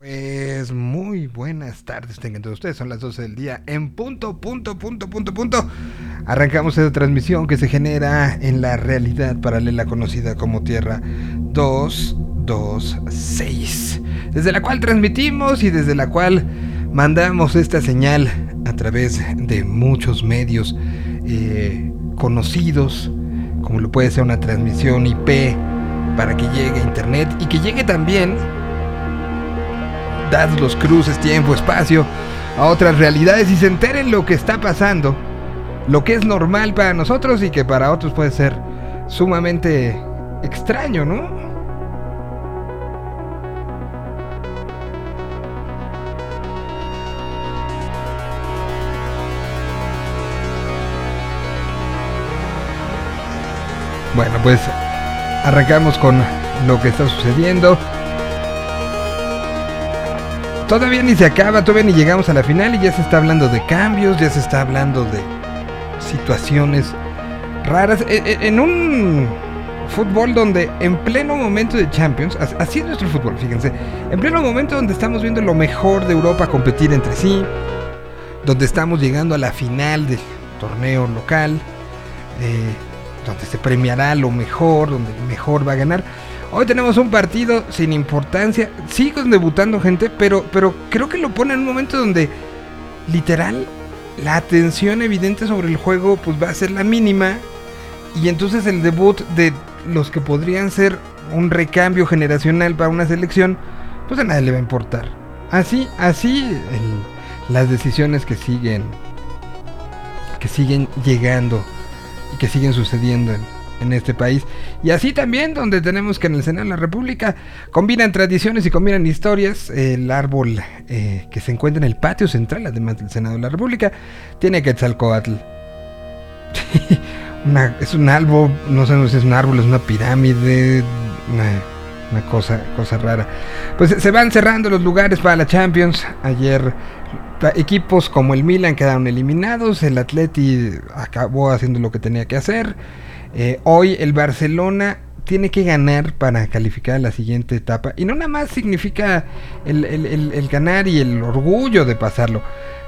Pues muy buenas tardes tengan todos ustedes, son las 12 del día en punto, punto, punto, punto, punto. Arrancamos esta transmisión que se genera en la realidad paralela conocida como Tierra 226, desde la cual transmitimos y desde la cual mandamos esta señal a través de muchos medios eh, conocidos, como lo puede ser una transmisión IP, para que llegue a internet y que llegue también dados los cruces, tiempo, espacio, a otras realidades y se enteren lo que está pasando, lo que es normal para nosotros y que para otros puede ser sumamente extraño, ¿no? Bueno, pues arrancamos con lo que está sucediendo. Todavía ni se acaba, todavía ni llegamos a la final y ya se está hablando de cambios, ya se está hablando de situaciones raras. E, e, en un fútbol donde en pleno momento de Champions, así es nuestro fútbol, fíjense, en pleno momento donde estamos viendo lo mejor de Europa competir entre sí, donde estamos llegando a la final del torneo local, eh, donde se premiará lo mejor, donde mejor va a ganar Hoy tenemos un partido sin importancia. Siguen debutando gente, pero, pero creo que lo pone en un momento donde literal la atención evidente sobre el juego pues va a ser la mínima. Y entonces el debut de los que podrían ser un recambio generacional para una selección, pues a nadie le va a importar. Así, así las decisiones que siguen, que siguen llegando y que siguen sucediendo en, en este país. Y así también, donde tenemos que en el Senado de la República combinan tradiciones y combinan historias. El árbol eh, que se encuentra en el patio central, además del Senado de la República, tiene Quetzalcoatl. una, es un árbol, no sé si es un árbol, es una pirámide, una, cosa, cosa rara. Pues se van cerrando los lugares para la Champions. Ayer equipos como el Milan quedaron eliminados, el Atleti acabó haciendo lo que tenía que hacer. Eh, hoy el Barcelona tiene que ganar para calificar a la siguiente etapa. Y no nada más significa el, ganar y el orgullo de pasarlo.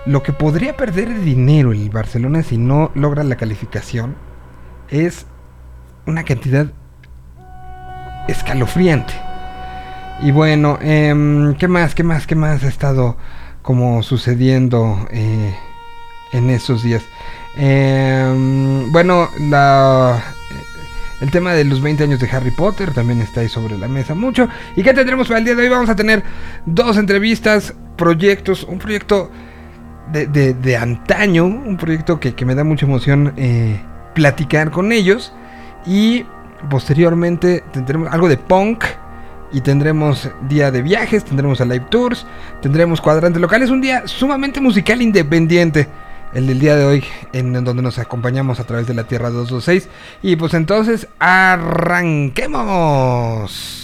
Lo que podría perder de dinero el Barcelona si no logra la calificación es una cantidad escalofriante. Y bueno, em, ¿qué más? ¿Qué más? ¿Qué más ha estado como sucediendo eh, en esos días? Eh, bueno, la, el tema de los 20 años de Harry Potter también está ahí sobre la mesa mucho. ¿Y qué tendremos para el día de hoy? Vamos a tener dos entrevistas, proyectos, un proyecto de, de, antaño, un proyecto que, que, me da mucha emoción eh, platicar con ellos. Y posteriormente tendremos algo de punk. Y tendremos día de viajes, tendremos a live tours, tendremos cuadrantes locales, un día sumamente musical independiente el del día de hoy, en donde nos acompañamos a través de la Tierra 226. Y pues entonces, arranquemos.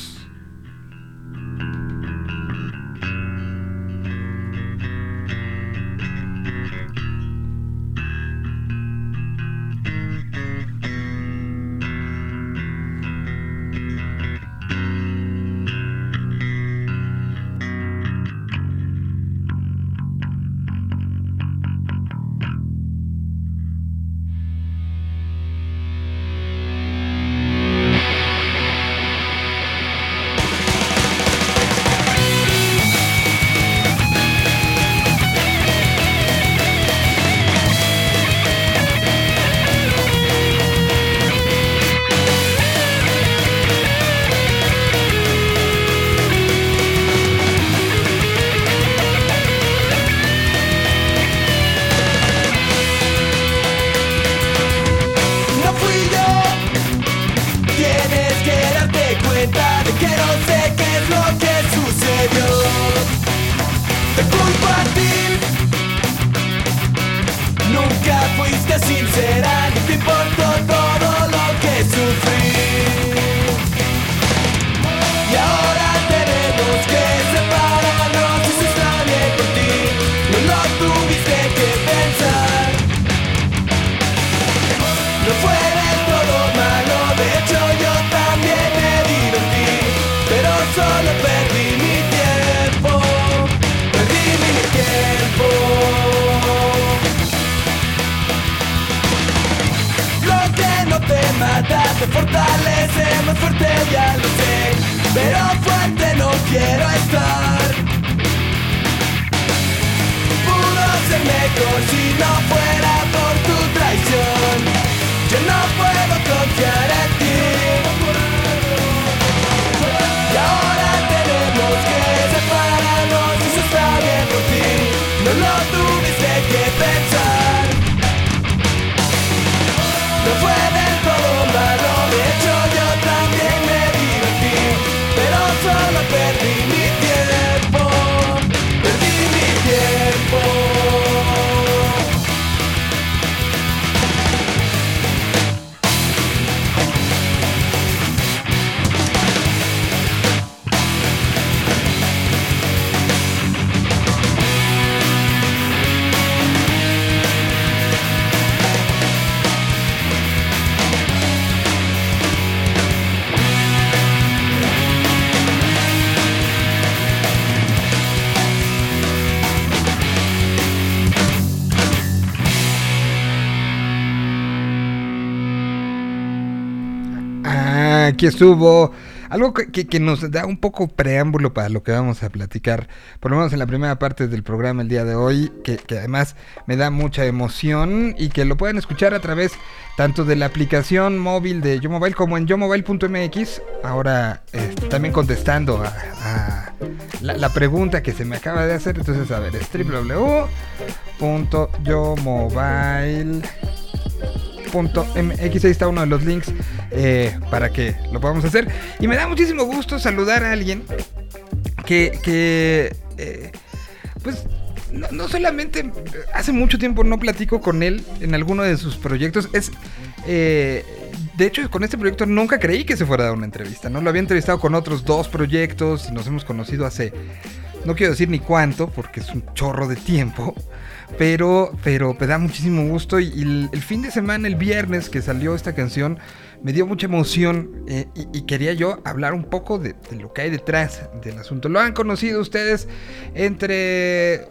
Aquí estuvo. Algo que, que- nos da un poco preámbulo para lo que vamos a platicar, por lo menos en la primera parte del programa el día de hoy, que, que además me da mucha emoción y que lo pueden escuchar a través tanto de la aplicación móvil de Yo Mobile como en yomobile.mx. Ahora eh, también contestando a, la, la pregunta que se me acaba de hacer. Entonces, a ver, es www.yomobile punto MX, ahí está uno de los links eh, para que lo podamos hacer. Y me da muchísimo gusto saludar a alguien que, que eh, pues, no, no solamente hace mucho tiempo no platico con él en alguno de sus proyectos, es... eh, de hecho, con este proyecto nunca creí que se fuera a dar una entrevista, ¿no? Lo había entrevistado con otros dos proyectos nos hemos conocido hace, no quiero decir ni cuánto, porque es un chorro de tiempo, pero, pero me da muchísimo gusto. Y, el, fin de semana, el viernes que salió esta canción, me dio mucha emoción eh, y, y quería yo hablar un poco de, de lo que hay detrás del asunto. Lo han conocido ustedes entre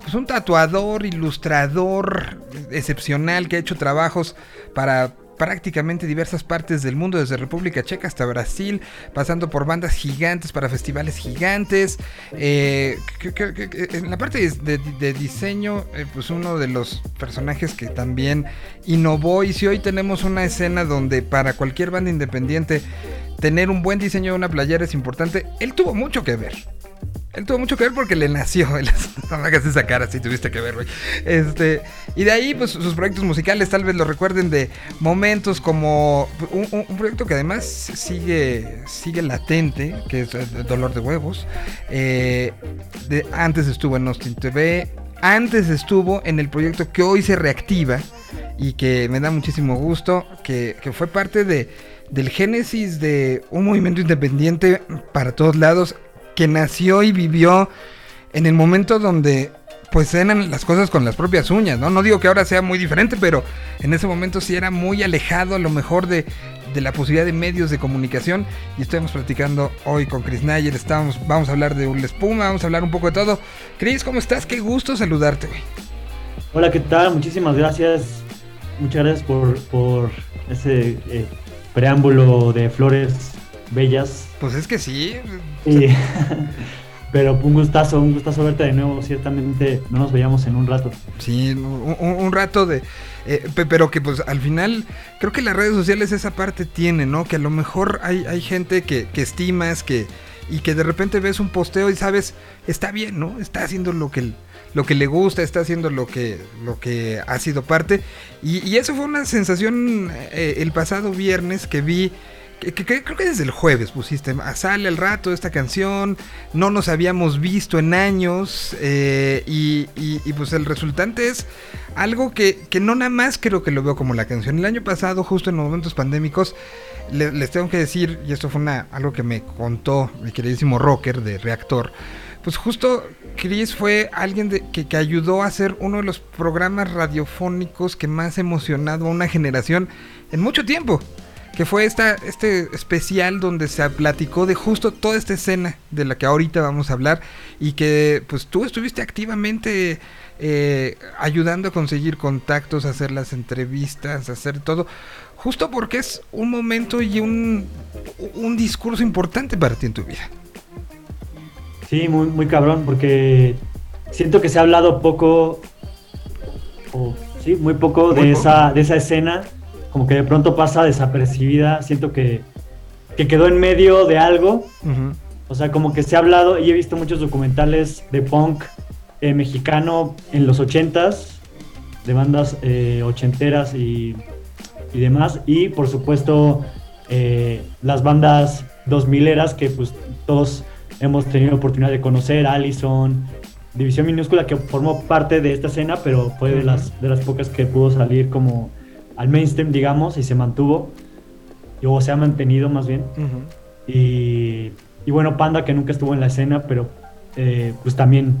pues, un tatuador, ilustrador excepcional que ha hecho trabajos para prácticamente diversas partes del mundo, desde República Checa hasta Brasil, pasando por bandas gigantes para festivales gigantes. Eh, en la parte de diseño, eh, pues uno de los personajes que también innovó y si hoy tenemos una escena donde para cualquier banda independiente tener un buen diseño de una playera es importante, él tuvo mucho que ver. Él tuvo mucho que ver porque le nació. No me hagas esa cara, sí tuviste que ver, güey. Este, y de ahí, pues sus proyectos musicales tal vez lo recuerden de momentos como un, proyecto que además sigue, sigue latente, que es Dolor de Huevos. Eh, antes estuvo en Austin TV. Antes estuvo en el proyecto que hoy se reactiva y que me da muchísimo gusto, que, que fue parte de, del génesis de un movimiento independiente para todos lados, que nació y vivió en el momento donde pues eran las cosas con las propias uñas, ¿no? No digo que ahora sea muy diferente, pero en ese momento sí era muy alejado a lo mejor de, de la posibilidad de medios de comunicación. Y estamos platicando hoy con Chris Nayer, estamos, vamos a hablar de un espuma, vamos a hablar un poco de todo. Chris, ¿cómo estás? Qué gusto saludarte, güey. Hola, ¿qué tal? Muchísimas gracias. Muchas gracias por, por ese eh, preámbulo de flores bellas. Pues es que sí. Y- pero un gustazo, un gustazo verte de nuevo. Ciertamente no nos veíamos en un rato. Sí, un, rato de... eh, pe- pero que pues al final creo que las redes sociales esa parte tienen, ¿no? Que a lo mejor hay, hay gente que, que estimas que y que de repente ves un posteo y sabes, está bien, ¿no? Está haciendo lo que, lo que le gusta, está haciendo lo que, lo que ha sido parte. Y, y eso fue una sensación eh, el pasado viernes que vi... Que, creo que desde el jueves pusiste, "Ah, sale al rato esta canción, no nos habíamos visto en años eh, y, y- pues el resultante es algo que, que no nada más creo que lo veo como la canción. El año pasado, justo en los momentos pandémicos, le- les tengo que decir, y esto fue una, algo que me contó mi queridísimo rocker de Reactor, pues justo Chris fue alguien de- que, que ayudó a hacer uno de los programas radiofónicos que más emocionado a una generación en mucho tiempo que fue esta, este especial donde se platicó de justo toda esta escena de la que ahorita vamos a hablar y que pues tú estuviste activamente eh, ayudando a conseguir contactos, hacer las entrevistas, hacer todo, justo porque es un momento y un, un discurso importante para ti en tu vida. Sí, muy, muy cabrón, porque siento que se ha hablado poco, o sí, muy poco Muy de, poco. Esa, de esa escena, como que de pronto pasa desapercibida, siento que, que quedó en medio de algo, o sea, como que se ha hablado, y he visto muchos documentales de punk eh, mexicano en los ochentas, de bandas eh, ochenteras y, y demás, y por supuesto eh, las bandas 2000 eras que pues todos hemos tenido oportunidad de conocer, Allison, División Minúscula que formó parte de esta escena, pero fue de las, de las pocas que pudo salir como al mainstream, digamos, y se mantuvo, o se ha mantenido más bien. Y, y bueno, Panda que nunca estuvo en la escena, pero eh, pues también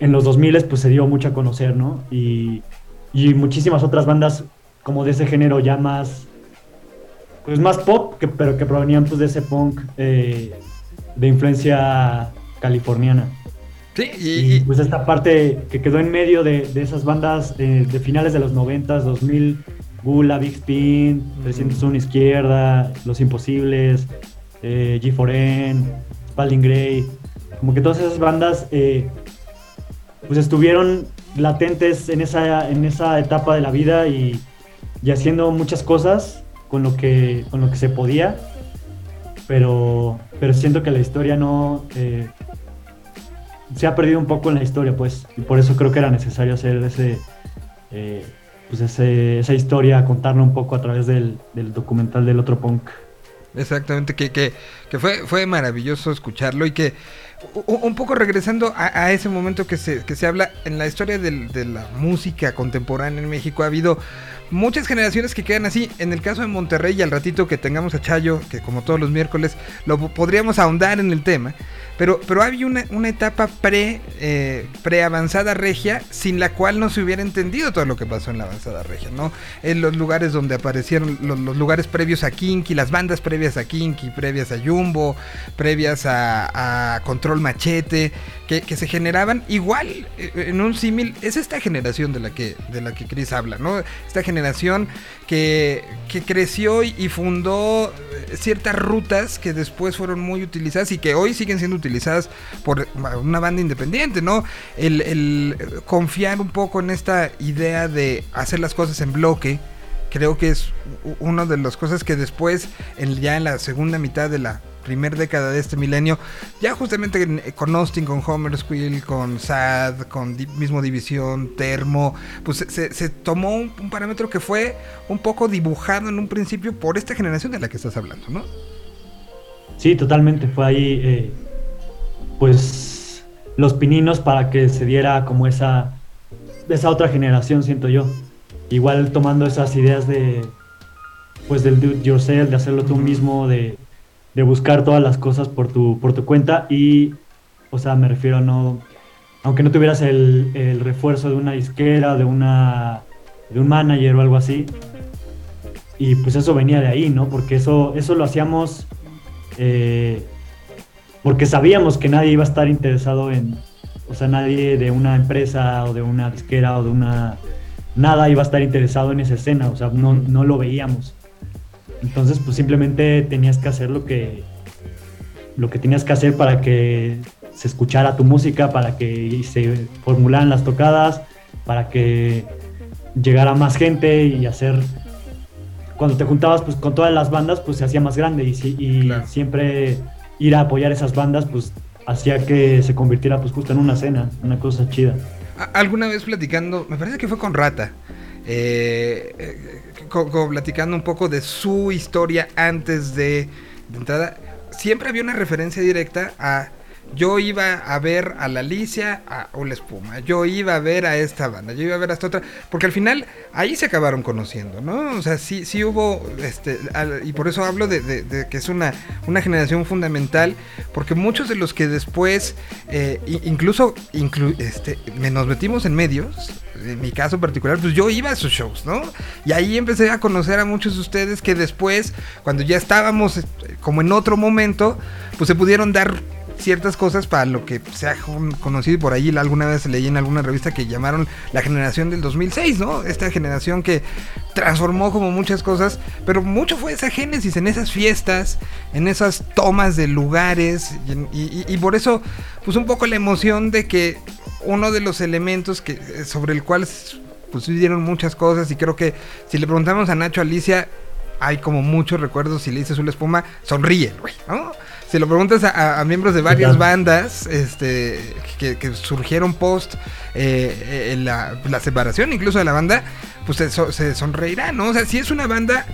en los 2000 pues se dio mucho a conocer, ¿no? Y, y muchísimas otras bandas como de ese género ya más, pues más pop, que, pero que provenían pues de ese punk eh, de influencia californiana. Sí, y, Y y- pues esta parte que quedó en medio de, de esas bandas de finales de los 90, 2000, Gula, Big Spin, 301 Izquierda, Los Imposibles, eh, G4N, Spalding Gray, como que todas esas bandas eh, pues estuvieron latentes en esa, en esa etapa de la vida y, y haciendo muchas cosas con lo que, con lo que se podía, pero, pero siento que la historia no... eh, se ha perdido un poco en la historia, pues, y por eso creo que era necesario hacer ese, eh, pues ese, esa historia, contarla un poco a través del, del documental del otro punk. Exactamente, que, que, que fue, fue maravilloso escucharlo y que un poco regresando a, ese momento que se, que se habla en la historia de la música contemporánea en México, ha habido muchas generaciones que quedan así. En el caso de Monterrey y al ratito que tengamos a Chayo, que como todos los miércoles lo po- podríamos ahondar en el tema, pero, pero había una, una etapa pre, eh, pre-avanzada regia sin la cual no se hubiera entendido todo lo que pasó en la avanzada regia, ¿no? En los lugares donde aparecieron, los, lugares previos a Kinky, las bandas previas a Kinky, previas a Jumbo, previas a, a Control Machete, que, que se generaban igual eh, en un símil. Es esta generación de la que, de la que Chris habla, ¿no? Esta generación que, creció y, fundó eh, ciertas rutas que después fueron muy utilizadas y que hoy siguen siendo utilizadas por una banda independiente, ¿no? El, el confiar un poco en esta idea de hacer las cosas en bloque, creo que es una de las cosas que después, en- ya en la segunda mitad de la primera década de este milenio, ya justamente en- con Austin, con Homer Squill, con Sad, con mismo División, Termo, pues se, tomó un, un parámetro que fue un poco dibujado en un principio por esta generación de la que estás hablando, ¿no? Sí, totalmente, fue ahí, eh, pues, los pininos para que se diera como esa, esa otra generación, siento yo. Igual tomando esas ideas de, pues, del do it yourself, de hacerlo tú mismo, de, de buscar todas las cosas por tu, por tu cuenta y, o sea, me refiero a no, aunque no tuvieras el, el refuerzo de una disquera, de una, de un manager o algo así, y pues eso venía de ahí, ¿no? Porque eso, eso lo hacíamos eh, porque sabíamos que nadie iba a estar interesado en, o sea, nadie de una empresa o de una disquera o de una, nada iba a estar interesado en esa escena, o sea, no, no lo veíamos. Entonces, pues simplemente tenías que hacer lo que, lo que tenías que hacer para que se escuchara tu música, para que se formularan las tocadas, para que llegara más gente y hacer cuando te juntabas pues con todas las bandas pues se hacía más grande y, si- y Claro. siempre ir a apoyar esas bandas pues hacía que se convirtiera pues justo en una cena, una cosa chida. Alguna vez platicando, me parece que fue con Rata, eh, eh, platicando un poco de su historia antes de entrada, siempre había una referencia directa a yo iba a ver a la Alicia a, o la Espuma, yo iba a ver a esta banda, yo iba a ver a esta otra, porque al final ahí se acabaron conociendo, ¿no? O sea, sí, sí hubo, este, al- y por eso hablo de, que es una, una generación fundamental, porque muchos de los que después, eh, incluso inclu- este, nos metimos en medios, en mi caso particular, pues yo iba a sus shows, ¿no? Y ahí empecé a conocer a muchos de ustedes que después, cuando ya estábamos eh, como en otro momento, pues se pudieron dar ciertas cosas para lo que se ha con- conocido por ahí alguna vez leí en alguna revista que llamaron la generación del 2006, ¿no? Esta generación que transformó como muchas cosas, pero mucho fue esa génesis en esas fiestas, en esas tomas de lugares y, por eso pues un poco la emoción de que uno de los elementos que sobre el cual pues sucedieron muchas cosas y creo que si le preguntamos a Nacho Alicia hay como muchos recuerdos si le dices una espuma sonríe güey ¿no? si lo preguntas a, miembros de varias bandas este que, que surgieron post eh, eh, la, la separación incluso de la banda pues se, se sonreirá no o sea sí es una banda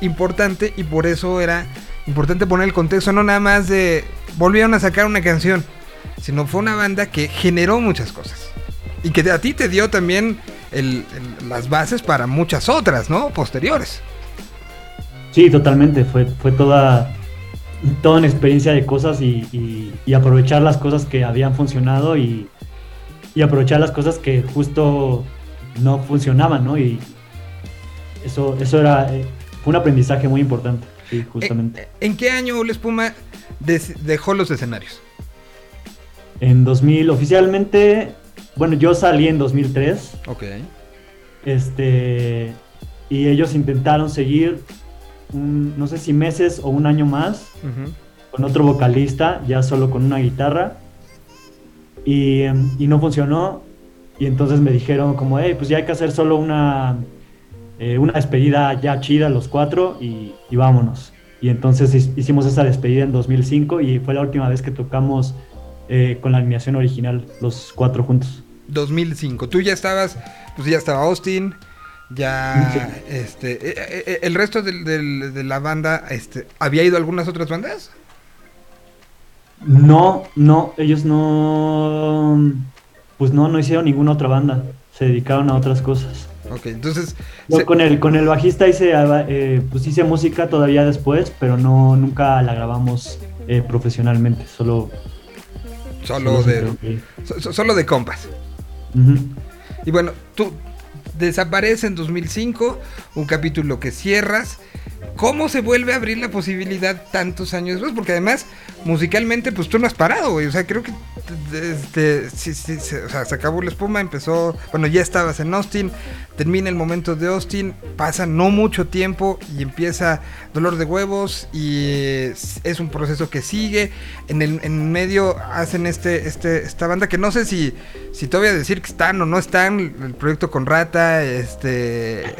importante y por eso era importante poner el contexto no nada más de volvieron a sacar una canción sino fue una banda que generó muchas cosas y que a ti te dio también el- el- las bases para muchas otras, ¿no? Posteriores. Sí, totalmente. Fue, fue toda, toda una experiencia de cosas y, y- y aprovechar las cosas que habían funcionado y, y aprovechar las cosas que justo no funcionaban, ¿no? Y eso, eso era eh, fue un aprendizaje muy importante, sí, justamente. Eh, ¿En qué año Ole Espuma dejó los escenarios? En 2000, oficialmente, bueno, yo salí en 2003, Ok. este, y ellos intentaron seguir, un- no sé si meses o un año más, con otro vocalista, ya solo con una guitarra. Y, y no funcionó. Y entonces me dijeron como, hey, pues ya hay que hacer solo una, eh, una despedida ya chida los cuatro y, y vámonos. Y entonces hicimos esa despedida en 2005 y fue la última vez que tocamos eh, con la alineación original, los cuatro juntos. 2005. Tú ya estabas, pues ya estaba Austin, ya, este, eh, eh, eh, el resto del- del- de la banda, este, ¿había ido a algunas otras bandas? No, no, ellos no, pues no, no hicieron ninguna otra banda. Se dedicaron a otras cosas. Ok, entonces, Yo se- con el con el bajista hice eh, pues hice música todavía después, pero no nunca la grabamos eh, profesionalmente, solo solo de, so- so- solo de compas. Ujú. Y bueno, tú desaparece en 2005, un capítulo que cierras. ¿Cómo se vuelve a abrir la posibilidad tantos años después? Porque además, musicalmente, pues tú no has parado, güey. O sea, creo que este, se, acabó la espuma, empezó. Bueno, ya estabas en Austin, termina el momento de Austin, pasa no mucho tiempo y empieza dolor de huevos. Y es, es un proceso que sigue. En el medio hacen este, este, esta banda que no sé si, si te voy a decir que están o no están. El proyecto con Rata, este. eh,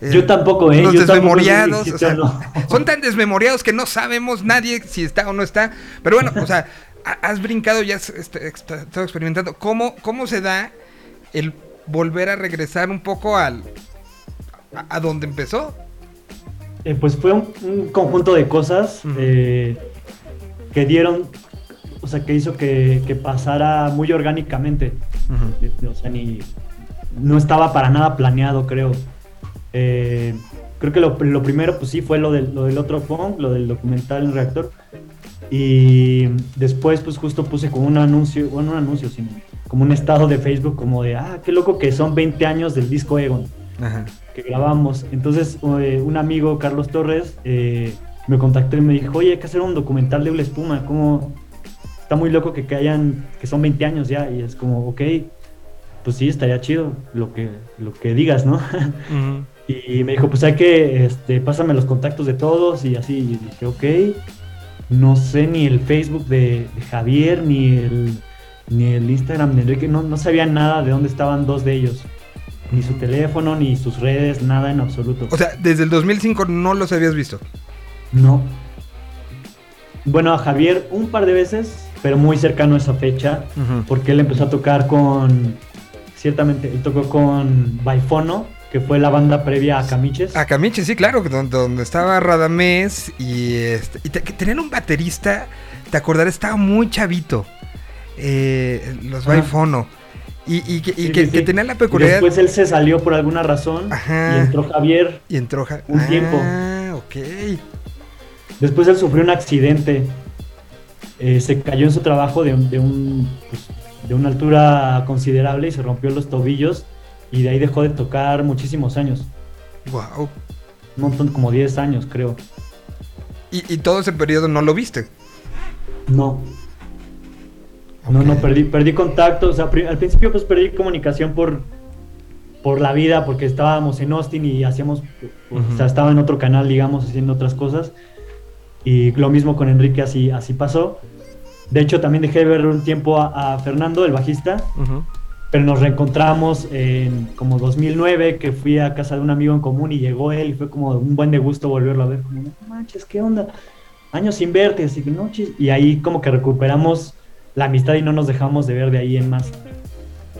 Yo tampoco, ¿eh? Los Yo desmemoriados, existe o sea, o no. son tan desmemoriados que no sabemos nadie si está o no está. Pero bueno, o sea, ha- has brincado, ya has este, estado experimentando. ¿Cómo, ¿Cómo se da el volver a regresar un poco al a, a donde empezó? Eh, pues fue un, un conjunto de cosas eh, que dieron, o sea, que hizo que, que pasara muy orgánicamente. Eh, O sea, ni, no estaba para nada planeado, creo. Eh, creo que lo, lo primero, pues sí, fue lo del, lo del otro punk, lo del documental en reactor. Y después, pues justo puse como un anuncio, bueno, un anuncio, sino como un estado de Facebook, como de, ah, qué loco que son 20 años del disco Egon Ajá. que grabamos. Entonces, eh, un amigo, Carlos Torres, eh, me contactó y me dijo, oye, hay que hacer un documental de Ula Espuma, como está muy loco que, que hayan, que son 20 años ya, y es como, ok, pues sí, estaría chido lo que, lo que digas, ¿no? y me dijo, pues hay que, este, pásame los contactos de todos y así, y dije, ok, no sé ni el Facebook de, de Javier, ni el, ni el Instagram de Enrique, no, no sabía nada de dónde estaban dos de ellos. Ni su teléfono, ni sus redes, nada en absoluto. O sea, desde el 2005 no los habías visto. no. Bueno, a Javier un par de veces, pero muy cercano a esa fecha, porque él empezó a tocar con, ciertamente, él tocó con Baifono, que fue la banda previa a Camiches. A Camiche, sí, claro, donde, donde estaba Radamés y, este, y te- que tenían un baterista, te acordarás, estaba muy chavito. eh, los Ajá. Baifono. Y, y que, y Sí, que- sí, que sí. tenía la peculiaridad. Después él se salió por alguna razón Ajá. y entró Javier. Y entró Ja- un tiempo. Ah, ok. Después él sufrió un accidente. Eh, se cayó en su trabajo de, un- de un, pues, de una altura considerable y se rompió los tobillos. Y de ahí dejó de tocar muchísimos años. Wow. Un montón, como 10 años, creo. Y, y todo ese periodo no lo viste. No, No, no, perdí, perdí contacto. O sea, al principio pues perdí comunicación por, por la vida, porque estábamos en Austin y hacíamos, o sea, estaba en otro canal, digamos, haciendo otras cosas. Y lo mismo con Enrique, así, así pasó. De hecho, también dejé de ver un tiempo a, a Fernando, el bajista, pero nos reencontramos en como 2009, que fui a casa de un amigo en común y llegó él y fue como un buen de gusto volverlo a ver. Como, no manches, ¿qué onda? Años sin verte, así que no, chis". Y ahí como que recuperamos la amistad y no nos dejamos de ver de ahí en más.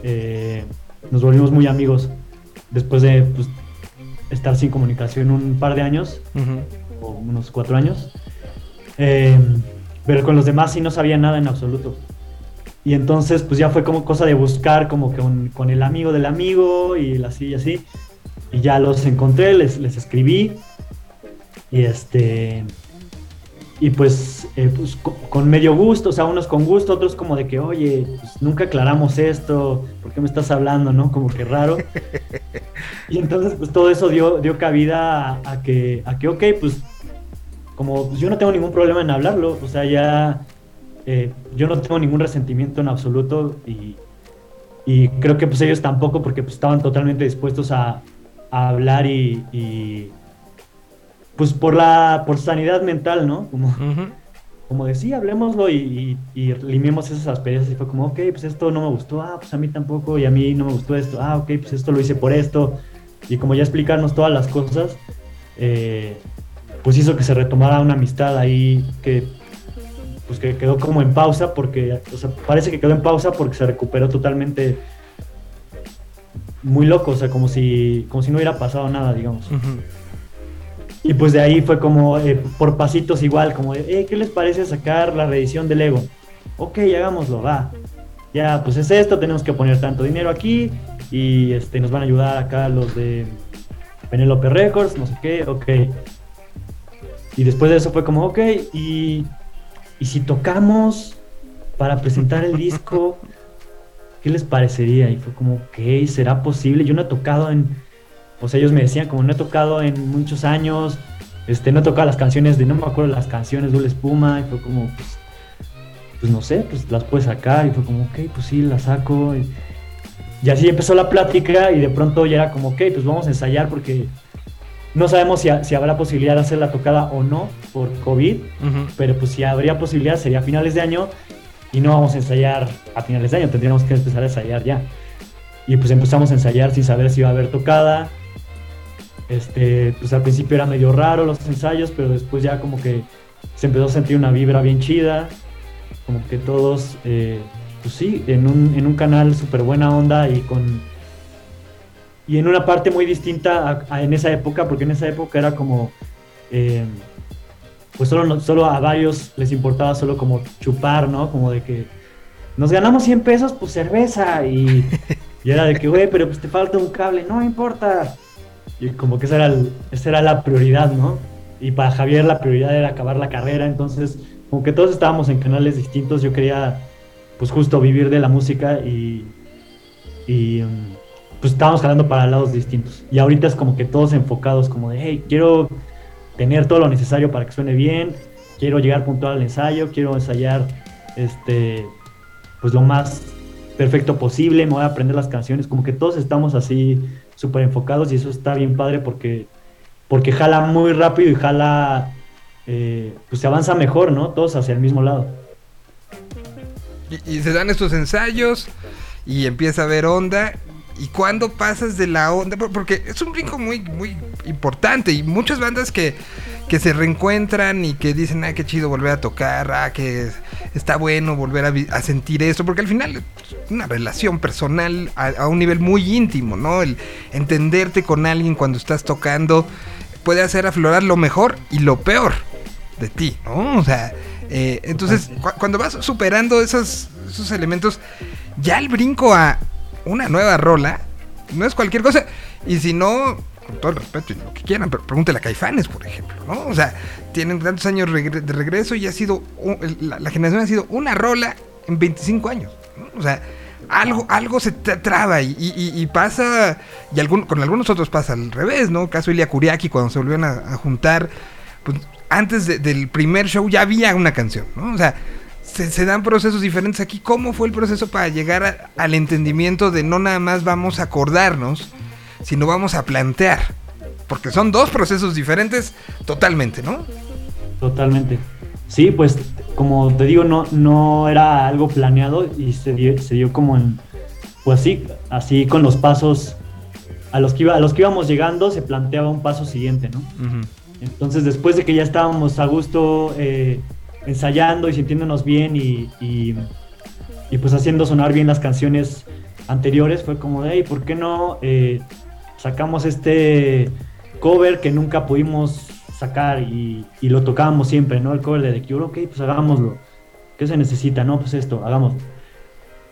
Eh, nos volvimos muy amigos después de pues, estar sin comunicación un par de años, o unos cuatro años. Eh, pero con los demás sí no sabía nada en absoluto. Y entonces pues ya fue como cosa de buscar como que con, con el amigo del amigo y así y así. Y ya los encontré, les, les escribí. Y este... Y pues, eh, pues, co- con medio gusto, o sea, unos con gusto, otros como de que, oye, pues nunca aclaramos esto, ¿por qué me estás hablando, no? Como que raro. Y entonces, pues todo eso dio, dio cabida a, a que, a que, ok, pues como pues, yo no tengo ningún problema en hablarlo, o sea, ya eh, yo no tengo ningún resentimiento en absoluto y, y creo que pues ellos tampoco porque pues estaban totalmente dispuestos a, a hablar y, y, pues por la por sanidad mental, ¿no? Como, Ujú. como de sí, hablemoslo y, y, y limemos esas asperezas y fue como, ok, pues esto no me gustó, ah, pues a mí tampoco y a mí no me gustó esto, ah, ok, pues esto lo hice por esto y como ya explicarnos todas las cosas, eh, pues hizo que se retomara una amistad ahí que pues que quedó como en pausa porque, o sea, parece que quedó en pausa porque se recuperó totalmente muy loco, o sea, como si, como si no hubiera pasado nada, digamos. Y pues de ahí fue como eh, por pasitos igual, como de, eh, ¿qué les parece sacar la reedición del Ego? Ok, hagámoslo, va. Ya, pues es esto, tenemos que poner tanto dinero aquí y este, nos van a ayudar acá los de Penelope Records, no sé qué, ok. Y después de eso fue como, ok, y, y si tocamos para presentar el disco, ¿qué les parecería? Y fue como, ok, ¿será posible? Yo no he tocado en, sea, ellos me decían como no he tocado en muchos años, este, no he tocado las canciones de, no me acuerdo las canciones, Dulce Espuma, y fue como, pues, pues no sé, pues las puedes sacar, y fue como, ok, pues sí, las saco, y, y así empezó la plática, y de pronto ya era como, ok, pues vamos a ensayar, porque no sabemos si, ha- si habrá posibilidad de hacer la tocada o no por COVID, pero pues si habría posibilidad sería a finales de año, y no vamos a ensayar a finales de año, tendríamos que empezar a ensayar ya. Y pues empezamos a ensayar sin saber si iba a haber tocada. Este, pues al principio era medio raro los ensayos, pero después ya como que se empezó a sentir una vibra bien chida. Como que todos, eh, pues sí, en un, en un canal súper buena onda y con... Y en una parte muy distinta a- en esa época, porque en esa época era como... eh, pues solo, solo a varios les importaba solo como chupar, ¿no? Como de que nos ganamos 100 pesos, pues cerveza. Y, y era de que, güey, pero pues te falta un cable, no importa. Y como que esa era, esa era la prioridad, ¿no? Y para Javier la prioridad era acabar la carrera, entonces como que todos estábamos en canales distintos, yo quería pues justo vivir de la música y, y um, pues estábamos jalando para lados distintos. Y ahorita es como que todos enfocados como de, hey, quiero tener todo lo necesario para que suene bien, quiero llegar puntual al ensayo, quiero ensayar este pues lo más perfecto posible, me voy a aprender las canciones, como que todos estamos así súper enfocados y eso está bien padre porque, porque jala muy rápido y jala, eh, pues se avanza mejor, ¿no? Todos hacia el mismo lado. Y, y se dan estos ensayos y empieza a haber onda. ¿Y cuándo pasas de la onda? Por- Porque es un brinco muy, muy importante. Y muchas bandas que, que se reencuentran y que dicen, ah, qué chido volver a tocar, ah, que es- está bueno volver a, sentir esto. Porque al final es una relación personal a, a un nivel muy íntimo, ¿no? El entenderte con alguien cuando estás tocando puede hacer aflorar lo mejor y lo peor de ti, ¿no? O sea, eh, entonces cu- cuando vas superando esos, esos elementos, ya el brinco a una nueva rola no es cualquier cosa. Y si no, con todo el respeto y lo que quieran, pero pregúntele a Caifanes, por ejemplo, ¿no? O sea, tienen tantos años regre- de regreso y ha sido, la, la generación ha sido una rola en 25 años, ¿no? O sea, algo, algo se tra- traba y, y- y- pasa, y algún, con algunos otros pasa al revés, ¿no? Caso Ilia Kuriaki, cuando se volvieron a, a juntar, pues antes de- del primer show ya había una canción, ¿no? O sea, se, se dan procesos diferentes aquí. ¿Cómo fue el proceso para llegar a- al entendimiento de no nada más vamos a acordarnos, sino vamos a plantear? Porque son dos procesos diferentes totalmente, ¿no? Totalmente. Sí, pues como te digo, no, no era algo planeado y se dio, se dio como en, pues sí, así con los pasos a los, que iba, a los que íbamos llegando se planteaba un paso siguiente, ¿no? Entonces después de que ya estábamos a gusto eh, ensayando y sintiéndonos bien y, y- pues haciendo sonar bien las canciones anteriores, fue como de, hey, ¿por qué no eh, sacamos este cover que nunca pudimos sacar y, y lo tocábamos siempre, ¿no? El cover de The Cure, ok, pues hagámoslo. ¿Qué se necesita? No, pues esto, hagámoslo.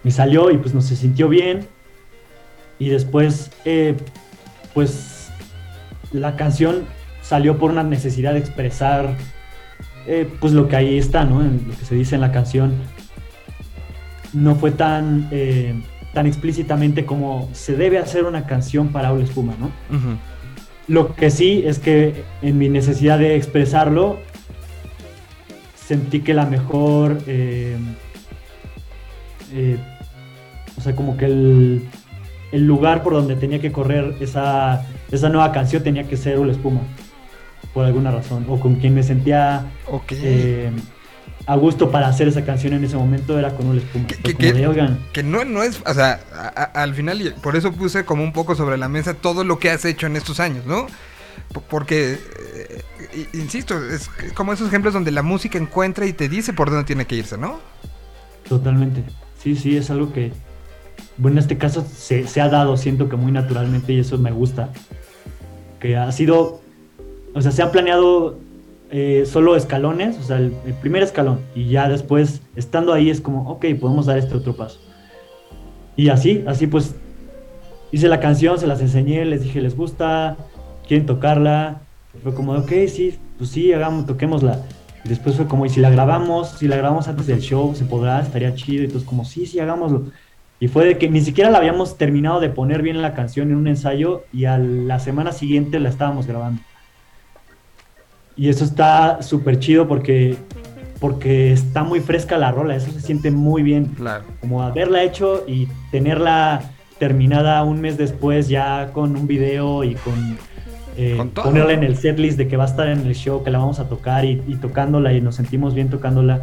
Y salió y pues nos se sintió bien. Y después, eh, pues la canción salió por una necesidad de expresar eh, pues lo que ahí está, ¿no? En lo que se dice en la canción. No fue tan, eh, tan explícitamente como se debe hacer una canción para Aula Espuma, ¿no? Lo que sí es que en mi necesidad de expresarlo, sentí que la mejor, eh, eh, o sea, como que el, el lugar por donde tenía que correr esa, esa nueva canción tenía que ser Ula Espuma, por alguna razón, o con quien me sentía Ok. eh, a gusto para hacer esa canción en ese momento era con Ula Espuma. "Oigan, Que no, no es, o sea, a- a- al final, por eso puse como un poco sobre la mesa todo lo que has hecho en estos años, ¿no? Porque, eh, insisto, es como esos ejemplos donde la música encuentra y te dice por dónde tiene que irse, ¿no? Totalmente. Sí, sí, es algo que, bueno, en este caso se, se ha dado, siento que muy naturalmente y eso me gusta. Que ha sido, o sea, se han planeado eh, solo escalones, o sea, el, primer escalón y ya después, estando ahí, es como, ok, podemos dar este otro paso. Y así, así pues, hice la canción, se las enseñé, les dije, ¿les gusta? ¿Quieren tocarla? Fue como, ok, sí, pues sí, hagamos, toquémosla. Y después fue como, ¿y si la grabamos? Si la grabamos antes del show, ¿se podrá? Estaría chido. Y entonces como, sí, sí, hagámoslo. Y fue de que ni siquiera la habíamos terminado de poner bien la canción en un ensayo y a la semana siguiente la estábamos grabando. Y eso está súper chido porque, porque está muy fresca la rola, eso se siente muy bien Claro. como haberla hecho y tenerla terminada un mes después ya con un video y con, eh, Con ponerla en el setlist de que va a estar en el show, que la vamos a tocar y, y tocándola y nos sentimos bien tocándola,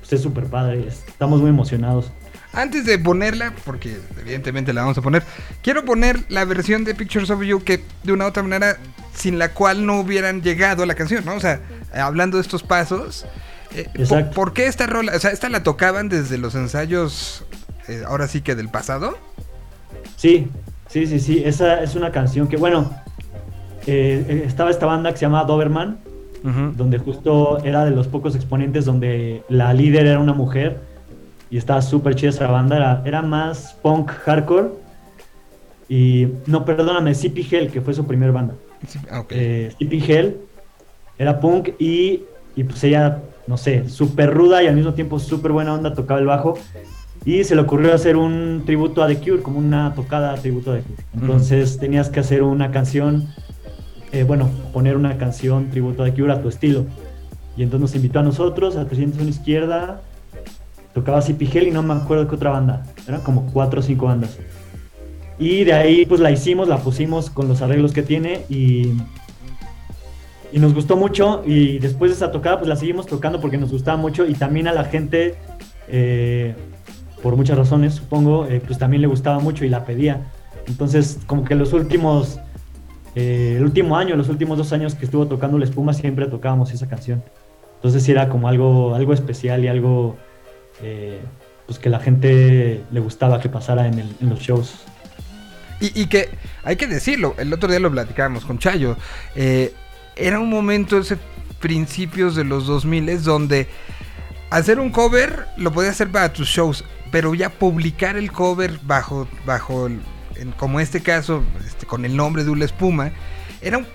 pues es súper padre, estamos muy emocionados. Antes de ponerla, porque evidentemente la vamos a poner, quiero poner la versión de Pictures of You que de una u otra manera sin la cual no hubieran llegado a la canción, ¿no? O sea, eh, hablando de estos pasos, eh, Exacto. ¿por qué esta rola? O sea, ¿esta la tocaban desde los ensayos, eh, ahora sí que del pasado? Sí, sí, sí, sí, esa es una canción que, bueno, eh, estaba esta banda que se llama Doberman, donde justo era de los pocos exponentes donde la líder era una mujer y estaba súper chida esa banda, era, era más punk hardcore y no, perdóname, Sippy Hell, que fue su primer banda. Ah, ok. Eh, Hell era punk y, y pues ella, no sé, súper ruda y al mismo tiempo súper buena onda, tocaba el bajo y se le ocurrió hacer un tributo a The Cure, como una tocada tributo a The Cure. Entonces tenías que hacer una canción, eh, bueno, poner una canción tributo a The Cure a tu estilo. Y entonces nos invitó a nosotros, a 301 Izquierda, tocaba Hell y no me acuerdo qué otra banda, eran como cuatro o cinco bandas. Y de ahí pues la hicimos, la pusimos con los arreglos que tiene y, y nos gustó mucho y después de esa tocada pues la seguimos tocando porque nos gustaba mucho y también a la gente, eh, por muchas razones supongo, eh, pues también le gustaba mucho y la pedía. Entonces como que los últimos, eh, el último año, los últimos dos años que estuvo tocando la espuma siempre tocábamos esa canción. Entonces era como algo, algo especial y algo eh, pues que la gente le gustaba que pasara en, los shows. Y, que hay que decirlo, el otro día lo platicábamos con Chayo. eh, era un momento, ese principios de los 2000 donde hacer un cover lo podías hacer para tus shows, pero ya publicar el cover bajo, bajo en- como este caso, este, con el nombre de Ula Espuma, era un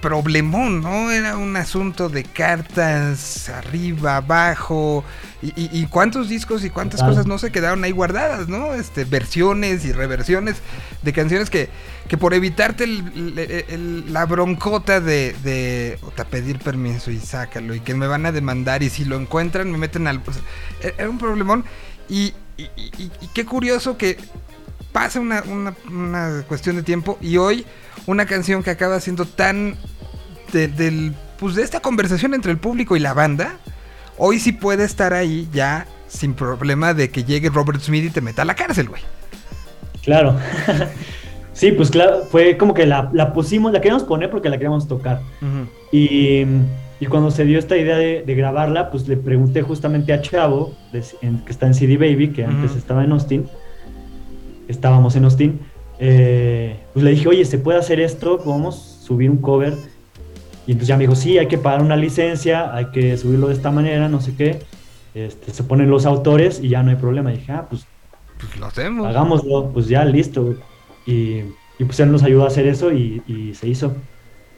problemón, ¿no? Era un asunto de cartas arriba, abajo, y, y- y cuántos discos y cuántas Total. cosas no se quedaron ahí guardadas, ¿no? Este, versiones y reversiones de canciones que, que por evitarte el- el- el- la broncota de, de "Ota, pedir permiso y sácalo, y que me van a demandar, y si lo encuentran me meten al... o sea, e- era un problemón, y qué curioso que pasa una, una- una cuestión de tiempo y hoy una canción que acaba siendo tan de, del, pues de esta conversación entre el público y la banda, hoy sí puede estar ahí ya sin problema de que llegue Robert Smith y te meta a la cárcel, güey. Claro. sí, pues claro, fue como que la, la pusimos, la queríamos poner porque la queríamos tocar. Y, y cuando se dio esta idea de, de grabarla, pues le pregunté justamente a Chavo, de- en- que está en CD Baby, que antes estaba en Austin, estábamos en Austin, eh, pues le dije, oye, ¿se puede hacer esto? ¿Podemos subir un cover? Y entonces ya me dijo, sí, hay que pagar una licencia, hay que subirlo de esta manera, no sé qué. Este, se ponen los autores y ya no hay problema. Y dije, ah, pues Pues lo hacemos. hagámoslo, pues ya, listo. Y, y pues él nos ayudó a hacer eso y, y se hizo.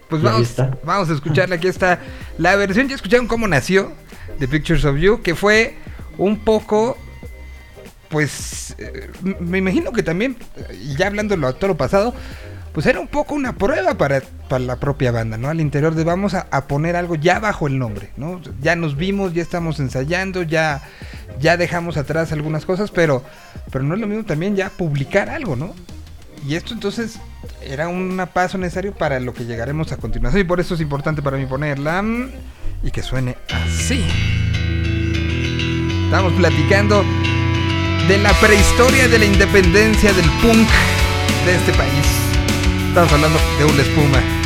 Pues vamos, vamos a escucharla. Aquí está la versión. Ya escucharon cómo nació The Pictures of You, que fue un poco, pues, eh, me imagino que también, eh, ya hablándolo a todo lo pasado, pues era un poco una prueba para, para la propia banda, ¿no? Al interior de vamos a, a poner algo ya bajo el nombre, ¿no? Ya nos vimos, ya estamos ensayando, ya, ya dejamos atrás algunas cosas, pero, pero no es lo mismo también ya publicar algo, ¿no? Y esto entonces era un paso necesario para lo que llegaremos a continuación. Y por eso es importante para mí ponerla y que suene así. Estamos platicando de la prehistoria de la independencia del punk de este país. Estamos hablando de una espuma.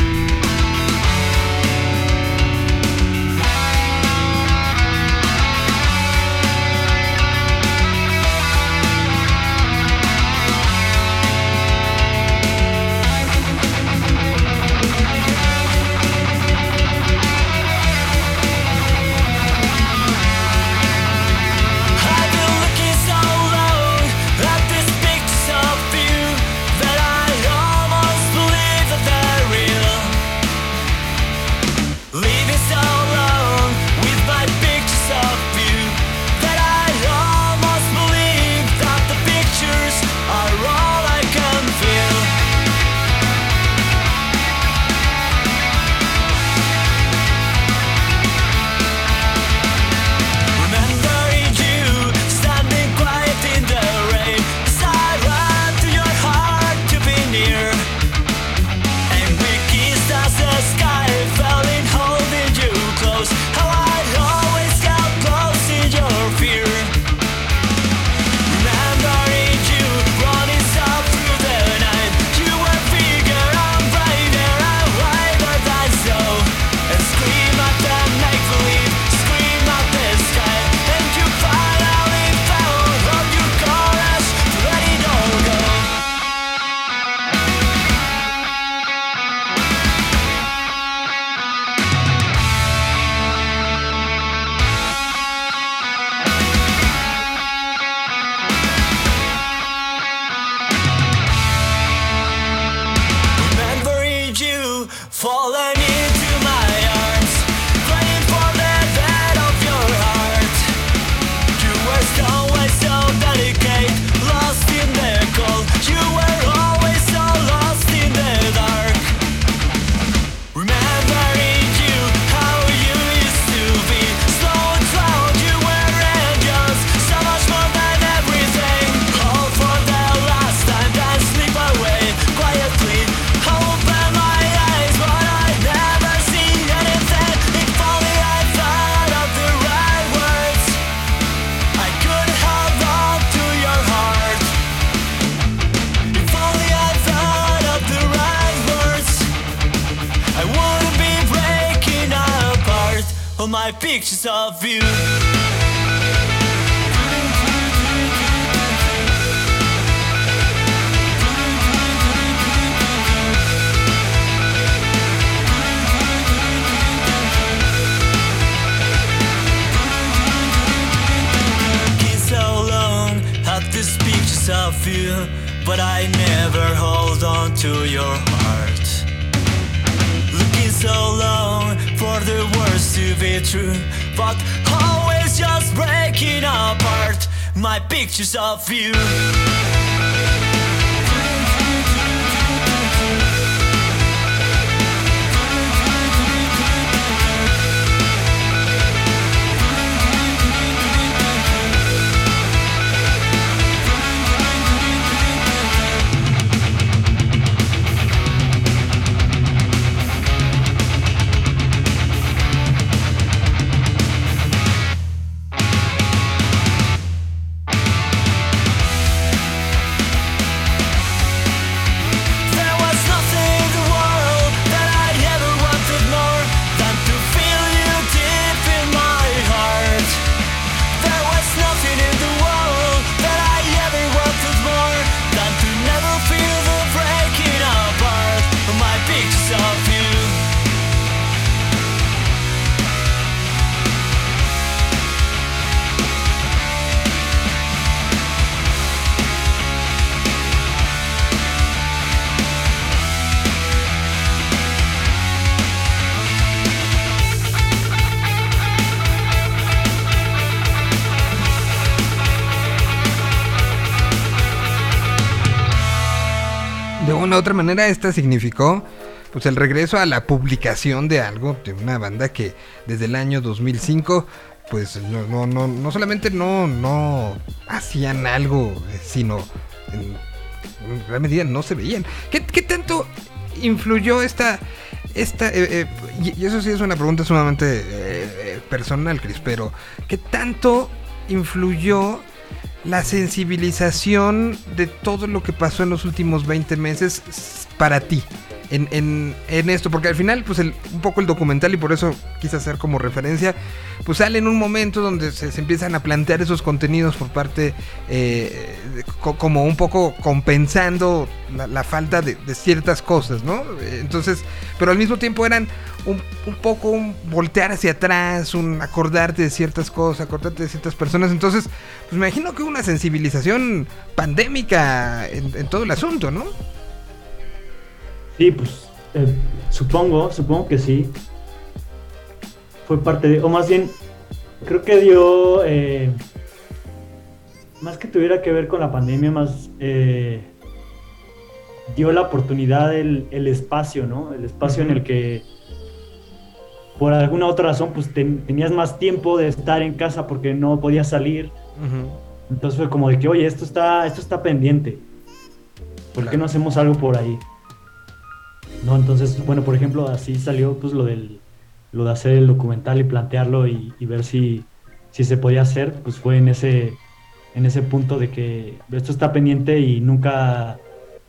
My pictures of you. These pictures of you, but I never hold on to your heart. So long for the worst to be true, but always just breaking apart my pictures of you. Otra manera, esta significó pues el regreso a la publicación de algo, de una banda que desde el año 2005 pues no, no, no, solamente no, no hacían algo, eh, sino en, gran medida no se veían. ¿Qué, qué tanto influyó esta... esta eh, eh, y, eso sí es una pregunta sumamente eh, personal, Cris, pero ¿qué tanto influyó la sensibilización de todo lo que pasó en los últimos 20 meses para ti en, en- en esto, porque al final, pues el- un poco el documental, y por eso quise hacer como referencia, pues sale en un momento donde se, empiezan a plantear esos contenidos por parte, eh, como un poco compensando la, falta de, ciertas cosas, ¿no? Entonces, pero al mismo tiempo eran un, un poco un voltear hacia atrás, un acordarte de ciertas cosas, acordarte de ciertas personas. Entonces, pues me imagino que una sensibilización pandémica en, en todo el asunto, ¿no? Sí, pues eh, supongo, supongo que sí. Fue parte de, o más bien, creo que dio, eh, más que tuviera que ver con la pandemia, más eh, dio la oportunidad, el, el espacio, ¿no? El espacio en el que, por alguna otra razón, pues ten- tenías más tiempo de estar en casa porque no podías salir. Entonces fue como de que, oye, esto está, esto está pendiente. ¿Por qué no hacemos algo por ahí? No, entonces, bueno, por ejemplo, así salió pues lo del lo de hacer el documental y plantearlo y, ver si, si se podía hacer, pues fue en ese en ese punto de que esto está pendiente y nunca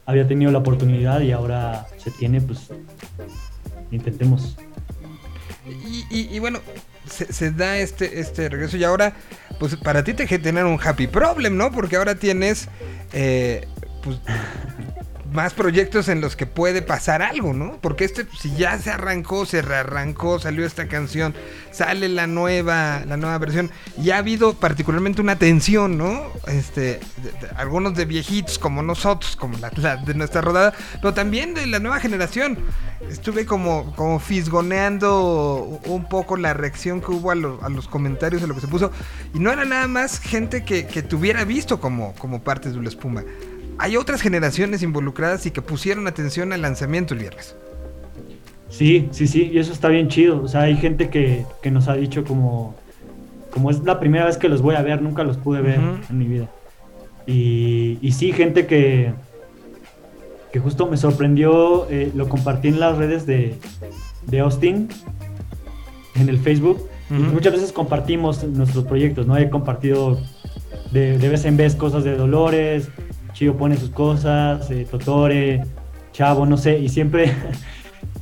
había tenido la oportunidad y ahora se tiene, pues intentemos. Y, y- y bueno, se, se da este, este regreso y ahora, pues para ti te que tener un happy problem, ¿no? Porque ahora tienes, eh, pues, más proyectos en los que puede pasar algo, ¿no? Porque este, pues, si ya se arrancó, se rearrancó, salió esta canción, sale la nueva, la nueva versión, y ha habido particularmente una tensión, ¿no? Este, de- algunos de viejitos como nosotros, como la, la de nuestra rodada, pero también de la nueva generación. Estuve como, como fisgoneando un poco la reacción que hubo a, lo- a los comentarios de lo que se puso. Y no era nada más gente que, que te hubiera visto como, como parte de la espuma. Hay otras generaciones involucradas y que pusieron atención al lanzamiento el viernes. Sí, sí, sí, y eso está bien chido. O sea, hay gente que, que nos ha dicho como, como es la primera vez que los voy a ver, nunca los pude ver en mi vida. Y, y sí, gente que, que justo me sorprendió, eh, lo compartí en las redes de, de Austin, en el Facebook. y muchas veces compartimos nuestros proyectos, ¿no? He compartido de, de vez en vez cosas de Dolores, Chio pone sus cosas, eh, Totore, Chavo, no sé, y siempre...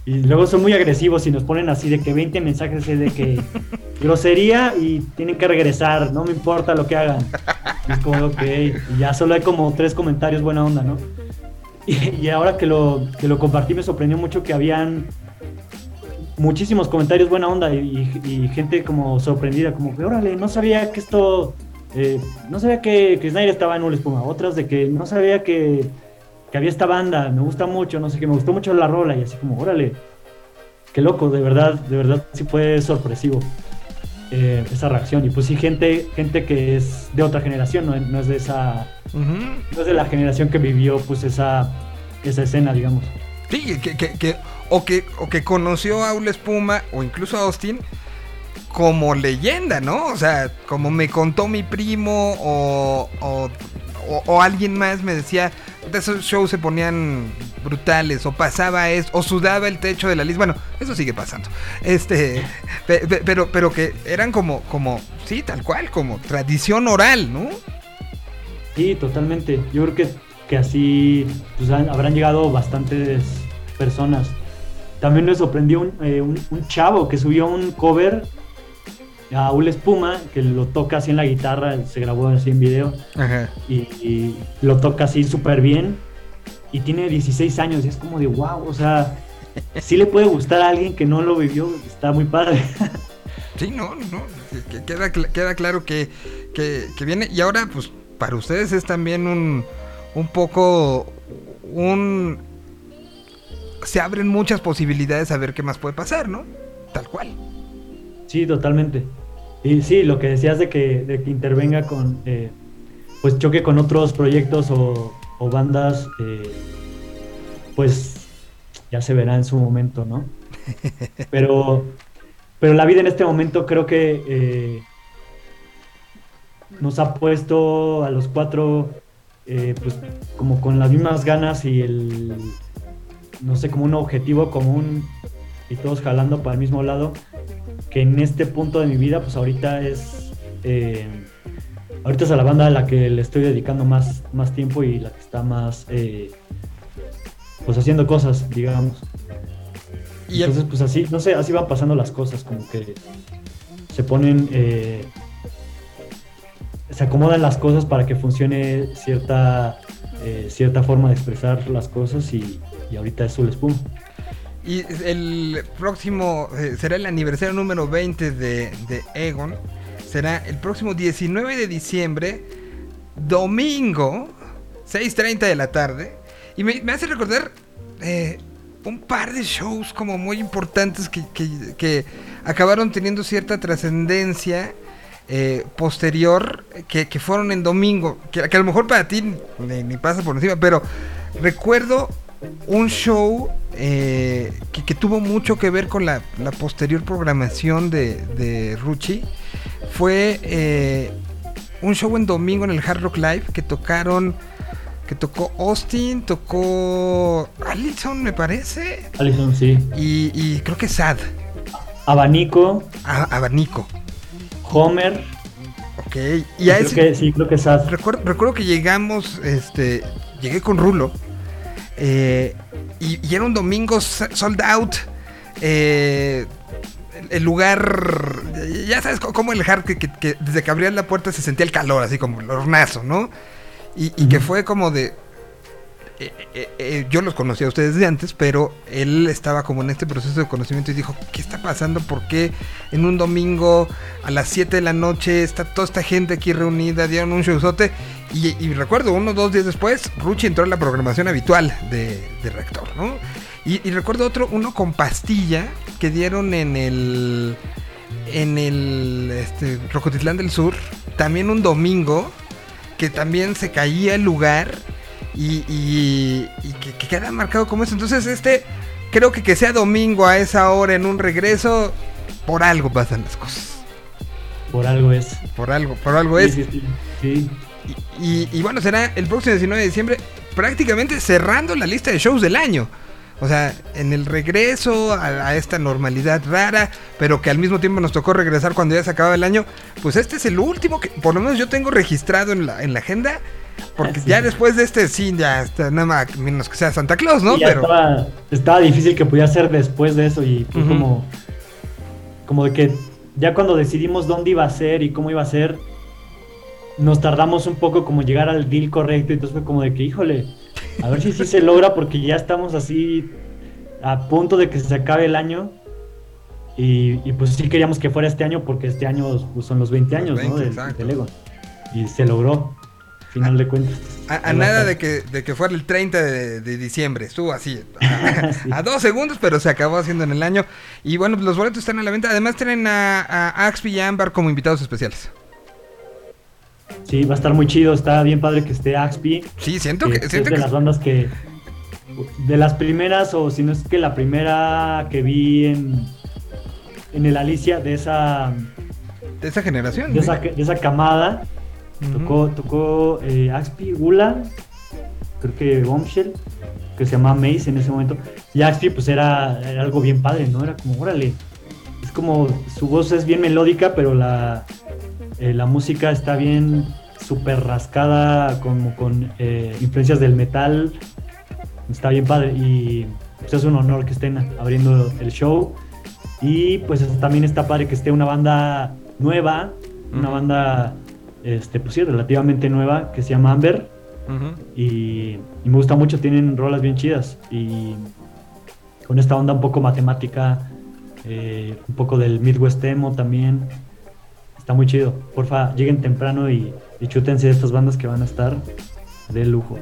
Y luego son muy agresivos y nos ponen así de que 20 mensajes de que grosería y tienen que regresar, no me importa lo que hagan. Y es como, ok, y ya solo hay como tres comentarios buena onda, ¿no? Y, y ahora que lo, que lo compartí me sorprendió mucho que habían muchísimos comentarios buena onda y gente como sorprendida, como que órale, no sabía que esto, eh, no sabía que, que Snyder estaba en una espuma, otras de que no sabía que, que había esta banda, me gusta mucho, no sé qué, me gustó mucho la rola y así como, órale. qué loco, de verdad, de verdad sí fue sorpresivo eh, esa reacción. Y pues sí, gente, gente que es de otra generación, no, no es de esa, no es de la generación que vivió pues esa, esa escena, digamos. Sí, que, que- que- o, que, o que conoció a Aula Espuma o incluso a Austin como leyenda, ¿no? O sea, como me contó mi primo o, o, o- o alguien más me decía, de esos shows se ponían brutales o pasaba esto, o sudaba el techo de la lista. Bueno, eso sigue pasando. Este, pe- pe- pero, pero que eran como, como, sí, tal cual, como tradición oral, ¿no? Sí, totalmente. Yo creo que, que así pues, habrán llegado bastantes personas. También me sorprendió un, eh, un- un chavo que subió un cover a Ul Espuma, que lo toca así en la guitarra, se grabó así en video, Ajá. y, y lo toca así súper bien. Y tiene 16 años, y es como de wow, o sea, sí le puede gustar a alguien que no lo vivió, está muy padre. Sí, no, no, que- que queda, queda claro que, que, que viene. Y ahora, pues, para ustedes es también un, un poco, un... Se abren muchas posibilidades a ver qué más puede pasar, ¿no? Tal cual. Sí, totalmente. Y sí, lo que decías de que, de que intervenga con, eh, pues choque con otros proyectos o, o bandas, eh, pues ya se verá en su momento, ¿no? Pero, pero la vida en este momento creo que eh, nos ha puesto a los cuatro, pues como con las mismas ganas y el, no sé, como un objetivo común y todos jalando para el mismo lado que en este punto de mi vida, pues ahorita es. eh, ahorita es a la banda a la que le estoy dedicando más, más tiempo y la que está más. eh, pues haciendo cosas, digamos. Y Entonces, pues así, no sé, así van pasando las cosas, como que se ponen. eh, se acomodan las cosas para que funcione cierta, eh, cierta forma de expresar las cosas y, y ahorita es Soul Spoon. Y el próximo, eh, será el aniversario número 20 de, Egon. Será el próximo 19 de diciembre, domingo, 6.30 de la tarde. Y me, hace recordar eh, un par de shows como muy importantes que, que- acabaron teniendo cierta trascendencia eh, posterior, que, que fueron en domingo. Que, a lo mejor para ti ni pasa por encima, pero recuerdo un show eh, que, que tuvo mucho que ver con la, la posterior programación de, de Ruchi. Fue eh, un show en domingo en el Hard Rock Live que tocaron, que tocó Austin, tocó Allison me parece, Alison, sí. y, y creo que Sad, Abanico, a- Abanico. Homer. Ok, y a creo ese, que, sí, creo que Sad. Recuerdo, recuerdo que llegamos, este, llegué con Rulo eh, y, y era un domingo sold out. eh, el- lugar, ya sabes co- cómo el hard que, que- que desde que abrías la puerta se sentía el calor, así como el hornazo, ¿no? Y, y que fue como de, eh, eh, eh, yo los conocía a ustedes de antes, pero él estaba como en este proceso de conocimiento y dijo, ¿qué está pasando? ¿Por qué en un domingo a las 7 de la noche está toda esta gente aquí reunida, dieron un showzote? Y, y recuerdo, uno o dos días después, Ruchi entró en la programación habitual de, de Rector, ¿no? Y, y recuerdo otro, uno con pastilla que dieron en el... En el este, Rocotitlán del Sur, también un domingo, que también se caía el lugar y, y- y que, que queda marcado como eso. Entonces, este, creo que que sea domingo a esa hora en un regreso, por algo pasan las cosas. Por algo es. Por algo, por algo es. sí, sí. Sí. Y, bueno, será el próximo 19 de diciembre, prácticamente cerrando la lista de shows del año. O sea, en el regreso a, a esta normalidad rara, pero que al mismo tiempo nos tocó regresar cuando ya se acababa el año, pues este es el último que por lo menos yo tengo registrado en la, en la agenda. Porque ya después de este, sí, ya está, nada más, menos que sea Santa Claus, ¿no? Ya Pero estaba, estaba difícil que pudiera ser después de eso y fue como, como de que ya cuando decidimos dónde iba a ser y cómo iba a ser, nos tardamos un poco como llegar al deal correcto y entonces fue como de que, híjole, a ver si sí se logra porque ya estamos así a punto de que se acabe el año y, y pues sí queríamos que fuera este año porque este año pues, son los 20 Los años 20, ¿no? del, del Ego. y se logró, final de cuentas. A, a a nada de que, de que fuera el 30 de, de diciembre, estuvo así, a, Sí. a dos segundos, pero se acabó haciendo en el año. Y bueno, pues los boletos están a la venta. Además tienen a, a Axby y Ambar como invitados especiales. Sí, va a estar muy chido, está bien padre que esté Axpi. Sí, siento que que... es Siento de que las bandas que. De las primeras, o si no es que la primera que vi en. En el Alicia, de esa. de esa generación. De esa, de esa camada. Tocó, tocó eh, Axpi, Gula, creo que Bombshell, que se llamaba Maze en ese momento. Y Axpi, pues era, era algo bien padre, ¿no? Era como, órale. Es como, su voz es bien melódica, pero la, eh, la música está bien súper rascada, como con eh, influencias del metal. Está bien padre. Y pues, es un honor que estén abriendo el show. Y pues también está padre que esté una banda nueva, una banda, este, pues sí, relativamente nueva, que se llama Amber. Y me gusta mucho, tienen rolas bien chidas. Y con esta onda un poco matemática, eh, un poco del Midwest Emo también. Está muy chido. Porfa, lleguen temprano y, y chútense estas bandas que van a estar de lujo.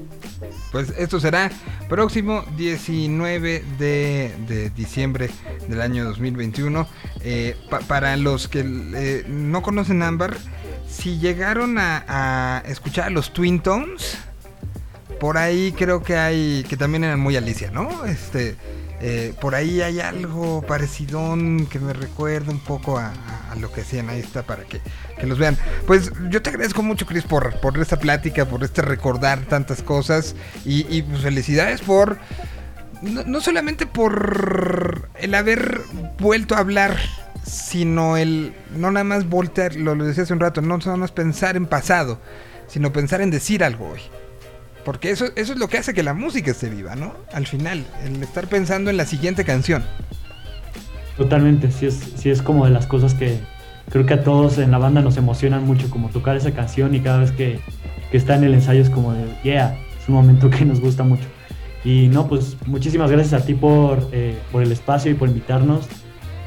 Pues esto será próximo 19 de, de diciembre del año 2021. Eh, pa- para los que eh, no conocen Ámbar, si llegaron a, a escuchar a los Twin Tones, por ahí creo que hay, que también eran muy Alicia, ¿no? Este, eh, por ahí hay algo parecidón que me recuerda un poco a, lo que hacían. Ahí está para que, que los vean. Pues yo te agradezco mucho, Chris, por, por esta plática, por este recordar tantas cosas. Y, pues felicidades por. No, no solamente por el haber vuelto a hablar, sino el. No nada más voltear, lo, lo decía hace un rato, no nada más pensar en pasado, sino pensar en decir algo hoy. Porque eso, eso es lo que hace que la música esté viva, ¿no? Al final, el estar pensando en la siguiente canción. Totalmente, sí es, sí es como de las cosas que creo que a todos en la banda nos emocionan mucho, como tocar esa canción y cada vez que, que está en el ensayo es como de, yeah, es un momento que nos gusta mucho. Y no, pues muchísimas gracias a ti por, eh, por el espacio y por invitarnos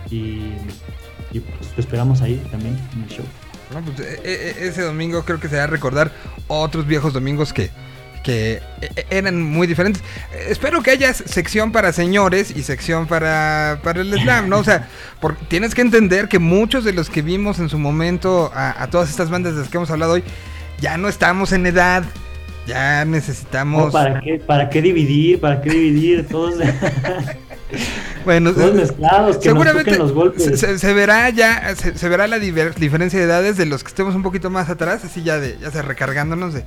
y, y, pues te esperamos ahí también en el show. No, pues, e- e- ese domingo creo que se va a recordar otros viejos domingos que, que e- e- eran muy diferentes. Eh, Espero que haya sección para señores y sección para, para el slam, ¿no? O sea, por- tienes que entender que muchos de los que vimos en su momento a, a todas estas bandas de las que hemos hablado hoy, ya no estamos en edad. Ya necesitamos... No, ¿para, qué, ¿Para qué dividir? ¿Para qué dividir? Todos, bueno, todos eh, mezclados, que seguramente nos los golpes. se, verá ya, se, se verá la diver- diferencia de edades de los que estemos un poquito más atrás, así ya de, ya se recargándonos de,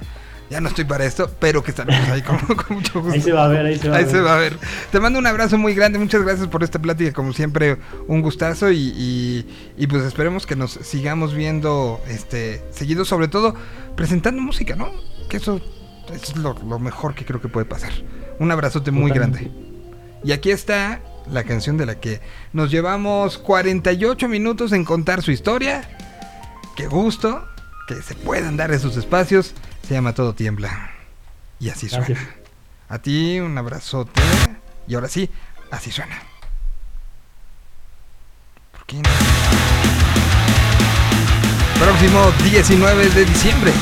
ya no estoy para esto, pero que estaremos ahí con, con mucho gusto. Ahí se va a ver, ahí se va Ahí a ver. se va a ver. Te mando un abrazo muy grande, muchas gracias por esta plática, como siempre, un gustazo y, y- y, pues esperemos que nos sigamos viendo este seguido, sobre todo presentando música, ¿no? Que eso, eso es lo, lo mejor que creo que puede pasar. Un abrazote muy Totalmente. grande. Y aquí está la canción de la que nos llevamos 48 minutos en contar su historia. Qué gusto que se puedan dar esos espacios. Se llama Todo Tiembla. Y así suena. Gracias. A ti un abrazote. Y ahora sí, así suena. ¿Por qué no? Próximo 19 de diciembre.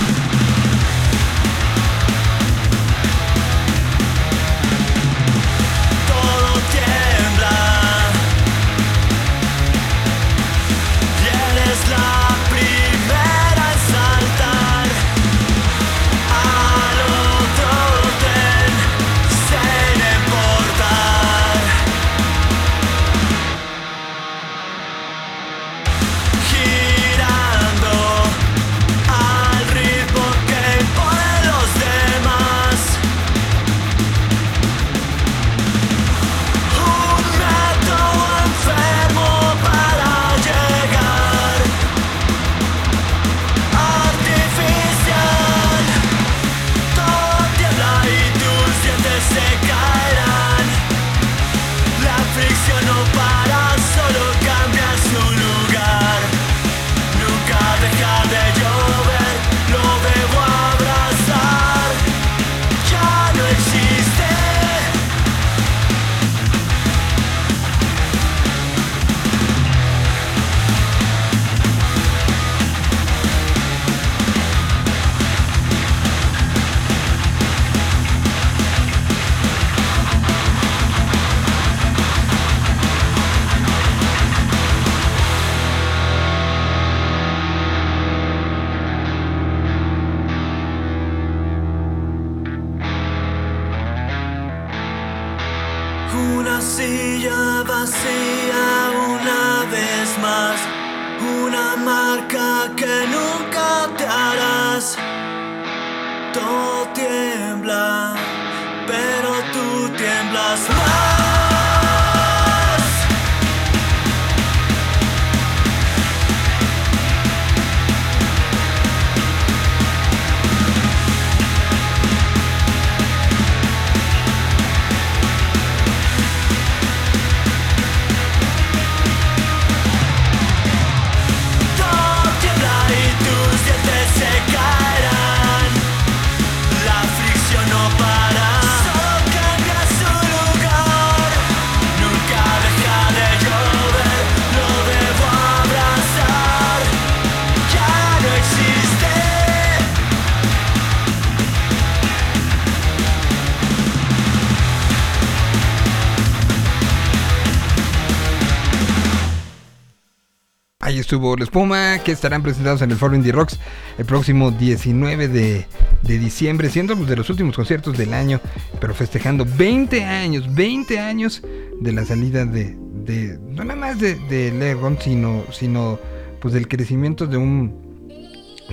Estuvo la espuma, que estarán presentados en el Foro Indie Rocks el próximo 19 de, de diciembre, siendo pues, de los últimos conciertos del año, pero festejando 20 años, 20 años de la salida de, de no nada más de, de Legon, sino, sino pues del crecimiento de un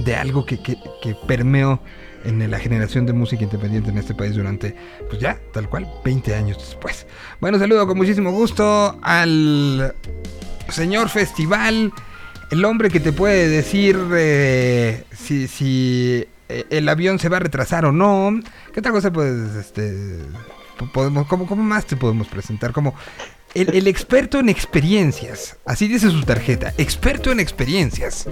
de algo que, que, que permeó en la generación de música independiente en este país durante, pues ya, tal cual, 20 años después. Bueno, saludo con muchísimo gusto al señor festival, el hombre que te puede decir eh, si, si eh, el avión se va a retrasar o no. ¿Qué otra cosa puedes, este, po- podemos, cómo, cómo más te podemos presentar? Como el, experto en experiencias, así dice su tarjeta, experto en experiencias.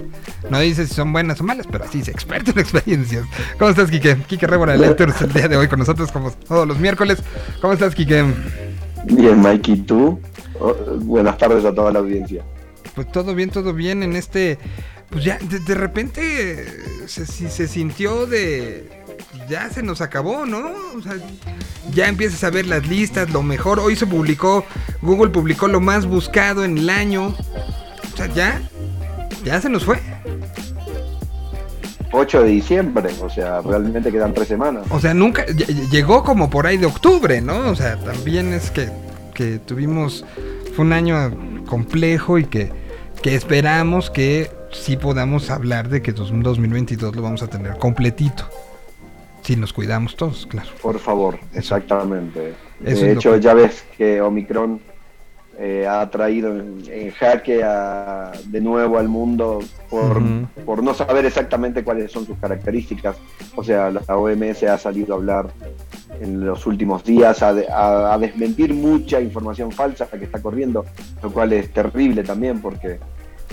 No dice si son buenas o malas, pero así dice, experto en experiencias. ¿Cómo estás, Quique? Quique Rébora, el Héctor, el día de hoy con nosotros como todos los miércoles. ¿Cómo estás, Quique? Bien, Mikey, ¿tú? Oh, buenas tardes a toda la audiencia. Pues todo bien, todo bien en este. Pues ya, de, de repente se, se sintió de. Ya se nos acabó, ¿no? O sea, ya empiezas a ver las listas, lo mejor. Hoy se publicó, Google publicó lo más buscado en el año. O sea, ya. Ya se nos fue. 8 de diciembre, o sea, realmente quedan tres semanas. O sea, nunca. ll- ll- Llegó como por ahí de octubre, ¿no? O sea, también es que, que tuvimos. Fue un año complejo y que, que esperamos que sí podamos hablar de que dos- 2022 lo vamos a tener completito. Si nos cuidamos todos, claro. Por favor, exactamente. Eso de hecho, que- ya ves que Omicron eh, ha traído en, en jaque a- de nuevo al mundo por, por no saber exactamente cuáles son sus características. O sea, la OMS ha salido a hablar en los últimos días a, de- a- a desmentir mucha información falsa que está corriendo, lo cual es terrible también porque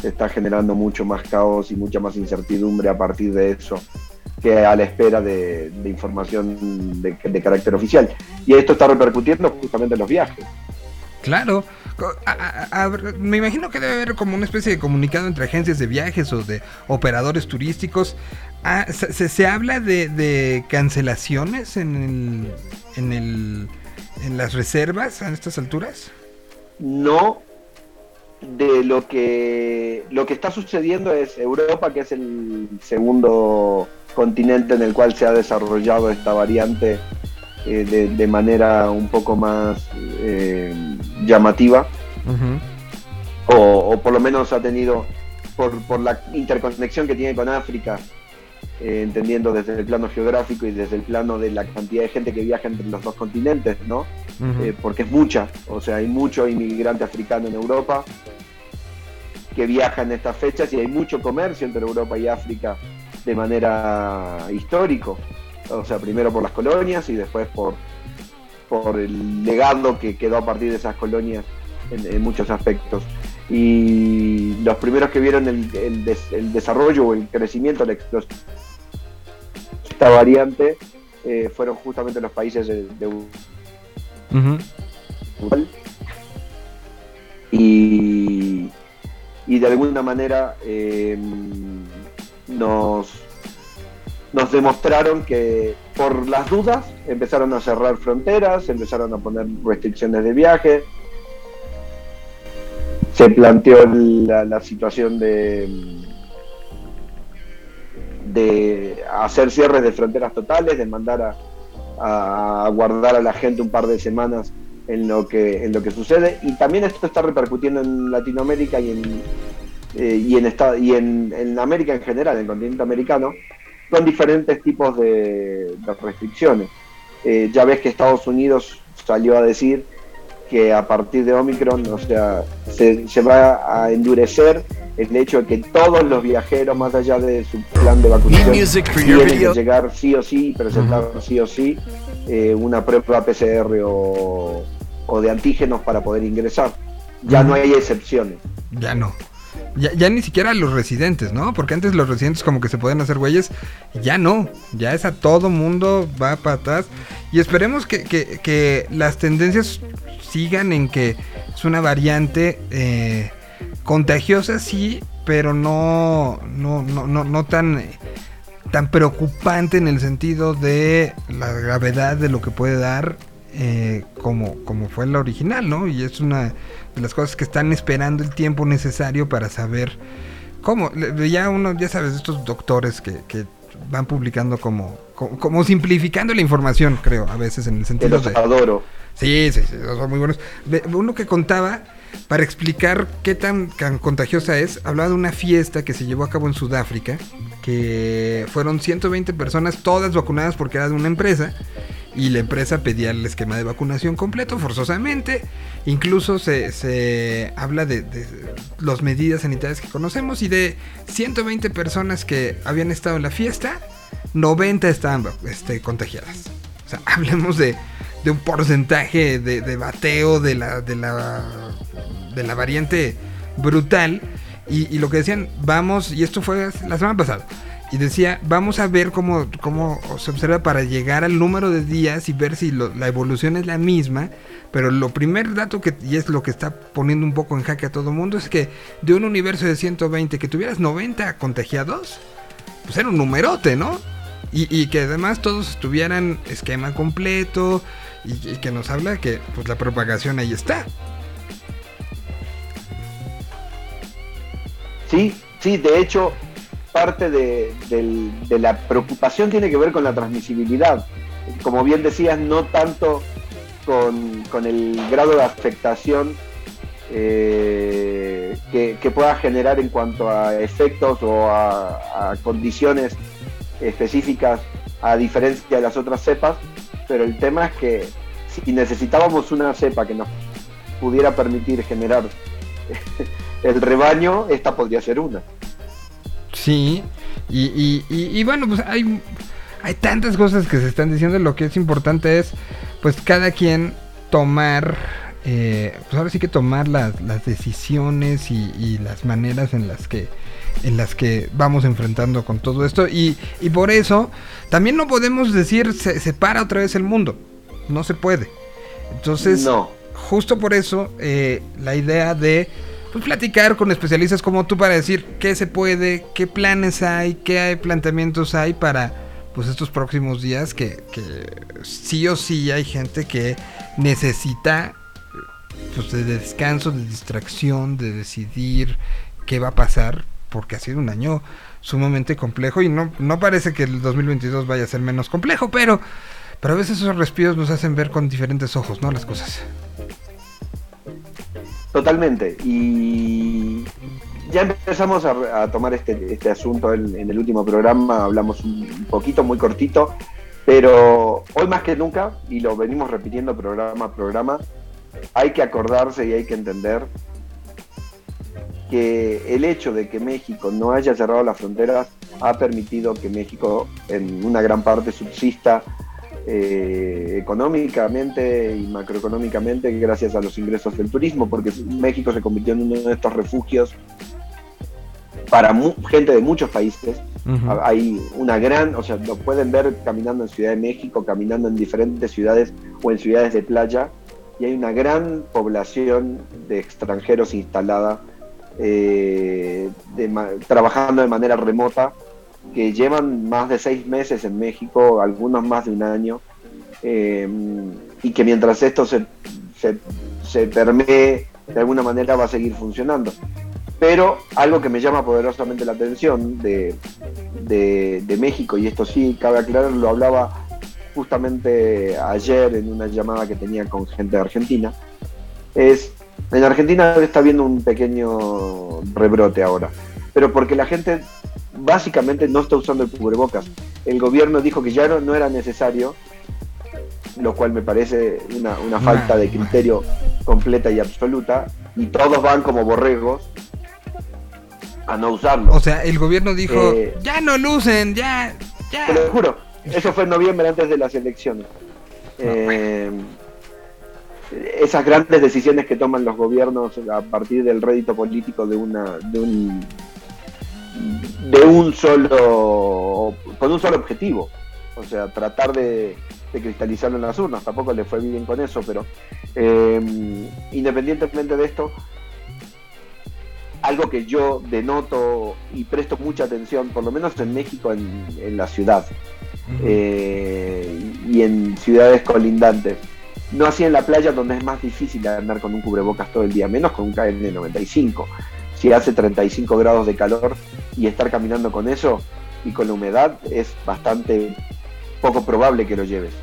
se está generando mucho más caos y mucha más incertidumbre a partir de eso que a la espera de, de información de, de carácter oficial. Y esto está repercutiendo justamente en los viajes. Claro. Me imagino que debe haber como una especie de comunicado entre agencias de viajes o de operadores turísticos. Ah, se, se- se habla de, de cancelaciones en el, en el en las reservas a estas alturas. No de lo que lo que está sucediendo es Europa, que es el segundo continente en el cual se ha desarrollado esta variante eh, de, de manera un poco más eh, llamativa. o, o por lo menos ha tenido, por, por la interconexión que tiene con África, eh, entendiendo desde el plano geográfico y desde el plano de la cantidad de gente que viaja entre los dos continentes, ¿no? Eh, porque es mucha, o sea, hay mucho inmigrante africano en Europa que viaja en estas fechas y hay mucho comercio entre Europa y África de manera histórico, o sea, primero por las colonias y después por, por el legado que quedó a partir de esas colonias en, en muchos aspectos. Y los primeros que vieron el, el des- el desarrollo o el crecimiento, la explosión de esta variante, eh, fueron justamente los países de, de y, y de alguna manera eh, nos, nos demostraron que por las dudas empezaron a cerrar fronteras, empezaron a poner restricciones de viaje, se planteó la, situación de, de hacer cierres de fronteras totales, de mandar a, a guardar a la gente un par de semanas en lo que en lo que sucede. Y también esto está repercutiendo en Latinoamérica y en eh, y en esta- y en, en América en general, en el continente americano, con diferentes tipos de, de restricciones. Eh, ya ves que Estados Unidos salió a decir que a partir de Omicron, o sea, se, se va a endurecer el hecho de que todos los viajeros, más allá de su plan de vacunación, tienen que llegar sí o sí, presentar sí o sí eh, una prueba PCR o, o de antígenos para poder ingresar. Ya no hay excepciones. Ya no. Ya, ya ni siquiera los residentes, ¿no? Porque antes los residentes como que se podían hacer güeyes. Ya no. Ya es a todo mundo, va para atrás. Y esperemos que, que- que las tendencias sigan en que es una variante eh, contagiosa, sí, pero no, no, no, no, no tan, tan preocupante en el sentido de la gravedad de lo que puede dar eh, como, como fue la original, ¿no? Y es una de las cosas que están esperando el tiempo necesario para saber cómo. Ya uno, ya sabes, estos doctores que, que van publicando como, como, como simplificando la información, creo, a veces en el sentido los de... adoro. Sí, sí, sí, son muy buenos. Uno que contaba, para explicar qué tan, tan contagiosa es, hablaba de una fiesta que se llevó a cabo en Sudáfrica, que fueron 120 personas, todas vacunadas porque era de una empresa, y la empresa pedía el esquema de vacunación completo, forzosamente. Incluso se, se habla de, de las medidas sanitarias que conocemos, y de 120 personas que habían estado en la fiesta, 90 estaban este, contagiadas. O sea, hablemos de, de un porcentaje de, de bateo de la, de la de la variante brutal. Y, y lo que decían, vamos, y esto fue la semana pasada, y decía, vamos a ver cómo, cómo se observa para llegar al número de días y ver si lo- la evolución es la misma. Pero lo primer dato que, y es lo que está poniendo un poco en jaque a todo mundo, es que de un universo de 120 que tuvieras 90 contagiados, pues era un numerote, ¿no? Y, y que además todos estuvieran esquema completo y, y que nos habla que pues la propagación ahí está. Sí, sí, de hecho, parte de, la preocupación tiene que ver con la transmisibilidad. Como bien decías, no tanto con, el grado de afectación eh, que, pueda generar en cuanto a efectos o a condiciones específicas a diferencia de las otras cepas, pero el tema es que si necesitábamos una cepa que nos pudiera permitir generar el rebaño, esta podría ser una. Sí, y, y- y- y bueno, pues hay, hay tantas cosas que se están diciendo. Lo que es importante es, pues, cada quien tomar, eh, pues ahora sí que tomar las, las decisiones y, y las maneras en las que en las que vamos enfrentando con todo esto y, y por eso también no podemos decir se, se para otra vez el mundo no se puede entonces No. justo por eso eh, la idea de platicar con especialistas como tú para decir qué se puede, qué planes hay, qué hay, planteamientos hay para pues estos próximos días que, sí o sí hay gente que necesita pues de descanso, de distracción, de decidir qué va a pasar, porque ha sido un año sumamente complejo y no, no parece que el 2022 vaya a ser menos complejo, pero, pero a veces esos respiros nos hacen ver con diferentes ojos, ¿no? Las cosas. Totalmente. Y ya empezamos a, a tomar este, este asunto en, en el último programa, hablamos un poquito, muy cortito, pero hoy más que nunca, y lo venimos repitiendo programa a programa, hay que acordarse y hay que entender que el hecho de que México no haya cerrado las fronteras ha permitido que México en una gran parte subsista eh, económicamente y macroeconómicamente gracias a los ingresos del turismo, porque México se convirtió en uno de estos refugios para mu- gente de muchos países. Ujú. Hay una gran, o sea, lo pueden ver caminando en Ciudad de México, caminando en diferentes ciudades o en ciudades de playa, y hay una gran población de extranjeros instalada, eh, de trabajando de manera remota, que llevan más de seis meses en México, algunos más de un año, eh, y que mientras esto se, se, se permee, de alguna manera va a seguir funcionando. Pero algo que me llama poderosamente la atención de, de, de México, y esto sí cabe aclarar, lo hablaba justamente ayer en una llamada que tenía con gente de Argentina, es, en Argentina está habiendo un pequeño rebrote ahora, pero porque la gente básicamente no está usando el cubrebocas. El gobierno dijo que ya no, no era necesario, lo cual me parece una, una falta de criterio completa y absoluta, y todos van como borregos a no usarlo. O sea, el gobierno dijo, Eh, ya no lucen, ya, ya. Te lo juro, eso fue en noviembre antes de las elecciones. Eh, esas grandes decisiones que toman los gobiernos a partir del rédito político de una de un de un solo con un solo objetivo o sea tratar de, de cristalizarlo en las urnas tampoco le fue bien con eso pero eh, independientemente de esto algo que yo denoto y presto mucha atención por lo menos en México en, en la ciudad eh, y en ciudades colindantes. No así en la playa donde es más difícil andar con un cubrebocas todo el día, menos con un KN95. Si hace 35 grados de calor y estar caminando con eso y con la humedad es bastante poco probable que lo lleves.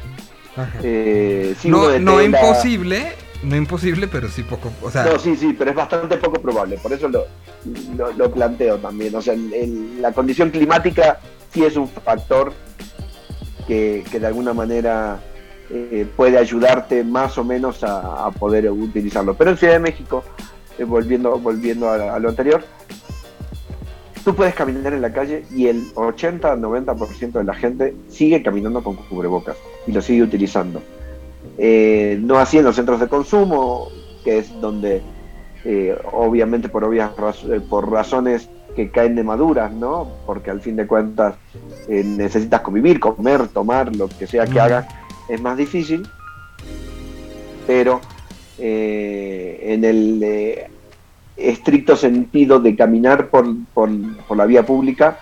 Eh, sí, no, de no tela- imposible, no imposible, pero sí poco, o sea, No, sí, sí, pero es bastante poco probable, por eso lo, lo, lo planteo también. O sea, el- el- la condición climática sí es un factor que, que de alguna manera eh, puede ayudarte más o menos a, a poder utilizarlo. Pero en Ciudad de México, eh, volviendo, volviendo a, a lo anterior, tú puedes caminar en la calle y el 80-90% de la gente sigue caminando con cubrebocas y lo sigue utilizando. Eh, no así en los centros de consumo, que es donde eh, obviamente por obvias raz- eh, por razones que caen de maduras, ¿no? Porque al fin de cuentas eh, necesitas convivir, comer, tomar, lo que sea que hagas, es más difícil. Pero en el estricto sentido de caminar por, por, por la vía pública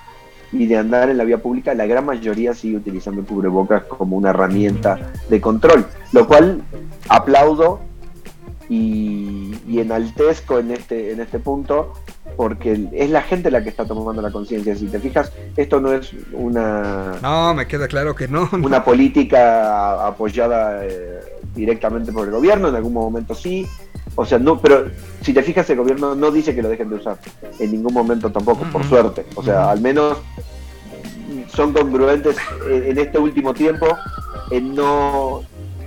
y de andar en la vía pública, la gran mayoría sigue utilizando el cubrebocas como una herramienta de control, lo cual aplaudo y, y enaltezco en este, en este punto porque es la gente la que está tomando la conciencia. Si te fijas, esto no es una, no, me queda claro que no. no. una política apoyada eh, directamente por el gobierno, en algún momento sí. O sea, no, pero si te fijas, el gobierno no dice que lo dejen de usar. En ningún momento tampoco, por suerte. O sea, al menos son congruentes en, en este último tiempo en no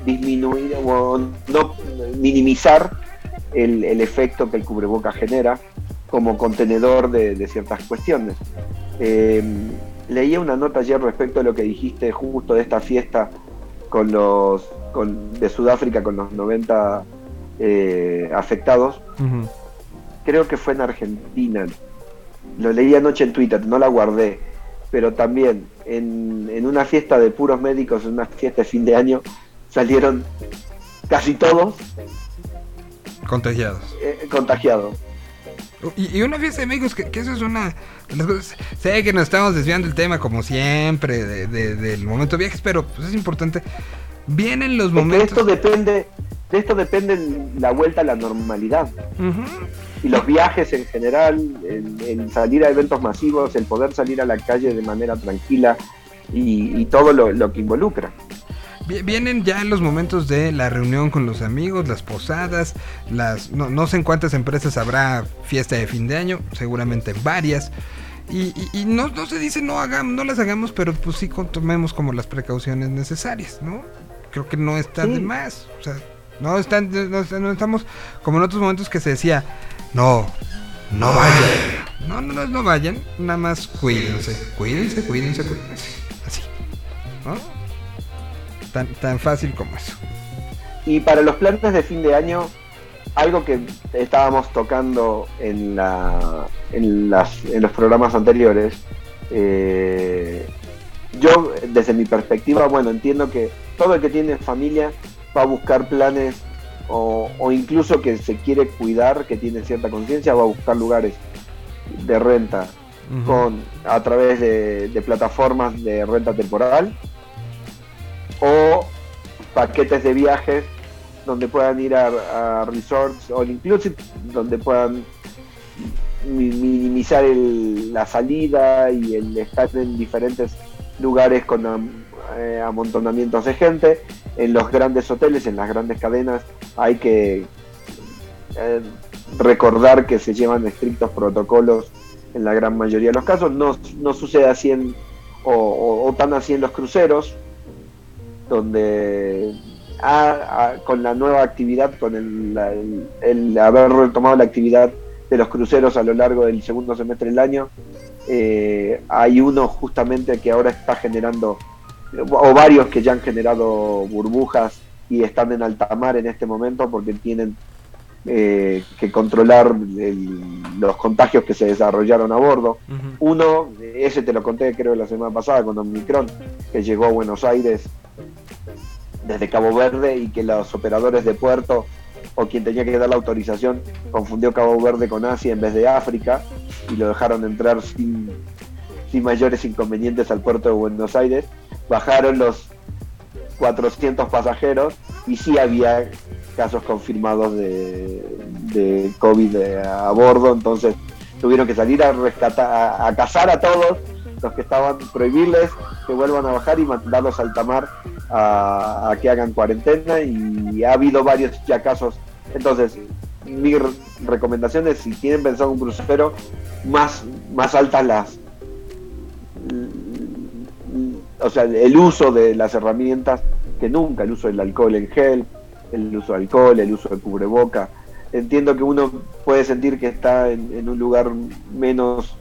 disminuir o no minimizar el, el efecto que el cubreboca genera como contenedor de, de ciertas cuestiones. Eh, leía una nota ayer respecto a lo que dijiste justo de esta fiesta con los con, de Sudáfrica con los 90 eh, afectados. Creo que fue en Argentina. Lo leí anoche en Twitter, no la guardé. Pero también en, en una fiesta de puros médicos, en una fiesta de fin de año, salieron casi todos Contagiados. eh, contagiados. Y, y una fiesta de médicos, que, que eso es una. Sé que nos estamos desviando del tema, como siempre, de- de- del momento viajes, pero pues es importante. Vienen los Es que momentos. esto depende, de esto depende la vuelta a la normalidad. Y los viajes en general, el, el salir a eventos masivos, el poder salir a la calle de manera tranquila y, y todo lo, lo que involucra. Vi- Vienen ya los momentos de la reunión con los amigos, las posadas, las no, no sé en cuántas empresas habrá fiesta de fin de año, seguramente en varias. Y, y- y no, no se dice no hagamos, no las hagamos, pero pues sí tomemos como las precauciones necesarias, ¿no? Creo que no está Sí. de más. O sea, no, están, estamos como en otros momentos que se decía, no, no vayan. No, no, no, no vayan, nada más cuídense, cuídense, cuídense, cuídense. Así, ¿no? Tan, tan fácil como eso. Y para los planes de fin de año, algo que estábamos tocando en, la, en, las, en los programas anteriores, eh, yo desde mi perspectiva, bueno, entiendo que todo el que tiene familia va a buscar planes o, o incluso que se quiere cuidar, que tiene cierta conciencia, va a buscar lugares de renta con a través de, de plataformas de renta temporal o paquetes de viajes donde puedan ir a, a resorts all inclusive donde puedan mi- minimizar el- la salida y el estar en diferentes lugares con am- eh, amontonamientos de gente. En los grandes hoteles, en las grandes cadenas, hay que eh, recordar que se llevan estrictos protocolos en la gran mayoría de los casos. No, no sucede así en, o, tan así en los cruceros, donde ah, ah, con la nueva actividad, con el- el haber retomado la actividad de los cruceros a lo largo del segundo semestre del año, eh, hay uno justamente que ahora está generando, o varios que ya han generado burbujas y están en alta mar en este momento porque tienen eh, que controlar el- los contagios que se desarrollaron a bordo. Uno, ese te lo conté creo la semana pasada con Omicron, que llegó a Buenos Aires desde Cabo Verde y que los operadores de puerto o quien tenía que dar la autorización confundió Cabo Verde con Asia en vez de África y lo dejaron entrar sin, sin mayores inconvenientes al puerto de Buenos Aires. Bajaron los 400 pasajeros y sí había casos confirmados de, COVID a bordo, entonces tuvieron que salir a rescatar, a, cazar a todos los que estaban, prohibirles que vuelvan a bajar y mandarlos a alta mar a, que hagan cuarentena y ha habido varios ya casos. Entonces, mi re- recomendación es si tienen pensado un crucero, más, más altas las o sea, el uso de las herramientas que nunca, el uso del alcohol en gel, el uso de alcohol, el uso de cubreboca. Entiendo que uno puede sentir que está en, un lugar menos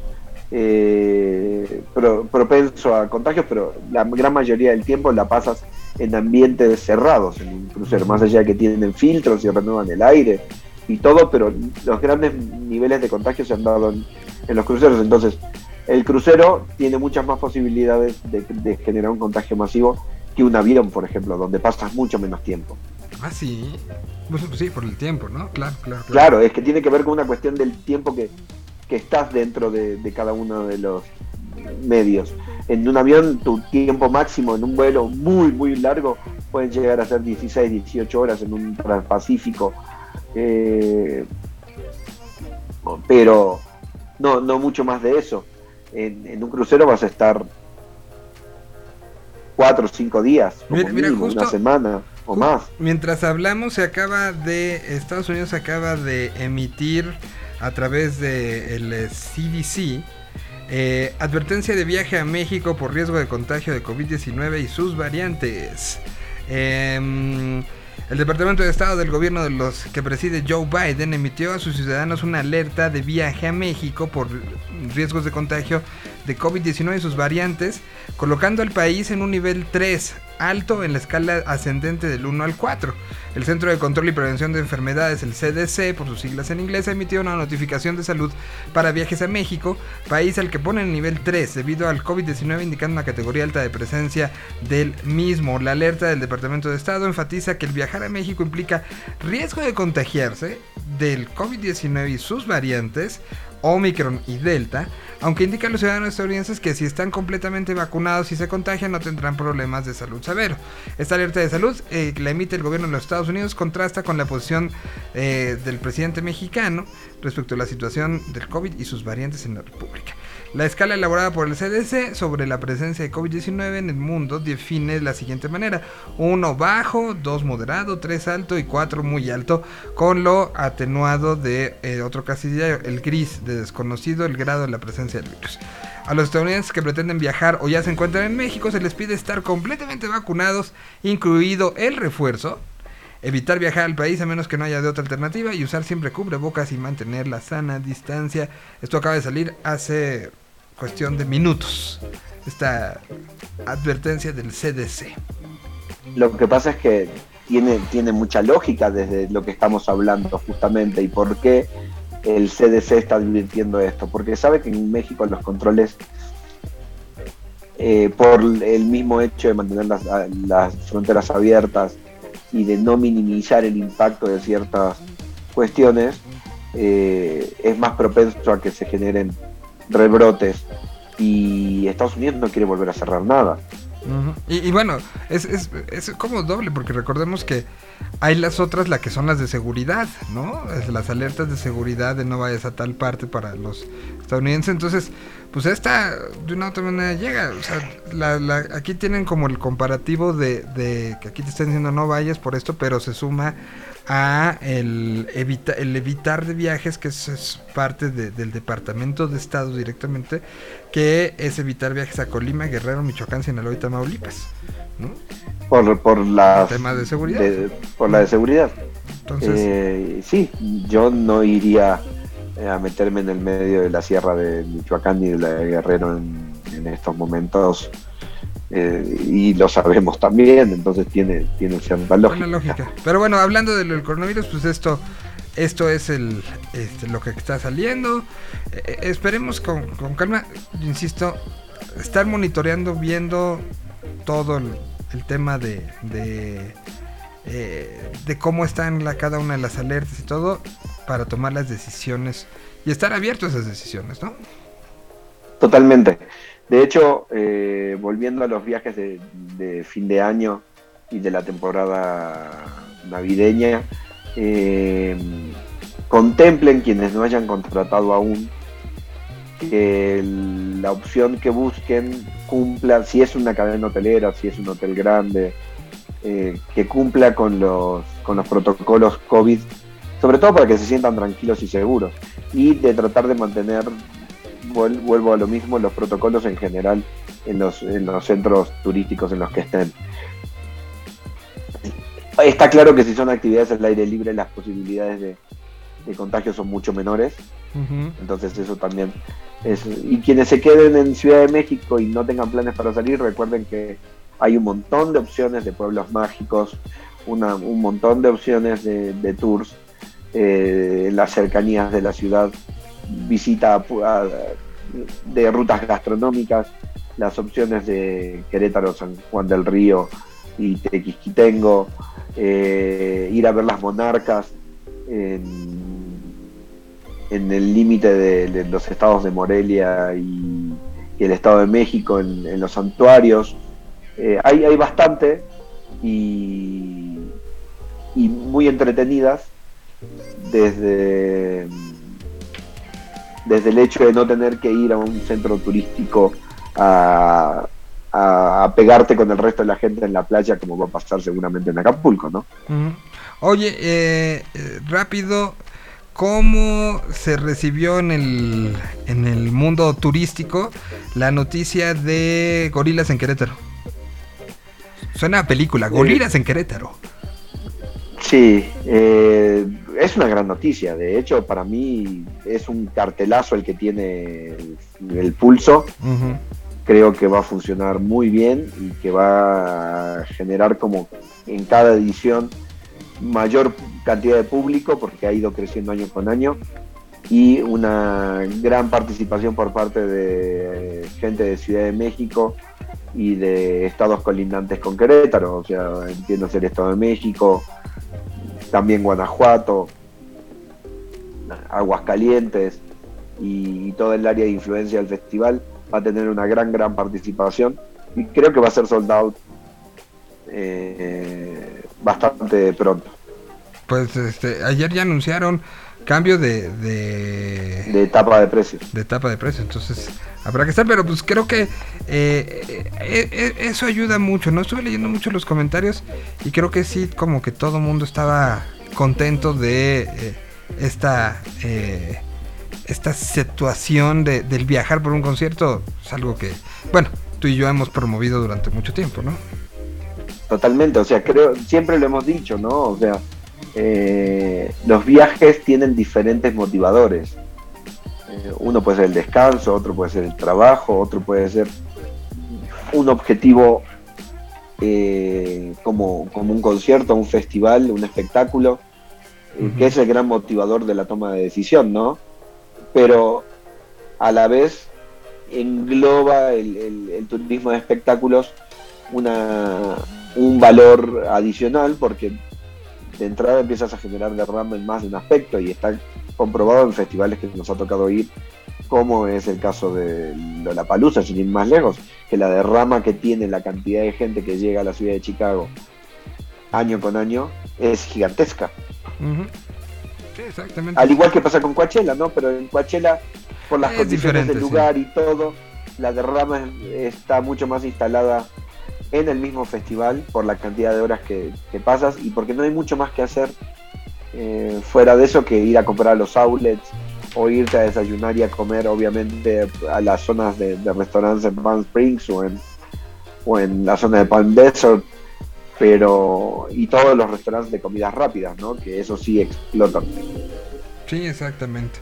eh, pro- propenso a contagios, pero la gran mayoría del tiempo la pasas en ambientes cerrados en un crucero, más allá de que tienen filtros y renuevan el aire y todo, pero los grandes niveles de contagio se han dado en los cruceros. Entonces, el crucero tiene muchas más posibilidades de, de generar un contagio masivo que un avión, por ejemplo, donde pasas mucho menos tiempo. Ah, sí. Pues, pues sí, por el tiempo, ¿no? Claro, claro, claro. Claro, es que tiene que ver con una cuestión del tiempo que, que estás dentro de, de cada uno de los medios. En un avión, tu tiempo máximo en un vuelo muy, muy largo pueden llegar a ser 16, 18 horas en un transpacífico. Eh, pero no, no mucho más de eso. En, en un crucero vas a estar cuatro o cinco días, como Mira- mira, mínimo, justo- una semana o más. Mientras hablamos, se acaba de. Estados Unidos acaba de emitir a través del de CDC eh, advertencia de viaje a México por riesgo de contagio de COVID-19 y sus variantes. Em, el Departamento de Estado del gobierno de los que preside Joe Biden emitió a sus ciudadanos una alerta de viaje a México por riesgos de contagio de COVID-19 y sus variantes, colocando al país en un nivel 3, alto en la escala ascendente del 1 al 4. El Centro de Control y Prevención de Enfermedades, el CDC, por sus siglas en inglés, ha emitido una notificación de salud para viajes a México, país al que pone en nivel 3 debido al COVID-19 indicando una categoría alta de presencia del mismo. La alerta del Departamento de Estado enfatiza que el viajar a México implica riesgo de contagiarse del COVID-19 y sus variantes, Omicron y Delta, aunque indica a los ciudadanos estadounidenses que si están completamente vacunados y se contagian no tendrán problemas de salud severo. Esta alerta de salud eh, la emite el gobierno de los Estados Unidos contrasta con la posición eh, del presidente mexicano respecto a la situación del COVID y sus variantes en la República. La escala elaborada por el CDC sobre la presencia de COVID-19 en el mundo define de la siguiente manera. 1 bajo, 2 moderado, 3 alto y 4 muy alto, con lo atenuado de eh, otro casillero, el gris de desconocido, el grado de la presencia del virus. A los estadounidenses que pretenden viajar o ya se encuentran en México se les pide estar completamente vacunados, incluido el refuerzo, evitar viajar al país a menos que no haya de otra alternativa y usar siempre cubrebocas y mantener la sana distancia. Esto acaba de salir hace cuestión de minutos. Esta advertencia del CDC. Lo que pasa es que tiene, tiene mucha lógica desde lo que estamos hablando justamente y por qué el CDC está advirtiendo esto. Porque sabe que en México los controles, eh, por el mismo hecho de mantener las, fronteras abiertas y de no minimizar el impacto de ciertas cuestiones, eh, es más propenso a que se generen rebrotes. Y Estados Unidos no quiere volver a cerrar nada. Y, y bueno, es, es, es como doble, porque recordemos que hay las otras, las que son las de seguridad, ¿no? Las alertas de seguridad de no vayas a tal parte para los estadounidenses. Entonces, pues esta de una u otra manera llega. O sea, la- la- aquí tienen como el comparativo de, de que aquí te están diciendo no vayas por esto, pero se suma a el, evita, el evitar de viajes, que es, es parte de- del Departamento de Estado directamente, que es evitar viajes a Colima, Guerrero, Michoacán, Sinaloa y Tamaulipas. ¿no? Por, por la Tema de seguridad. por la de seguridad. Entonces, Eh, sí, yo no iría eh, a meterme en el medio de la sierra de Michoacán ni de la de Guerrero en, en estos momentos. Eh, y lo sabemos también, entonces tiene, tiene cierta lógica. Lógica. Pero bueno, hablando del coronavirus, pues esto, esto es el, este, lo que está saliendo. Eh, eh, esperemos con, con calma, insisto, estar monitoreando, viendo todo el, el tema de, de, eh, de cómo están la, cada una de las alertas y todo, para tomar las decisiones y estar abiertos a esas decisiones, ¿no? Totalmente. De hecho, eh, volviendo a los viajes de, fin de año y de la temporada navideña, eh, contemplen quienes no hayan contratado aún que la opción que busquen cumpla, si es una cadena hotelera, si es un hotel grande, eh, que cumpla con los, con los protocolos COVID, sobre todo para que se sientan tranquilos y seguros, y de tratar de mantener vuelvo a lo mismo, los protocolos en general en los, en los centros turísticos en los que estén. Está claro que si son actividades al aire libre, las posibilidades de, de contagio son mucho menores, entonces eso también es... Y quienes se queden en Ciudad de México y no tengan planes para salir, recuerden que hay un montón de opciones de pueblos mágicos, una- un montón de opciones de, de tours eh, en las cercanías de la ciudad, visita a a- de rutas gastronómicas, las opciones de Querétaro, San Juan del Río y Tequisquitengo, eh, ir a ver las monarcas en, el límite de, los estados de Morelia y, el estado de México, en, en los santuarios. Eh, hay, hay bastante y, y muy entretenidas desde, desde el hecho de no tener que ir a un centro turístico a, a- a pegarte con el resto de la gente en la playa como va a pasar seguramente en Acapulco, ¿no? Oye, eh, eh, rápido, ¿cómo se recibió en el, en el mundo turístico la noticia de gorilas en Querétaro? Suena a película, gorilas en Querétaro. Sí, eh, es una gran noticia. De hecho, para mí es un cartelazo el que tiene el, el pulso. Creo que va a funcionar muy bien y que va a generar como en cada edición mayor cantidad de público porque ha ido creciendo año con año y una gran participación por parte de gente de Ciudad de México y de estados colindantes con Querétaro, o sea, entiendo ser Estado de México, también Guanajuato, Aguascalientes y, todo el área de influencia del festival va a tener una gran, gran participación y creo que va a ser sold out eh, bastante pronto, Pues este, ayer ya anunciaron cambio de, de, de etapa de precios. de etapa de precio, entonces habrá que estar, pero pues creo que eh, eh, eh, eso ayuda mucho, ¿no? Estuve leyendo mucho los comentarios y creo que sí, como que todo el mundo estaba contento de eh, esta, eh, esta situación de, del viajar por un concierto, es algo que, bueno, tú y yo hemos promovido durante mucho tiempo, ¿no? Totalmente, o sea, creo, siempre lo hemos dicho, ¿no? O sea, eh, los viajes tienen diferentes motivadores. Eh, uno puede ser el descanso, otro puede ser el trabajo, otro puede ser un objetivo eh, como, como un concierto, un festival, un espectáculo, que es el gran motivador de la toma de decisión, ¿no? Pero a la vez engloba el, el- el turismo de espectáculos una, un valor adicional porque de entrada empiezas a generar derrama en más de un aspecto y está comprobado en festivales que nos ha tocado ir, como es el caso de Lollapalooza, sin ir más lejos, que la derrama que tiene la cantidad de gente que llega a la ciudad de Chicago año con año es gigantesca. Sí, exactamente. Al igual que pasa con Coachella, ¿no? Pero en Coachella por las Es condiciones del sí. lugar y todo, la derrama es- está mucho más instalada en el mismo festival por la cantidad de horas que, que pasas y porque no hay mucho más que hacer eh, fuera de eso que ir a comprar los outlets o irte a desayunar y a comer obviamente a las zonas de, de restaurantes en Palm Springs o en, o en la zona de Palm Desert pero y todos los restaurantes de comidas rápidas, ¿no? Que eso sí explotan. Sí, exactamente.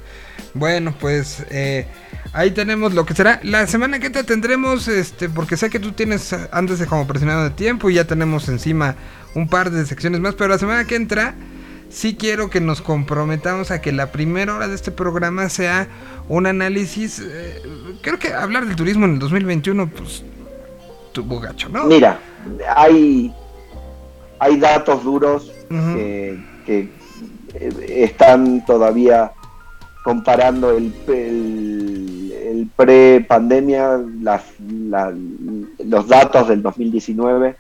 Bueno, pues eh, ahí tenemos lo que será. La semana que te tendremos, este, porque sé que tú tienes, antes de como presionado de tiempo y ya tenemos encima un par de secciones más, pero la semana que entra sí quiero que nos comprometamos a que la primera hora de este programa sea un análisis. eh, creo que hablar del turismo en el 2021, pues tuvo gacho, ¿no? Mira, hay, hay datos duros que, que, eh, están todavía comparando el, el, el pre-pandemia, la- los datos del 2019,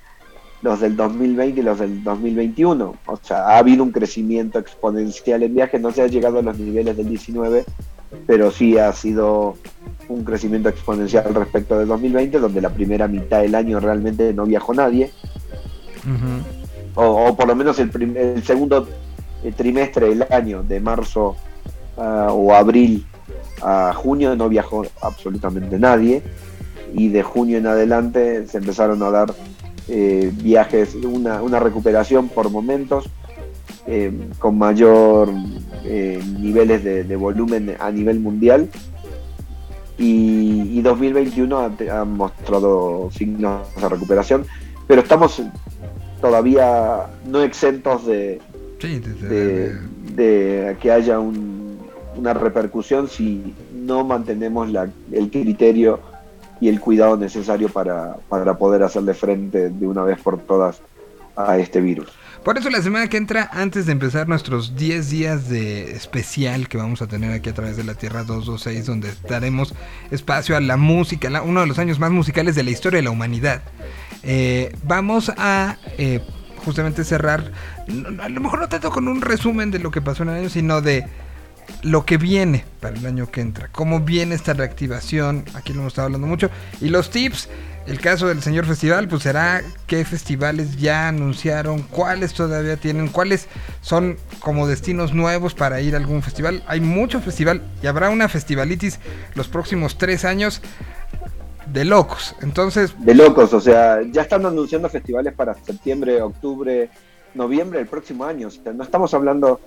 los del 2020 y los del 2021. O sea, ha habido un crecimiento exponencial en viajes, no se ha llegado a los niveles del 19, pero sí ha sido un crecimiento exponencial respecto del 2020, donde la primera mitad del año realmente no viajó nadie. O, o por lo menos el, el segundo eh, trimestre del año, de marzo ah, o abril a junio, no viajó absolutamente nadie. Y de junio en adelante se empezaron a dar eh, viajes, una, una recuperación por momentos, eh, con mayor eh, niveles de, de volumen a nivel mundial. Y, y 2021 ha, ha mostrado signos de recuperación, pero estamos todavía no exentos de, Sí, desde- de, de que haya un- una repercusión si no mantenemos la- el criterio y el cuidado necesario para, para poder hacerle frente de una vez por todas a este virus. Por eso la semana que entra, antes de empezar nuestros 10 días de especial que vamos a tener aquí a través de la Tierra 226, donde daremos espacio a la música, la- uno de los años más musicales de la historia de la humanidad, eh, vamos a eh, justamente cerrar, a lo mejor no tanto con un resumen de lo que pasó en el año, sino de lo que viene para el año que entra, cómo viene esta reactivación, aquí lo hemos estado hablando mucho, y los tips, el caso del señor festival, pues será qué festivales ya anunciaron, cuáles todavía tienen, cuáles son como destinos nuevos para ir a algún festival. Hay mucho festival y habrá una festivalitis los próximos tres años de locos. Entonces, De locos, o sea, ya están anunciando festivales para septiembre, octubre, noviembre del próximo año. O sea, no estamos hablando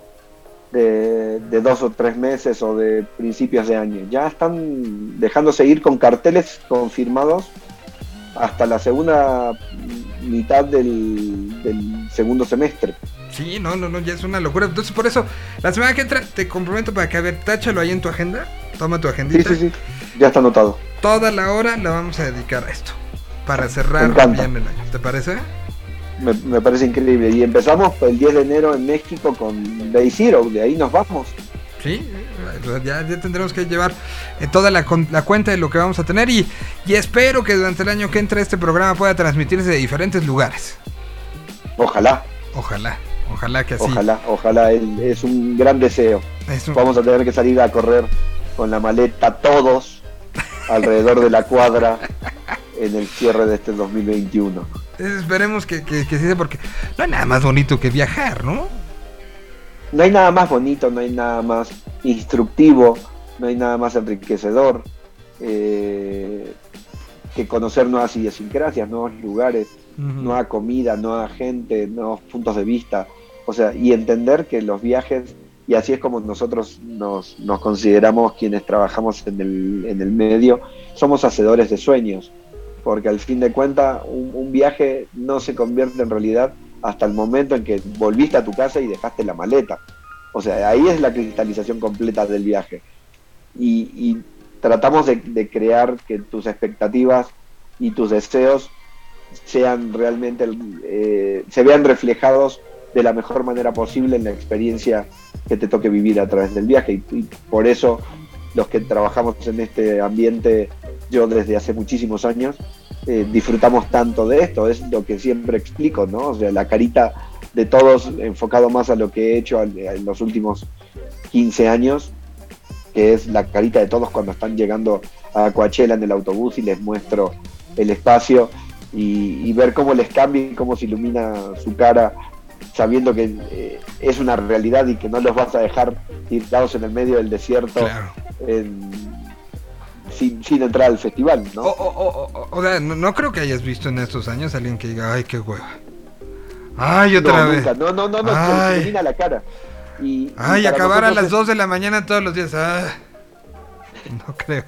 de, de dos o tres meses o de principios de año. Ya están dejándose ir con carteles confirmados hasta la segunda mitad del, del segundo semestre. sí, no, no, no, ya es una locura. Entonces, por eso, la semana que entra te comprometo para que, a ver, táchalo ahí en tu agenda, toma tu Sí, agendita. sí, sí, ya está anotado. Toda la hora la vamos a dedicar a esto, para cerrar bien el año. ¿Te parece? Me, me parece increíble. Y empezamos el 10 de enero en México con Day Zero, de ahí nos vamos. Sí, ya, ya tendremos que llevar eh, toda la, la cuenta de lo que vamos a tener y, y espero que durante el año que entra este programa pueda transmitirse de diferentes lugares. Ojalá, Ojalá, ojalá que así. ojalá, ojalá. Es, un gran deseo. Un- Vamos a tener que salir a correr con la maleta todos alrededor de la cuadra en el cierre de este 2021. Esperemos que, que, que sí sea porque no hay nada más bonito que viajar, ¿no? No hay nada más bonito, no hay nada más instructivo, no hay nada más enriquecedor eh, que conocer nuevas idiosincrasias, nuevos lugares, Ujú. nueva comida, nueva gente, nuevos puntos de vista. O sea, y entender que los viajes, y así es como nosotros nos, nos consideramos quienes trabajamos en el, en el medio, somos hacedores de sueños. Porque al fin de cuentas, un, viaje no se convierte en realidad hasta el momento en que volviste a tu casa y dejaste la maleta. O sea, ahí es la cristalización completa del viaje. Y, tratamos de, crear que tus expectativas y tus deseos sean realmente eh, se vean reflejados de la mejor manera posible en la experiencia que te toque vivir a través del viaje y por eso los que trabajamos en este ambiente yo desde hace muchísimos años eh, disfrutamos tanto de esto es lo que siempre explico no o sea la carita de todos enfocado más a lo que he hecho en los últimos 15 años que es la carita de todos cuando están llegando a Coachella en el autobús y les muestro el espacio y, y ver cómo les cambia y cómo se ilumina su cara sabiendo que eh, es una realidad y que no los vas a dejar tirados en el medio del desierto Claro. En- sin, sin entrar al festival, ¿no? O, o- no, no creo que hayas visto en estos años a alguien que diga, ay, qué hueva. Ay, otra no, vez. nunca. no, no, no, no, Ay. la cara. Y, Ay, acabar a las es- 2 de la mañana todos los días. Ah, no creo.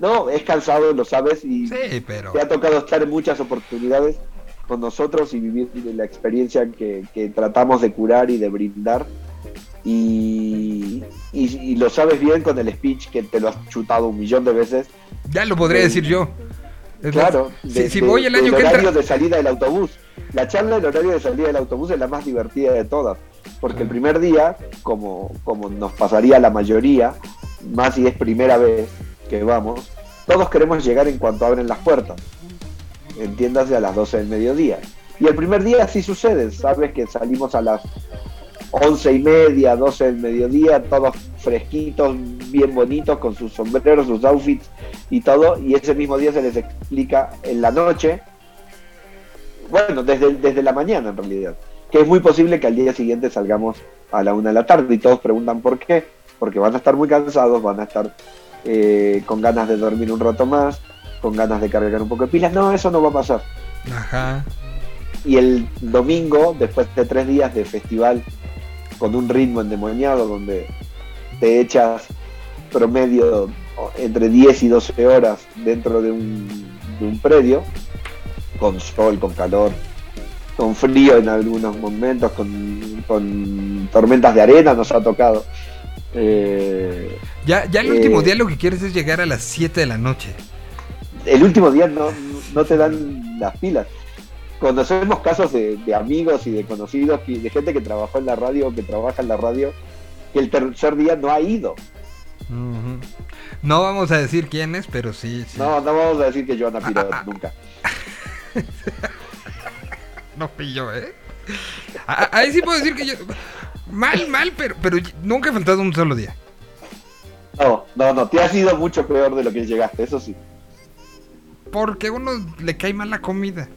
No, es cansado, lo sabes, y Sí, pero. te ha tocado estar en muchas oportunidades con nosotros y vivir la experiencia que, que tratamos de curar y de brindar. Y, y- y lo sabes bien con el speech que te lo has chutado un millón de veces. Ya lo podría decir yo. Es Claro, más, de- si de- voy el año que horario entra. de salida del autobús. La charla del horario de salida del autobús es la más divertida de todas, porque el primer día, como, como nos pasaría a la mayoría, más si es primera vez que vamos, todos queremos llegar en cuanto abren las puertas. Entiéndase a las 12 del mediodía. Y el primer día sí sucede, sabes que salimos a las 11 y media, 12 del mediodía, todos fresquitos, bien bonitos, con sus sombreros, sus outfits y todo, y ese mismo día se les explica en la noche, bueno, desde, desde la mañana en realidad, que es muy posible que al día siguiente salgamos a la una de la tarde. Y todos preguntan por qué, porque van a estar muy cansados, van a estar eh, con ganas de dormir un rato más, con ganas de cargar un poco de pilas, no, eso no va a pasar. Ajá. y el domingo, después de tres días de festival con un ritmo endemoniado donde te echas promedio entre 10 y 12 horas dentro de un, de un predio, con sol, con calor, con frío en algunos momentos, con, con tormentas de arena nos ha tocado. Eh, Ya, ya el Eh, último día lo que quieres es llegar a las 7 de la noche. el último día no, no te dan las pilas. Conocemos casos de, de amigos y de conocidos y de gente que trabajó en la radio que trabaja en la radio que el tercer día no ha ido. No vamos a decir quién es, pero sí. sí. No, no vamos a decir que Joana Pirot nunca. No yo, ¿eh? Ahí sí puedo decir que yo. Mal, mal, pero, pero nunca he faltado un solo día. No, no, no, te has ido mucho peor de lo que llegaste, eso sí. Porque a uno le cae mal la comida.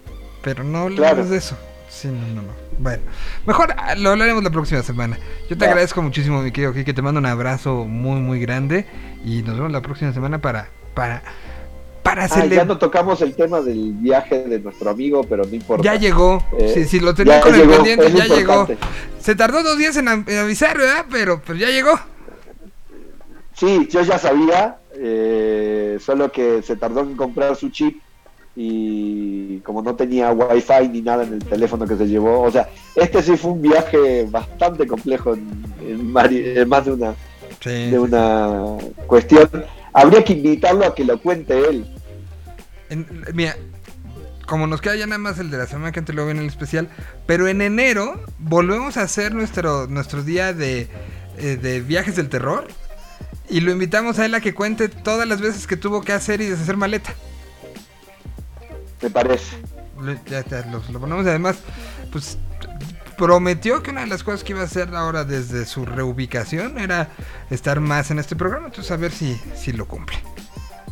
Pero no hablamos Claro. de eso. Sí, no, no, no. Bueno, mejor ah, lo hablaremos la próxima semana. Yo te Va. agradezco muchísimo, mi querido que te mando un abrazo muy, muy grande. Y nos vemos la próxima semana para. para. para Ah, hacerle. ya no tocamos el tema del viaje de nuestro amigo, pero no importa. Ya llegó. Eh, si, si lo tenía con el llegó, pendiente, es ya lo llegó. importante. Se tardó dos días en avisar, ¿verdad? Pero, pero ya llegó. Sí, yo ya sabía, eh, solo que se tardó en comprar su chip y como no tenía wifi ni nada en el teléfono que se llevó, o sea, este sí fue un viaje bastante complejo en, en vari- en más de una, Sí. de una cuestión. Habría que invitarlo a que lo cuente él. En- mira, como nos queda ya nada más el de la semana que antes luego viene el especial, pero en enero volvemos a hacer nuestro, nuestro día de, eh, de viajes del terror y lo invitamos a él a que cuente todas las veces que tuvo que hacer y deshacer maleta. Me parece. Ya, ya, lo, lo ponemos además, pues prometió que una de las cosas que iba a hacer ahora desde su reubicación era estar más en este programa, entonces a ver si, si lo cumple.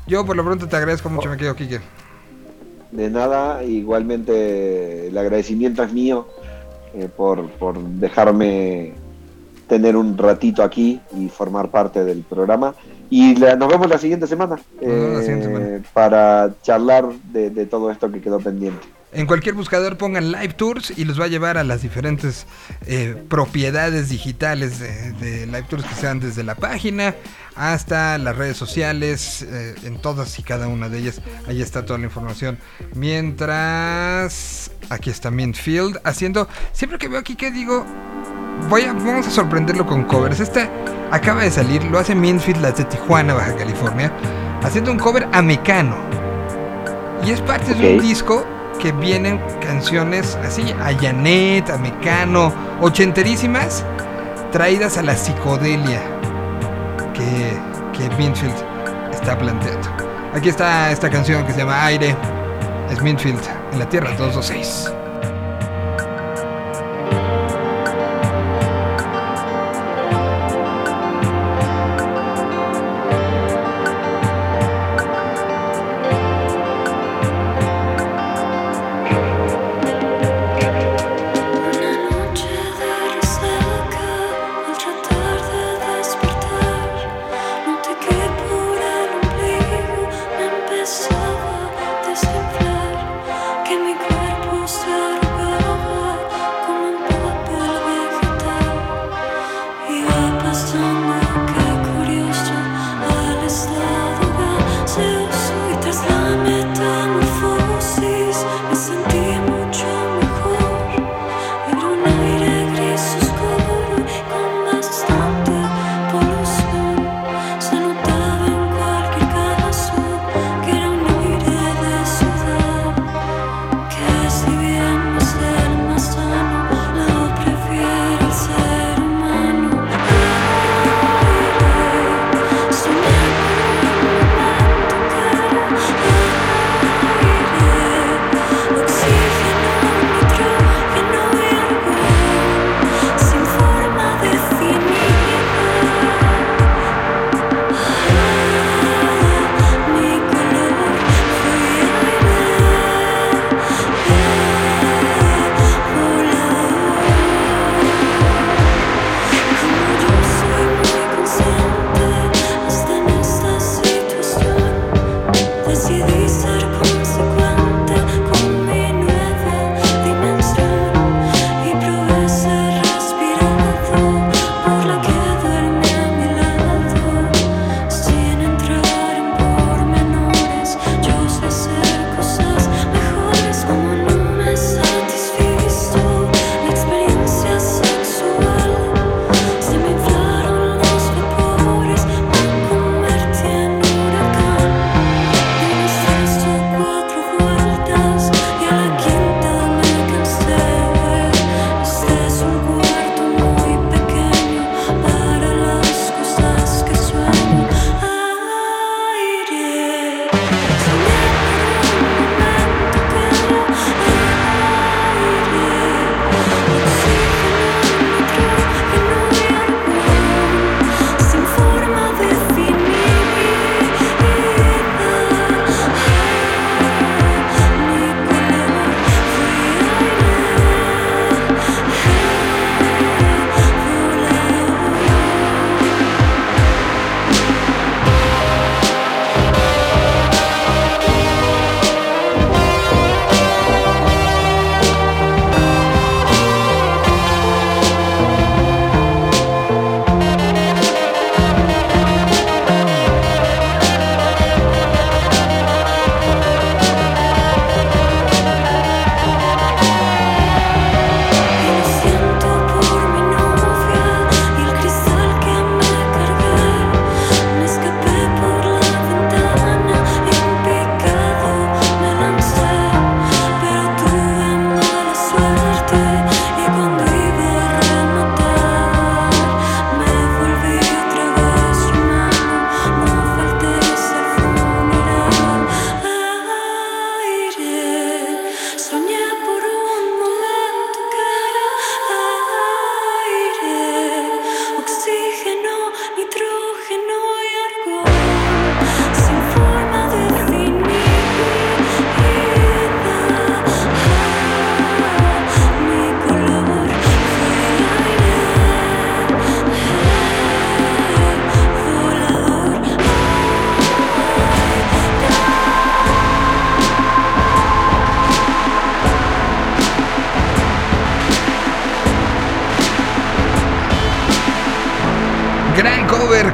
Yo por lo pronto te agradezco mucho, me quedo Kike. De nada, igualmente el agradecimiento es mío eh, por, por dejarme tener un ratito aquí y formar parte del programa. Y la- nos vemos la siguiente semana, vemos la siguiente eh, semana. para charlar de, de todo esto que quedó pendiente. En cualquier buscador pongan Live Tours y los va a llevar a las diferentes eh, propiedades digitales de, de Live Tours que sean desde la página hasta las redes sociales, eh, en todas y cada una de ellas. Ahí está toda la información. Mientras aquí está Mintfield haciendo. Siempre que veo aquí que digo, voy a, vamos a sorprenderlo con covers. Este acaba de salir, lo hace Mintfield, las de Tijuana, Baja California, haciendo un cover a Mecano. Y es parte de un disco que vienen canciones así, a Janet, a Mecano, ochenterísimas, traídas a la psicodelia que, que Minfield está planteando. Aquí está esta canción que se llama Aire, es Minfield en la Tierra 226.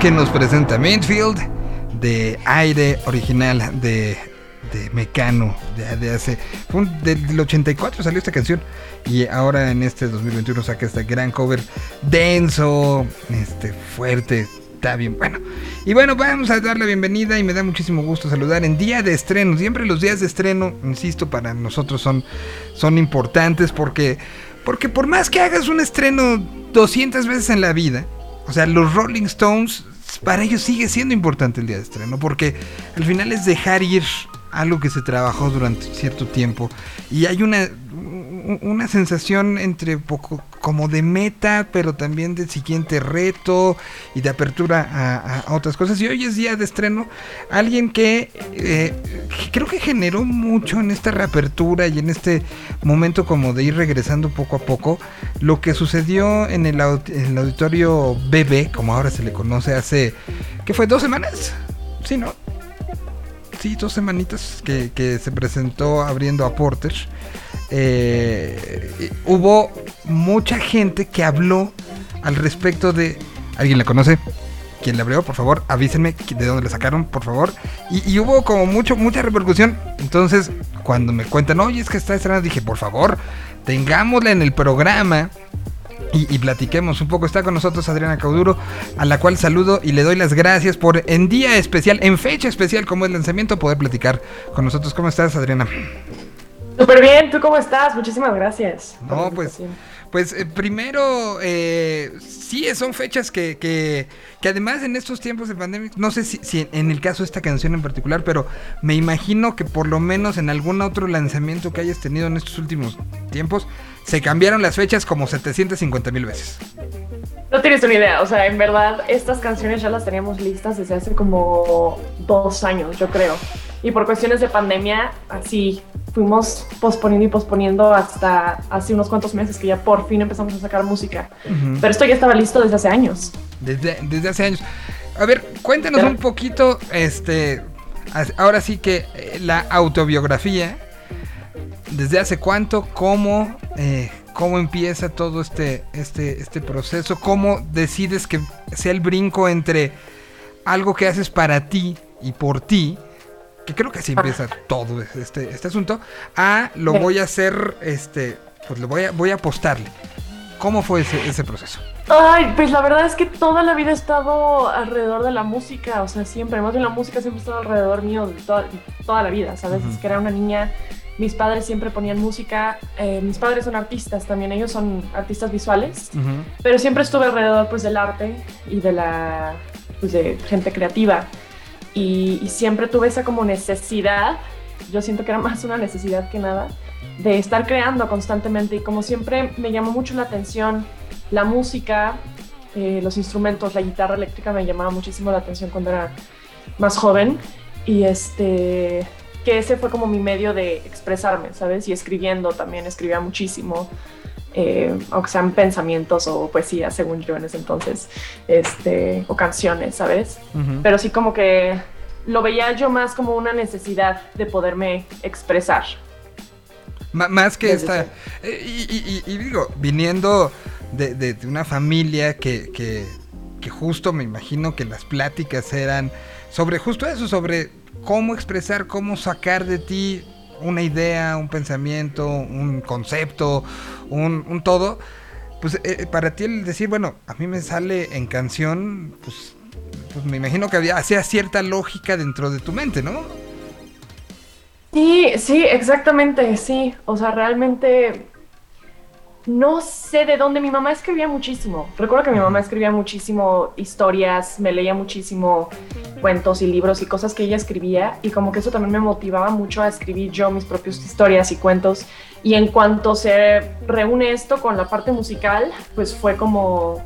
Que nos presenta Midfield de aire original de, Mecano de, de hace del 84 salió esta canción y ahora en este 2021 saca este gran cover denso este fuerte está bien bueno. Y bueno vamos a dar la bienvenida y me da muchísimo gusto saludar en día de estreno siempre los días de estreno insisto para nosotros son son importantes porque porque por más que hagas un estreno 200 veces en la vida o sea, los Rolling Stones, para ellos sigue siendo importante el día de estreno, porque al final es dejar ir algo que se trabajó durante cierto tiempo. Y hay una, una sensación entre poco como de meta, pero también de siguiente reto y de apertura a, otras cosas. Y hoy es día de estreno, alguien eh, que creo que generó mucho en esta reapertura y en este momento como de ir regresando poco a poco lo que sucedió en el, auditorio BB, como ahora se le conoce, hace, ¿qué fue? ¿Dos semanas? Sí, ¿no? Sí, dos semanitas que, se presentó abriendo a Porter. Eh, hubo mucha gente que habló al respecto de... ¿Alguien la conoce? ¿Quién la abrió? Por favor, avísenme de dónde la sacaron, por favor. Y, y hubo como mucho, mucha repercusión. Entonces, cuando me cuentan, oye, es que está estrenada, dije, por favor, tengámosla en el programa y, y platiquemos un poco. Está con nosotros Adriana Cauduro, a la cual saludo y le doy las gracias por en día especial, en fecha especial como el lanzamiento, poder platicar con nosotros. ¿Cómo estás, Adriana? Súper bien, ¿tú cómo estás? Muchísimas gracias. No, pues, invitación. Pues eh, primero, eh, sí son fechas que, que, que además en estos tiempos de pandemia, no sé si, si en el caso de esta canción en particular, pero me imagino que por lo menos en algún otro lanzamiento que hayas tenido en estos últimos tiempos, se cambiaron las fechas como 750 mil veces. No tienes una idea, o sea, en verdad estas canciones ya las teníamos listas desde hace como dos años, yo creo. Y por cuestiones de pandemia, así fuimos posponiendo y posponiendo hasta hace unos cuantos meses que ya por fin empezamos a sacar música. Pero esto ya estaba listo desde hace años. Desde, desde hace años. A ver, cuéntanos un poquito, este, ahora sí que eh, la autobiografía, desde hace cuánto, cómo, eh, cómo empieza todo este, este, este proceso, cómo decides que sea el brinco entre algo que haces para ti y por ti, que creo que así empieza todo este, este asunto, a lo voy a hacer, este, pues lo voy a, voy a apostarle. ¿Cómo fue ese, ese proceso? Ay, pues la verdad es que toda la vida he estado alrededor de la música, o sea, siempre, más bien la música siempre ha estado alrededor mío de toda, toda la vida, ¿sabes? Ujú. Desde que era una niña, mis padres siempre ponían música, eh, mis padres son artistas también, ellos son artistas visuales, pero siempre estuve alrededor pues del arte y de la, pues de gente creativa y, siempre tuve esa como necesidad, yo siento que era más una necesidad que nada, de estar creando constantemente y como siempre me llamó mucho la atención la música, eh, los instrumentos, la guitarra eléctrica me llamaba muchísimo la atención cuando era más joven y este que ese fue como mi medio de expresarme, ¿sabes? Y escribiendo también, escribía muchísimo, eh, aunque sean pensamientos o poesía, según yo en ese entonces, este, o canciones, ¿sabes? Pero sí como que lo veía yo más como una necesidad de poderme expresar. Más que esta. eh, Y, y- y- y digo, viniendo de, de- de una familia que, que, que justo me imagino que las pláticas eran sobre justo eso, sobre cómo expresar, cómo sacar de ti una idea, un pensamiento, un concepto, un, todo. Pues eh, para ti el decir, bueno, a mí me sale en canción, pues, pues me imagino que había hacía cierta lógica dentro de tu mente, ¿no? Sí, sí, exactamente, sí. O sea, realmente no sé de dónde mi mamá escribía muchísimo. Recuerdo que mi mamá escribía muchísimo historias, me leía muchísimo cuentos y libros y cosas que ella escribía y como que eso también me motivaba mucho a escribir yo mis propias historias y cuentos. Y en cuanto se reúne esto con la parte musical, pues fue como,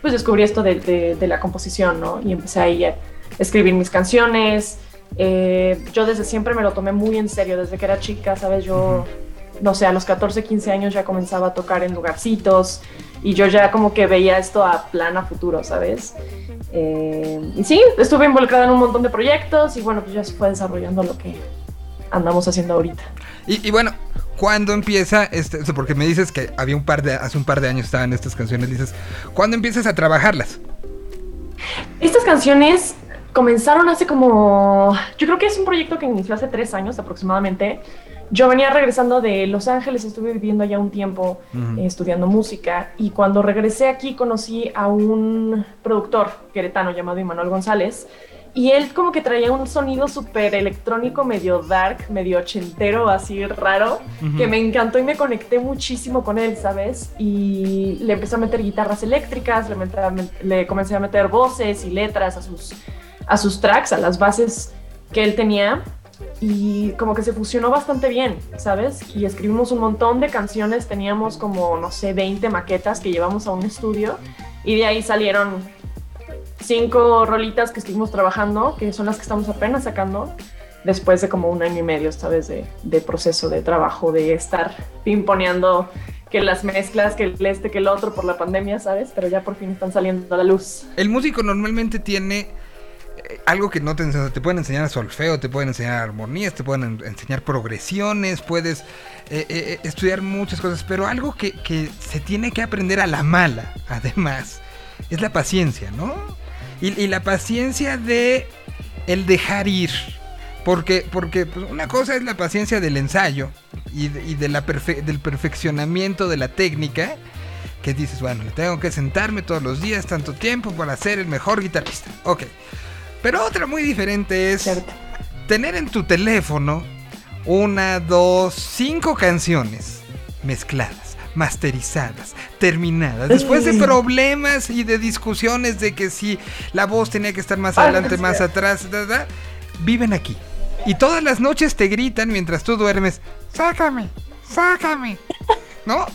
pues descubrí esto de, la composición, ¿no? Y empecé a escribir mis canciones. Eh, yo desde siempre me lo tomé muy en serio, desde que era chica, ¿sabes? Yo, no sé, a los 14, 15 años ya comenzaba a tocar en lugarcitos y yo ya como que veía esto a plan a futuro, ¿sabes? Eh, y sí, estuve involucrada en un montón de proyectos y bueno, pues ya se fue desarrollando lo que andamos haciendo ahorita. Y, y bueno, ¿cuándo empieza este? o sea, porque me dices que había un par de hace un par de años estaban estas canciones, dices, ¿cuándo empiezas a trabajarlas? Estas canciones comenzaron hace como, yo creo que es un proyecto que inició hace tres años aproximadamente. Yo venía regresando de Los Ángeles, estuve viviendo allá un tiempo eh, estudiando música y cuando regresé aquí conocí a un productor queretano llamado Imanuel González y él como que traía un sonido súper electrónico, medio dark, medio ochentero, así raro, que me encantó y me conecté muchísimo con él, ¿sabes? Y le empecé a meter guitarras eléctricas, le, le comencé a meter voces y letras a sus, a sus tracks, a las bases que él tenía. Y como que se fusionó bastante bien, ¿sabes? Y escribimos un montón de canciones, teníamos como, no sé, 20 maquetas que llevamos a un estudio y de ahí salieron cinco rolitas que estuvimos trabajando, que son las que estamos apenas sacando, después de como un año y medio, ¿sabes? De, de proceso de trabajo, de estar pimponeando que las mezclas, que el este, que el otro por la pandemia, ¿sabes? Pero ya por fin están saliendo a la luz. El músico normalmente tiene algo que no te enseñan. Te pueden enseñar solfeo, te pueden enseñar armonías, te pueden en- enseñar progresiones, puedes eh, eh, estudiar muchas cosas, pero algo que, se tiene que aprender a la mala, además, es la paciencia, ¿no? Y, la paciencia de el dejar ir. Porque, porque pues, una cosa es la paciencia del ensayo y, de- la del perfeccionamiento de la técnica, que dices, bueno, tengo que sentarme todos los días tanto tiempo para ser el mejor guitarrista. Ok. Pero otra muy diferente es ¿Cierto? tener en tu teléfono una, dos, cinco canciones mezcladas, masterizadas, terminadas. Después de problemas y de discusiones de que si la voz tenía que estar más adelante, más atrás, da, da, viven aquí. Y todas las noches te gritan mientras tú duermes, sácame, sácame. ¿No?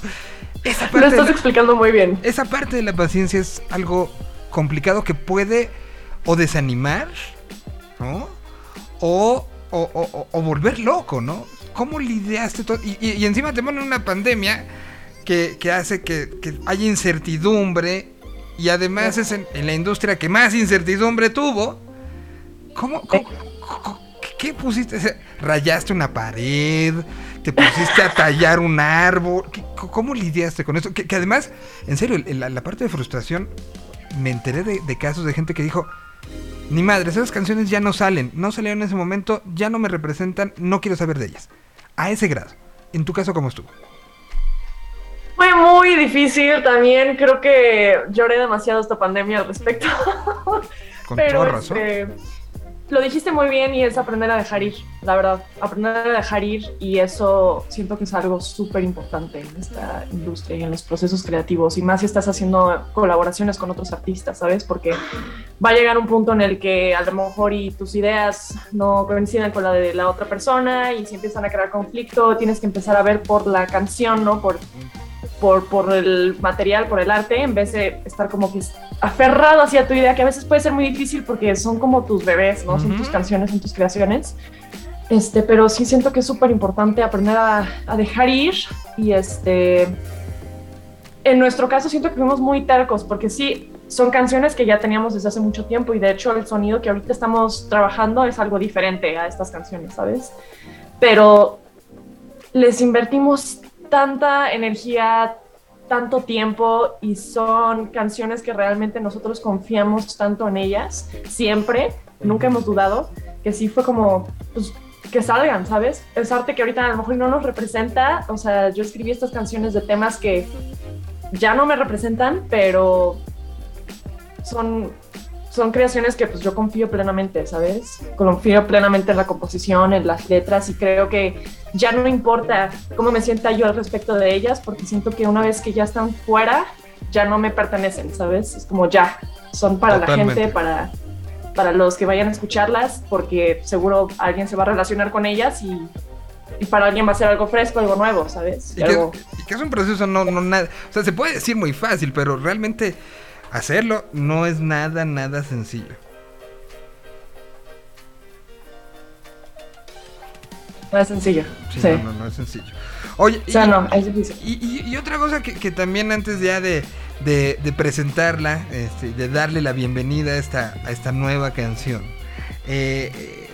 Esa Lo parte, de estás la, explicando muy bien. esa parte de la paciencia es algo complicado que puede o desanimar, ¿no? O, o, o- o- volver loco, ¿no? ¿Cómo lidiaste todo? Y, y- y encima te ponen una pandemia que, que hace que, que haya incertidumbre y además es en, en la industria que más incertidumbre tuvo. ¿Cómo? cómo- cómo- qué, pusiste? ¿Rayaste una pared? ¿Te pusiste a tallar un árbol? ¿Qué- ¿Cómo lidiaste con eso? Que, que además, en serio, la, la parte de frustración, me enteré de, de casos de gente que dijo, ni madres, esas canciones ya no salen, no salieron en ese momento, ya no me representan, no quiero saber de ellas. A ese grado. En tu caso, ¿cómo estuvo? Fue muy difícil también, creo que lloré demasiado esta pandemia al respecto. Con Pero toda razón. este, lo dijiste muy bien y es aprender a dejar ir, la verdad. Aprender a dejar ir y eso siento que es algo súper importante en esta industria y en los procesos creativos. Y más si estás haciendo colaboraciones con otros artistas, ¿sabes? Porque va a llegar un punto en el que a lo mejor y tus ideas no coinciden con la de la otra persona y si empiezan a crear conflicto, tienes que empezar a ver por la canción, ¿no? Por, por, por el material, por el arte, en vez de estar como que aferrado hacia tu idea, que a veces puede ser muy difícil porque son como tus bebés, ¿no? Son Ujú. tus canciones, son tus creaciones. Este, pero sí siento que es súper importante aprender a, a dejar ir y este... En nuestro caso siento que fuimos muy tercos porque sí, son canciones que ya teníamos desde hace mucho tiempo y de hecho el sonido que ahorita estamos trabajando es algo diferente a estas canciones, ¿sabes? Pero les invertimos tanta energía, tanto tiempo y son canciones que realmente nosotros confiamos tanto en ellas, siempre, nunca hemos dudado, que sí fue como, pues, que salgan, ¿sabes? Es arte que ahorita a lo mejor no nos representa, o sea, yo escribí estas canciones de temas que ya no me representan, pero son, son creaciones que pues yo confío plenamente, ¿sabes? Confío plenamente en la composición, en las letras y creo que ya no importa cómo me sienta yo al respecto de ellas, porque siento que una vez que ya están fuera, ya no me pertenecen, ¿sabes? Es como ya, son para Totalmente. la gente, para, para los que vayan a escucharlas, porque seguro alguien se va a relacionar con ellas y, y para alguien va a ser algo fresco, algo nuevo, ¿sabes? Y que, Algo- y que es un proceso no, no nada. O sea, se puede decir muy fácil, pero realmente hacerlo no es nada, nada sencillo. no es sencillo. Sí, Sí. No, no, no es sencillo. Oye, O sea, y- no, es difícil. Y, y- y otra cosa que, que también antes ya de, de- de presentarla, este, de darle la bienvenida a esta, a esta nueva canción, eh, eh,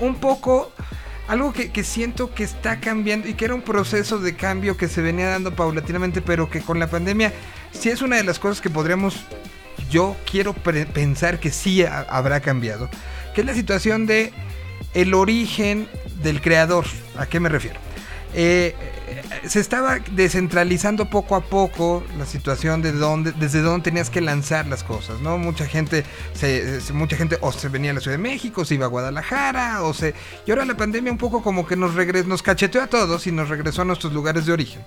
un poco algo que, que siento que está cambiando y que era un proceso de cambio que se venía dando paulatinamente, pero que con la pandemia sí es una de las cosas que podríamos yo quiero pensar que sí ha- habrá cambiado, que es la situación de el origen del creador. ¿A qué me refiero? Eh, se estaba descentralizando poco a poco la situación de desde dónde tenías que lanzar las cosas, ¿no? Mucha gente, se, mucha gente o se venía a la Ciudad de México, se iba a Guadalajara, o se, y ahora la pandemia un poco como que nos nos cacheteó a todos y nos regresó a nuestros lugares de origen.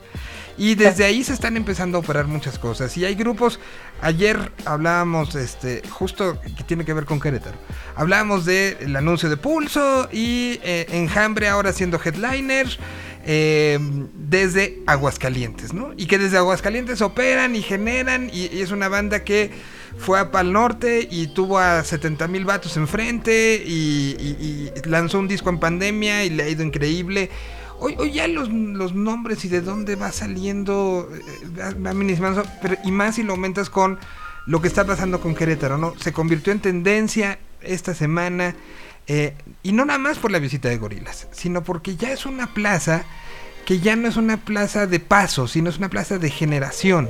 Y desde ahí se están empezando a operar muchas cosas. Y hay grupos, ayer hablábamos, este, justo que tiene que ver con Querétaro. Hablábamos del anuncio de Pulso y eh, Enjambre ahora siendo headliner eh, desde Aguascalientes, ¿no? Y que desde Aguascalientes operan y generan y, es una banda que fue a Pal Norte y tuvo a 70 mil vatos enfrente y, lanzó un disco en pandemia y le ha ido increíble. Hoy, ya los, nombres y de dónde va saliendo eh, va- va minimizando, y más si lo aumentas con lo que está pasando con Querétaro, ¿no? Se convirtió en tendencia esta semana eh, y no nada más por la visita de gorilas, sino porque ya es una plaza que ya no es una plaza de paso, sino es una plaza de generación.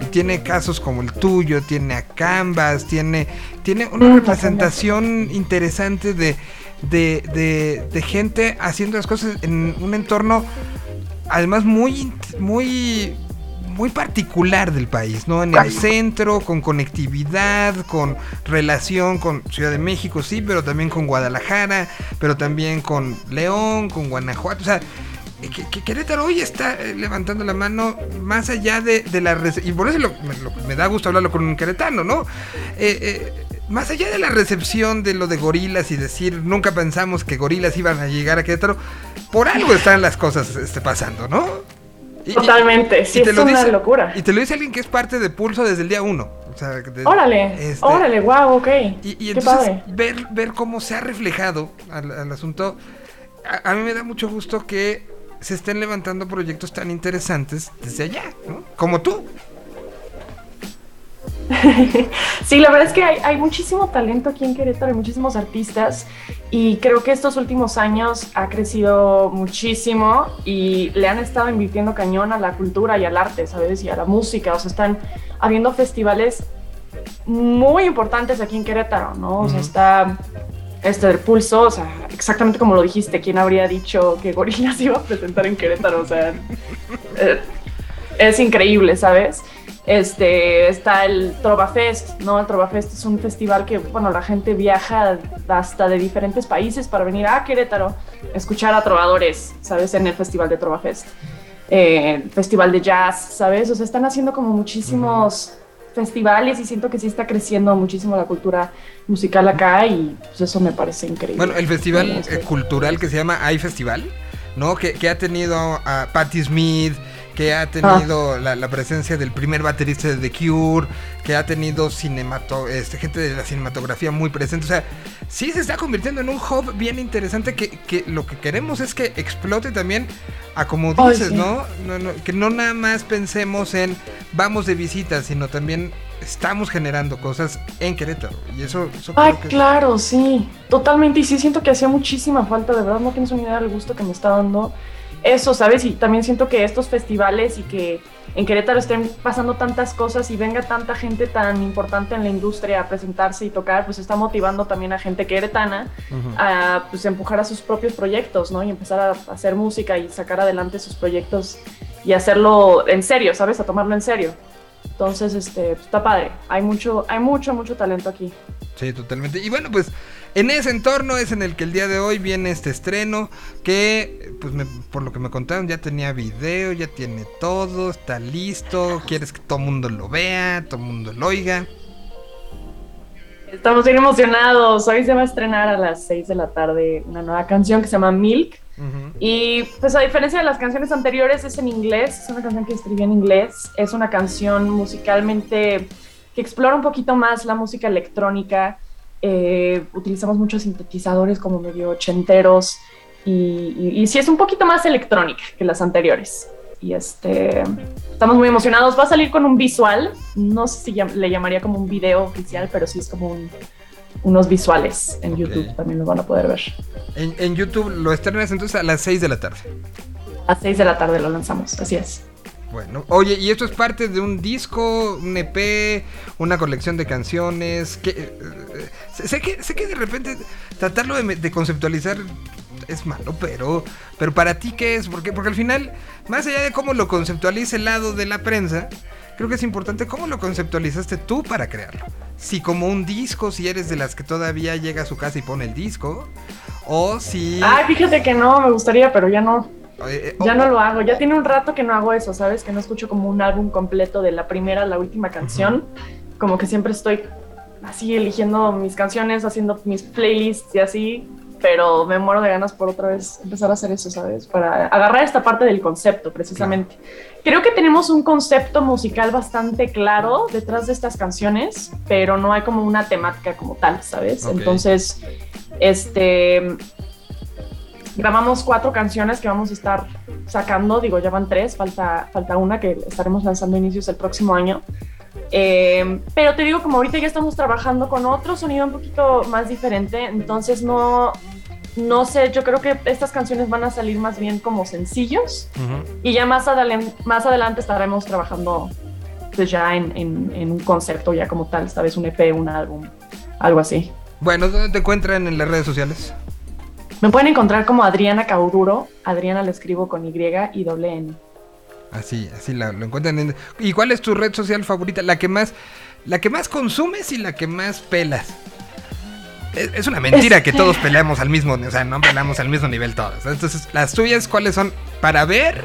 Y tiene casos como el tuyo, tiene a Canvas, tiene, tiene una representación interesante de, de, de, de gente haciendo las cosas en un entorno además muy, muy, muy particular del país, ¿no? En el centro, con conectividad, con relación con Ciudad de México, sí, pero también con Guadalajara, pero también con León, con Guanajuato, o sea, que, que Querétaro hoy está eh, levantando la mano más allá de, de la... Y por eso lo- me, lo- me da gusto hablarlo con un queretano, ¿no? Eh, eh, más allá de la recepción de lo de gorilas y decir, nunca pensamos que gorilas iban a llegar a Querétaro, por algo están las cosas este, pasando, ¿no? Y- y- Totalmente, sí, y te es lo una dice- locura. Y te lo dice alguien que es parte de Pulso desde el día uno. O sea, de- Órale, este, órale, wow, ok. Y, y Qué entonces padre. ver, ver cómo se ha reflejado al, al asunto, a, a mí me da mucho gusto que se estén levantando proyectos tan interesantes desde allá, ¿no? Como tú. Sí, la verdad es que hay, hay muchísimo talento aquí en Querétaro, hay muchísimos artistas y creo que estos últimos años ha crecido muchísimo y le han estado invirtiendo cañón a la cultura y al arte, ¿sabes? Y a la música, o sea, están habiendo festivales muy importantes aquí en Querétaro, ¿no? O sea, está este del pulso, o sea, exactamente como lo dijiste, ¿quién habría dicho que Gorilas iba a presentar en Querétaro? O sea, eh, es increíble, ¿sabes? Este, está el Trova Fest, ¿no? El Trova Fest es un festival que, bueno, la gente viaja hasta de diferentes países para venir a Querétaro escuchar a trovadores, ¿sabes? En el festival de Trova Fest. Eh, festival de jazz, ¿sabes? O sea, están haciendo como muchísimos festivales y siento que sí está creciendo muchísimo la cultura musical acá y pues eso me parece increíble. Bueno, el festival Sí, eh, sí. cultural que se llama iFestival, ¿no? Que, que ha tenido a Patti Smith, que ha tenido la, la presencia del primer baterista de The Cure, que ha tenido cinemato este, gente de la cinematografía muy presente. O sea, sí se está convirtiendo en un hub bien interesante que, que lo que queremos es que explote también a como dices, sí. ¿no? No, no, Que no nada más pensemos en vamos de visita, sino también estamos generando cosas en Querétaro. Y eso, eso Ay, creo que es- claro, sí, totalmente. Y sí siento que hacía muchísima falta, de verdad, no tienes una idea del gusto que me está dando eso, ¿sabes? Y también siento que estos festivales y que en Querétaro estén pasando tantas cosas y venga tanta gente tan importante en la industria a presentarse y tocar, pues está motivando también a gente queretana Ujú. a pues empujar a sus propios proyectos, ¿no? Y empezar a hacer música y sacar adelante sus proyectos y hacerlo en serio, ¿sabes? A tomarlo en serio. Entonces, este, pues, está padre. Hay mucho, hay mucho, mucho talento aquí. Sí, totalmente. Y bueno, pues en ese entorno es en el que el día de hoy viene este estreno que, pues me- por lo que me contaron, ya tenía video, ya tiene todo, está listo, quieres que todo el mundo lo vea, todo el mundo lo oiga. Estamos bien emocionados. Hoy se va a estrenar a las 6 de la tarde una nueva canción que se llama Milk. Y pues a diferencia de las canciones anteriores es en inglés, es una canción que escribí en inglés, es una canción musicalmente que explora un poquito más la música electrónica, Eh, utilizamos muchos sintetizadores como medio ochenteros y, y, y sí es un poquito más electrónica que las anteriores. Y este, estamos muy emocionados, va a salir con un visual, no sé si le llamaría como un video oficial, pero sí es como un- unos visuales en. YouTube, también lo van a poder ver. En, en YouTube lo estrenas entonces a las 6 de la tarde. A las 6 de la tarde lo lanzamos, así es. Bueno, oye, ¿y esto es parte de un disco, un EP, una colección de canciones? Eh, eh, sé, que, sé que de repente tratarlo de, conceptualizar es malo, pero, pero para ti, ¿qué es? Porque, porque al final, más allá de cómo lo conceptualiza el lado de la prensa, creo que es importante cómo lo conceptualizaste tú para crearlo. Si como un disco, si eres de las que todavía llega a su casa y pone el disco, o si... Ay, fíjate que no, me gustaría, pero ya no. eh, Ya o- no lo hago. Ya tiene un rato que no hago eso, ¿sabes? Que no escucho como un álbum completo de la primera a la última canción. Como que siempre estoy así eligiendo mis canciones, haciendo mis playlists y así. Pero me muero de ganas por otra vez empezar a hacer eso, ¿sabes? Para agarrar esta parte del concepto, precisamente. Creo que tenemos un concepto musical bastante claro detrás de estas canciones, pero no hay como una temática como tal, ¿sabes? Ok. Entonces, este grabamos cuatro canciones que vamos a estar sacando, digo, ya van tres, falta, falta una que estaremos lanzando a inicios del próximo año. Eh, pero te digo, como ahorita ya estamos trabajando con otro sonido un poquito más diferente, entonces no, no sé, yo creo que estas canciones van a salir más bien como sencillos y ya más, adelante más adelante estaremos trabajando pues ya en, en, en un concepto ya como tal, esta vez un EP, un álbum, algo así. Bueno, ¿dónde te encuentran en las redes sociales? Me pueden encontrar como Adriana Cauduro. Adriana la escribo con Y y doble N. Así, así la- lo encuentran. En... ¿Y cuál es tu red social favorita? La que más, la que más consumes y la que más pelas. Es, es una mentira que Este- todos peleamos al mismo, o sea, no peleamos al mismo nivel todos. Entonces, las tuyas, ¿cuáles son para ver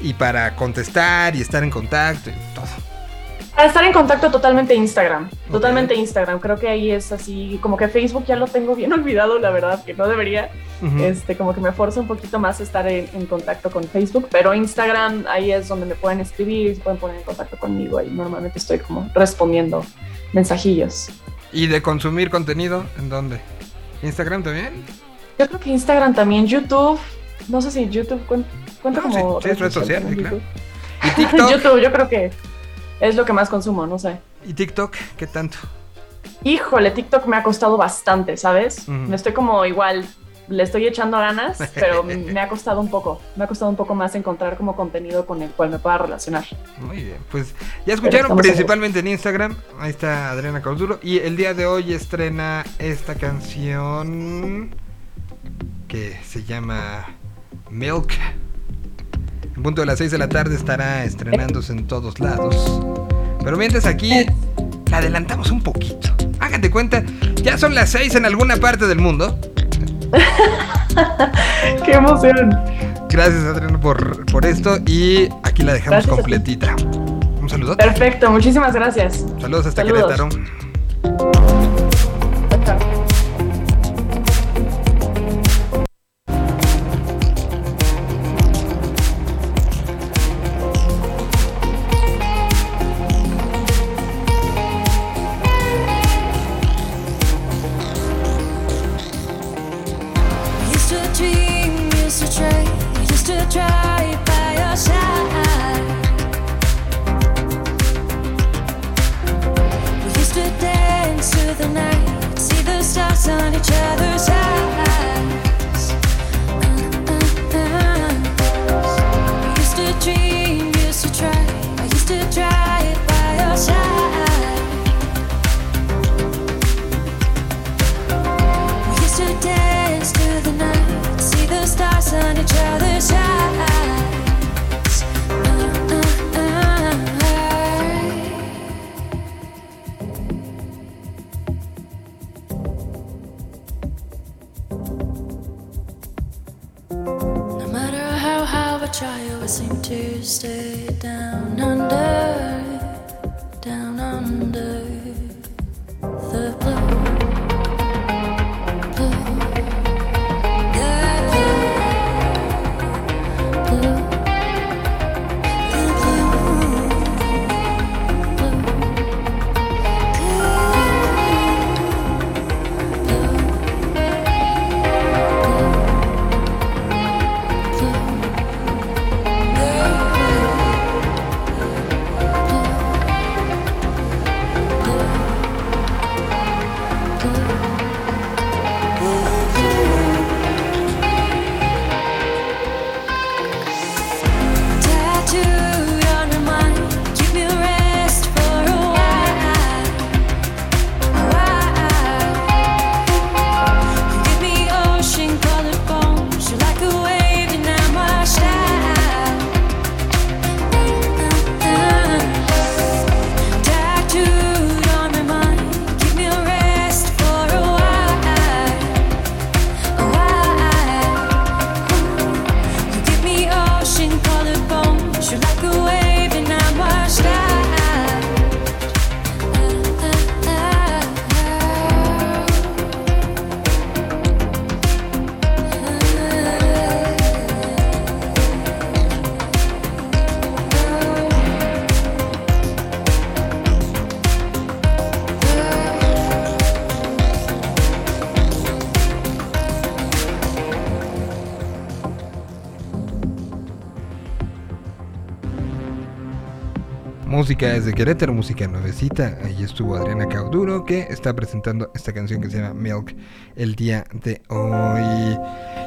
y para contestar y estar en contacto? Para estar en contacto totalmente Instagram. Totalmente Instagram. Creo que ahí es así, como que Facebook ya lo tengo bien olvidado, la verdad, que no debería. Este, como que me forza un poquito más estar en, en contacto con Facebook, pero Instagram ahí es donde me pueden escribir, se pueden poner en contacto conmigo. Ahí normalmente estoy como respondiendo mensajillos. ¿Y de consumir contenido? ¿En dónde? ¿Instagram también? Yo creo que Instagram también, YouTube. No sé si YouTube cuen- cuenta No, como. sí, sí, red social, claro. ¿Y TikTok? YouTube, yo creo que es lo que más consumo, no sé. ¿Y TikTok? ¿Qué tanto? Híjole, TikTok me ha costado bastante, ¿sabes? Me estoy como igual, le estoy echando ganas, pero me ha costado un poco. Me ha costado un poco más encontrar como contenido con el cual me pueda relacionar. Muy bien, pues ya escucharon principalmente en Instagram. Ahí está Adriana Cauduro. Y el día de hoy estrena esta canción que se llama Milk. En punto de las 6 de la tarde estará estrenándose en todos lados. Pero mientras aquí la adelantamos un poquito. Háganse cuenta, ya son las 6 en alguna parte del mundo. ¡Qué emoción! Gracias Adriana por, por esto y aquí la dejamos Gracias completita. Un saludo. Perfecto, muchísimas gracias. Saludos hasta Saludos. Querétaro. Música es de Querétaro, música nuevecita. Ahí estuvo Adriana Cauduro, que está presentando esta canción que se llama Milk el día de hoy.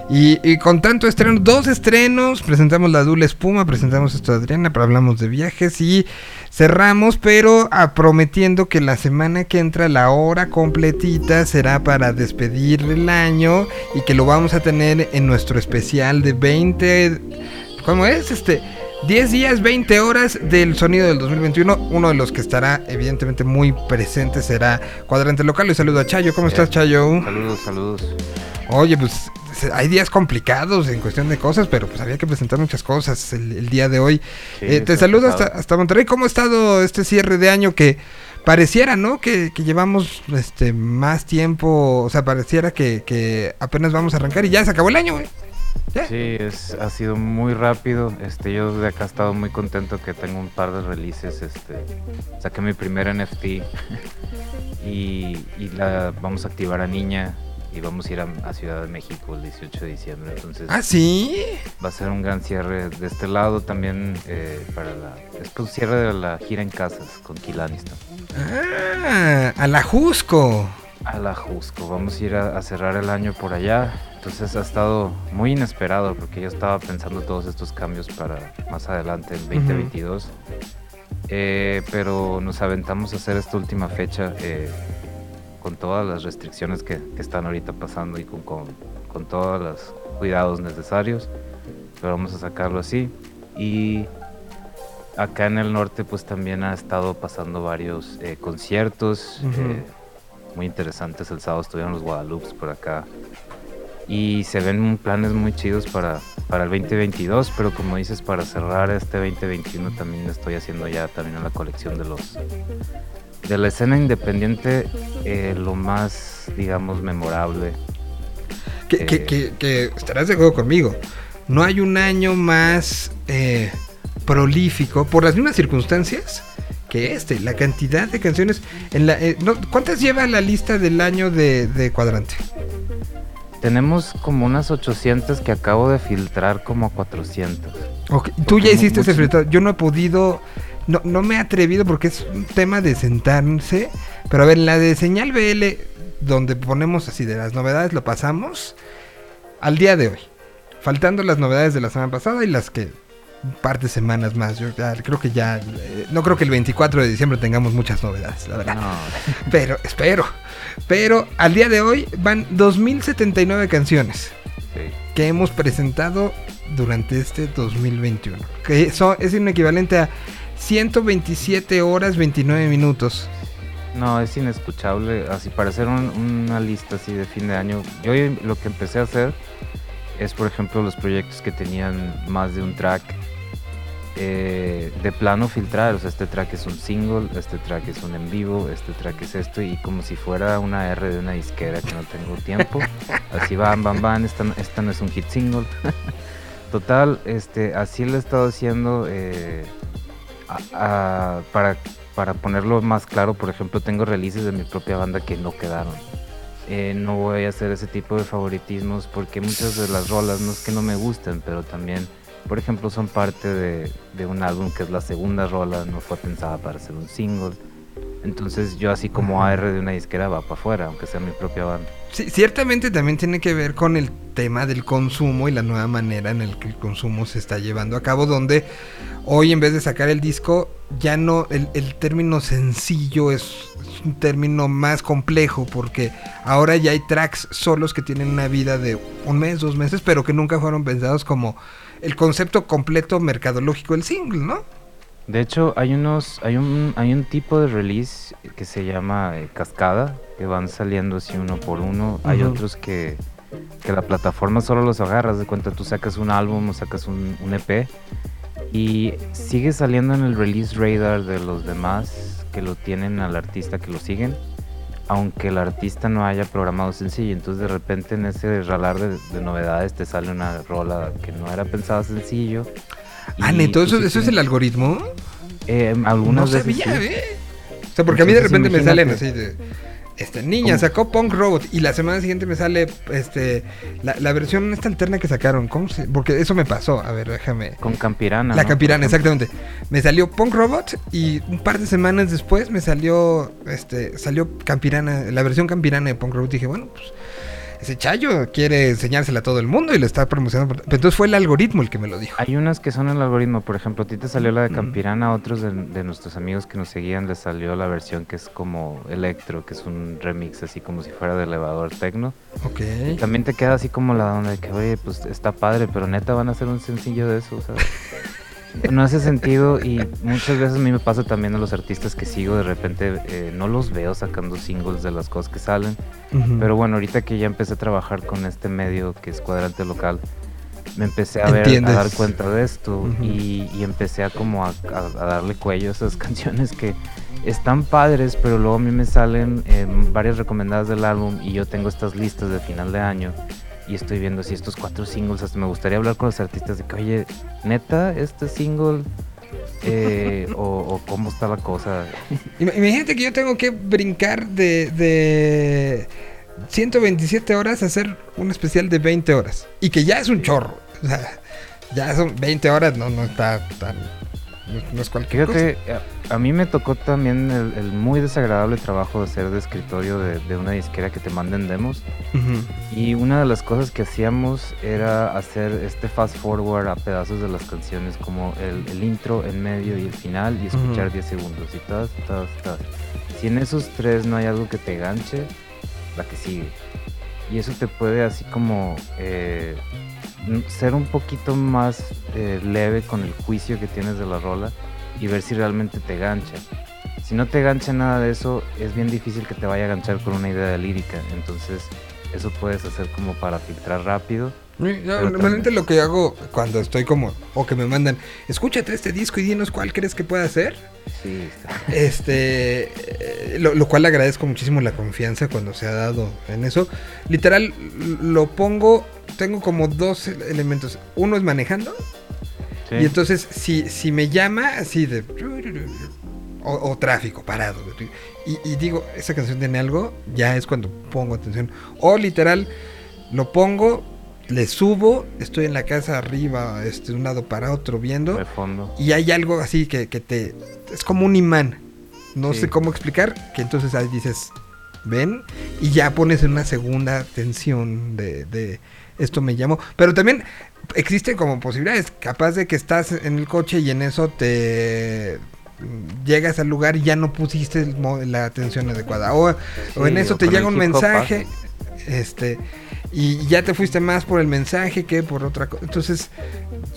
Y, con tanto estreno, dos estrenos, presentamos la Dula Espuma, presentamos esto de Adriana, pero hablamos de viajes y cerramos, pero ah, prometiendo que la semana que entra la hora completita será para despedir el año y que lo vamos a tener en nuestro especial de 20... ¿Cómo es? Este... 10 días, 20 horas del sonido del 2021. Uno de los que estará evidentemente muy presente será Cuadrante Local. Y saludo a Chayo. ¿Cómo estás, Chayo? Saludos, saludos. Oye, pues hay días complicados en cuestión de cosas, pero pues había que presentar muchas cosas el, el día de hoy. Sí, Eh, te saludo hasta Monterrey. ¿Cómo ha estado este cierre de año que pareciera, ¿no? Que, que llevamos este más tiempo, o sea, pareciera que, que apenas vamos a arrancar y ya se acabó el año, güey. Ya. Sí, es, ha sido muy rápido. Este, yo de acá he estado muy contento que tengo un par de releases. Este, saqué mi primer NFT y, y la vamos a activar a Niña y vamos a ir a, a Ciudad de México el 18 de diciembre. Entonces Ah, sí. va a ser un gran cierre de este lado también eh, para la es un cierre de la gira en casas con Kilanistan. Ah, a la Jusco. A la Jusco, vamos a ir a, a cerrar el año por allá. Entonces ha estado muy inesperado porque yo estaba pensando todos estos cambios para más adelante, en 2022. Eh, pero nos aventamos a hacer esta última fecha eh, con todas las restricciones que, que están ahorita pasando y con, con, con todos los cuidados necesarios. Pero vamos a sacarlo así. Y acá en el norte pues también ha estado pasando varios eh, conciertos eh, muy interesantes. El sábado estuvieron los Guadalupes por acá. Y se ven planes muy chidos para, para el 2022, pero como dices, para cerrar este 2021 también estoy haciendo ya también la colección de los de la escena independiente eh, lo más digamos memorable Que, que- Eh. que- que estarás de acuerdo conmigo. No hay un año más eh, prolífico por las mismas circunstancias que este. La cantidad de canciones. En la, eh, no, ¿Cuántas lleva la lista del año de, de Cuadrante? Tenemos como unas 800 que acabo de filtrar como 400 Ok, Tú ya hiciste ese filtrado. Yo no he podido. No, no me he atrevido porque es un tema de sentarse. Pero a ver, la de señal BL, donde ponemos así de las novedades, lo pasamos al día de hoy. Faltando las novedades de la semana pasada y las que un par de semanas más. Yo ya creo que ya. eh, no creo que el 24 de diciembre tengamos muchas novedades, la verdad. No, Pero, espero. Pero al día de hoy van 2079 canciones sí. que hemos presentado durante este 2021. Que eso es un equivalente a 127 horas 29 minutos. No, es inescuchable. Así para hacer un- una lista así de fin de año. Yo lo que empecé a hacer es, por ejemplo, los proyectos que tenían más de un track. Eh, de plano filtrar, o sea, este track es un single, este track es un en vivo, este track es esto, y como si fuera una R de una disquera que no tengo tiempo, así van, van, van, esta, esta no es un hit single. Total, este, así lo he estado haciendo eh, a- a- para, para ponerlo más claro, por ejemplo, tengo releases de mi propia banda que no quedaron. Eh, no voy a hacer ese tipo de favoritismos porque muchas de las rolas no es que no me gusten, pero también, por ejemplo, son parte de, de un álbum que es la segunda rola, no fue pensada para ser un single. Entonces yo así como AR de una disquera va para afuera, aunque sea mi propia banda. Sí, ciertamente también tiene que ver con el tema del consumo y la nueva manera en el que el consumo se está llevando a cabo, donde hoy en vez de sacar el disco, ya no, el, el término sencillo es, es un término más complejo, porque ahora ya hay tracks solos que tienen una vida de un mes, dos meses, pero que nunca fueron pensados como el concepto completo mercadológico del single, ¿no? De hecho, hay unos, hay un, hay un tipo de release que se llama eh, cascada, que van saliendo así uno por uno. Hay otros que, que la plataforma solo los agarras de cuenta, tú sacas un álbum o sacas un, un EP y sigue saliendo en el release radar de los demás que lo tienen al artista que lo siguen, aunque el artista no haya programado sencillo. Entonces de repente en ese ralar de, de novedades te sale una rola que no era pensada sencillo. Ah, neto, ¿eso, es el algoritmo? eh, no algunas veces sabía, sí. ¿eh? O sea, porque a mí de repente me salen así de... Este, niña, ¿Cómo? sacó Punk Robot y la semana siguiente me sale este la, la versión esta alterna que sacaron. ¿Cómo se? Porque eso me pasó. A ver, déjame. Con Campirana. La ¿no? Campirana, exactamente. Me salió Punk Robot y un par de semanas después me salió este salió Campirana, la versión Campirana de Punk Robot. dije, bueno, pues ese Chayo quiere enseñársela a todo el mundo y lo está promocionando. Pero entonces fue el algoritmo el que me lo dijo. Hay unas que son el algoritmo, por ejemplo, a ti te salió la de Mm. Campirana, a otros de, de nuestros amigos que nos seguían les salió la versión que es como electro, que es un remix así como si fuera de elevador tecno. Ok. También te queda así como la onda de que, oye, pues está padre, pero neta van a hacer un sencillo de eso, sea, No hace sentido y muchas veces a mí me pasa también a los artistas que sigo, de repente eh, no los veo sacando singles de las cosas que salen. Pero bueno, ahorita que ya empecé a trabajar con este medio que es cuadrante local, me empecé a ver, Entiendes. a dar cuenta de esto y, y empecé a como a, a- a darle cuello a esas canciones que están padres, pero luego a mí me salen eh, varias recomendadas del álbum y yo tengo estas listas de final de año y estoy viendo así estos cuatro singles, hasta me gustaría hablar con los artistas de que, oye, neta, este single... eh, o, o cómo está la cosa. Ima- Imagínate que yo tengo que brincar de, de 127 horas a hacer un especial de 20 horas. Y que ya es un chorro. O sea, ya son 20 horas, no, no está tan. No, es cualquier Fíjate, a, a mí me tocó también el, el muy desagradable trabajo de ser de escritorio de, de una disquera que te manden demos. Y una de las cosas que hacíamos era hacer este fast forward a pedazos de las canciones, como el, el intro, el medio y el final, y escuchar Ujú. 10 segundos. Y tas, tas, tas. Si en esos tres no hay algo que te ganche, la que sigue. Y eso te puede así como eh, ser un poquito más eh, leve con el juicio que tienes de la rola y ver si realmente te gancha. Si no te gancha nada de eso, es bien difícil que te vaya a ganchar con una idea de lírica. Entonces, eso puedes hacer como para filtrar rápido. Normalmente lo que hago cuando estoy como. O que me mandan. Escúchate este disco y dinos cuál crees que pueda ser. Sí, está. Este, eh, lo, lo cual agradezco muchísimo la confianza cuando se ha dado en eso. Literal, lo pongo, tengo como dos ele- elementos. Uno es manejando, Sí. y entonces si, si me llama así de... O, o tráfico, parado. Y, y digo, esa canción tiene algo, ya es cuando pongo atención. O literal, lo pongo, le subo, estoy en la casa arriba, este, de un lado para otro viendo. de fondo. Y hay algo así que, que te... Es como un imán. No Sí. sé cómo explicar. Que entonces ahí dices, ven. Y ya pones en una segunda tensión de, de esto me llamo. Pero también existe como posibilidades. Capaz de que estás en el coche y en eso te... mm, Llegas al lugar y ya no pusiste el la atención adecuada. O, o en eso o te llega un mensaje. Este. Y ya te fuiste más por el mensaje que por otra cosa. Entonces,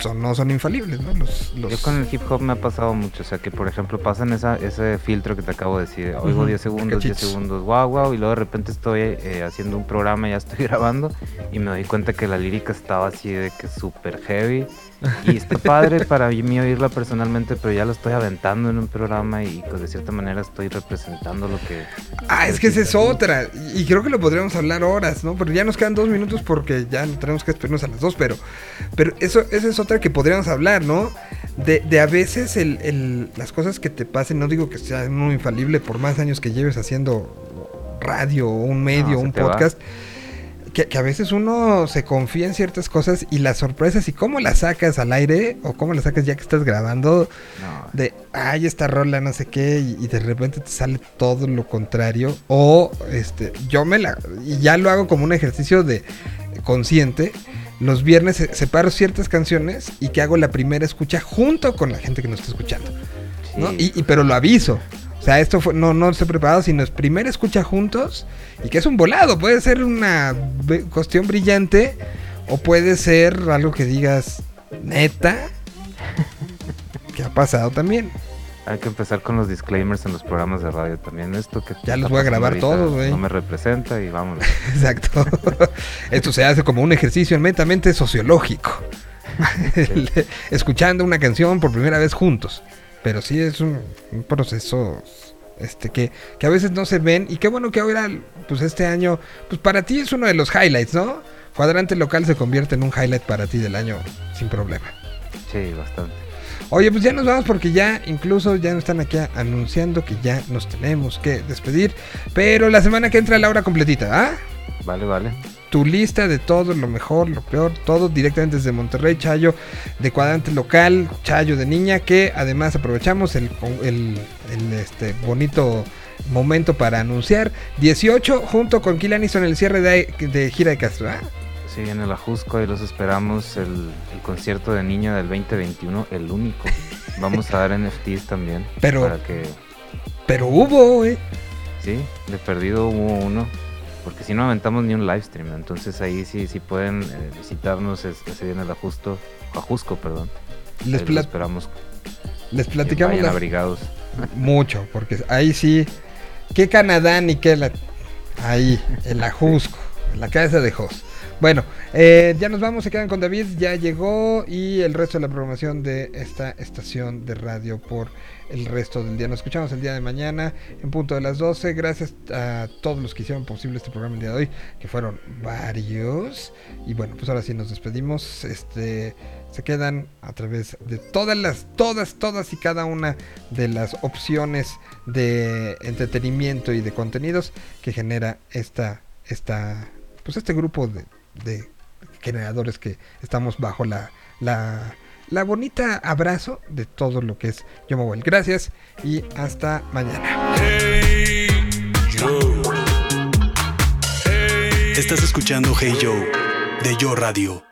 son, no son infalibles, ¿no? Los, los- Yo con el hip hop me ha pasado mucho, o sea que por ejemplo pasan esa, ese filtro que te acabo de decir, oigo Ujú, 10 segundos, 10 cachitos. segundos, wow, wow, y luego de repente estoy eh, haciendo un programa, ya estoy grabando y me doy cuenta que la lírica estaba así de que súper heavy y está padre para mí oírla personalmente, pero ya lo estoy aventando en un programa y pues, de cierta manera estoy representando lo que... Ah, es que esa es otra. Y y creo que lo podríamos hablar horas, ¿no? Pero ya nos quedan dos minutos porque ya tenemos que esperarnos a las dos. Pero, pero eso, esa es otra que podríamos hablar, ¿no? De, de a veces el, el- las cosas que te pasen, no digo que sea uno infalible por más años que lleves haciendo radio o un medio No, un va. Que, que a veces uno se confía en ciertas cosas y las sorpresas y cómo las sacas al aire o cómo las sacas ya que estás grabando No, de, ay, esta rola, no sé qué, y, y de repente te sale todo lo contrario. O, este, yo me la, y ya lo hago como un ejercicio de consciente. Los viernes se- separo ciertas canciones y que hago la primera escucha junto con la gente que nos está escuchando. Y, y- pero lo aviso. O sea, esto fue, no, no estoy preparado, sino es primera escucha juntos y que es un volado. Puede ser una cuestión brillante o puede ser algo que digas, neta, que ha pasado también. Hay que empezar con los disclaimers en los programas de radio también. Esto que Ya los voy a grabar todos, güey. No me representa y vámonos. Exacto. Esto se hace como un ejercicio netamente sociológico. Escuchando una canción por primera vez juntos. Pero sí es un, un proceso este que, que a veces no se ven. Y qué bueno que ahora, pues este año, pues para ti es uno de los highlights, ¿no? Cuadrante local se convierte en un highlight para ti del año sin problema. Sí, bastante. Oye, pues ya nos vamos porque ya incluso ya nos están aquí anunciando que ya nos tenemos que despedir. Pero la semana que entra la hora completita, ¿ah? Vale, vale. Tu lista de todo, lo mejor, lo peor, todo directamente desde Monterrey, Chayo de cuadrante local, Chayo de niña, que además aprovechamos el, el- el, este, bonito momento para anunciar 18 junto con Kilanis en el cierre de, de gira de Castro. ¿ah? Sí, en el Ajusco ahí los esperamos. El, el concierto de niña del 2021, el único. Vamos a dar NFTs también. Pero- Para que, Pero hubo, eh. sí, de perdido hubo uno. Porque si no aventamos ni un live stream. Entonces ahí sí, sí pueden eh, visitarnos es- ese día en el Ajusto, Ajusco, perdón. Les, los pla- esperamos. les platicamos vayan las- abrigados. mucho, porque ahí sí, qué Canadá ni qué la... Ahí, el Ajusco, en la cabeza de Jos. Bueno, eh, ya nos vamos, se quedan con David, ya llegó y el resto de la programación de esta estación de radio por el resto del día. Nos escuchamos el día de mañana en punto de las 12. Gracias a todos los que hicieron posible este programa el día de hoy, que fueron varios. Y bueno, pues ahora sí nos despedimos. Este se quedan a través de todas las, todas, todas y cada una de las opciones de entretenimiento y de contenidos que genera esta, esta, pues este grupo de, de generadores que estamos bajo la, la, la bonita abrazo de todo lo que es Yo Mobile. Gracias y hasta mañana. Estás escuchando Hey Joe de Yo Radio.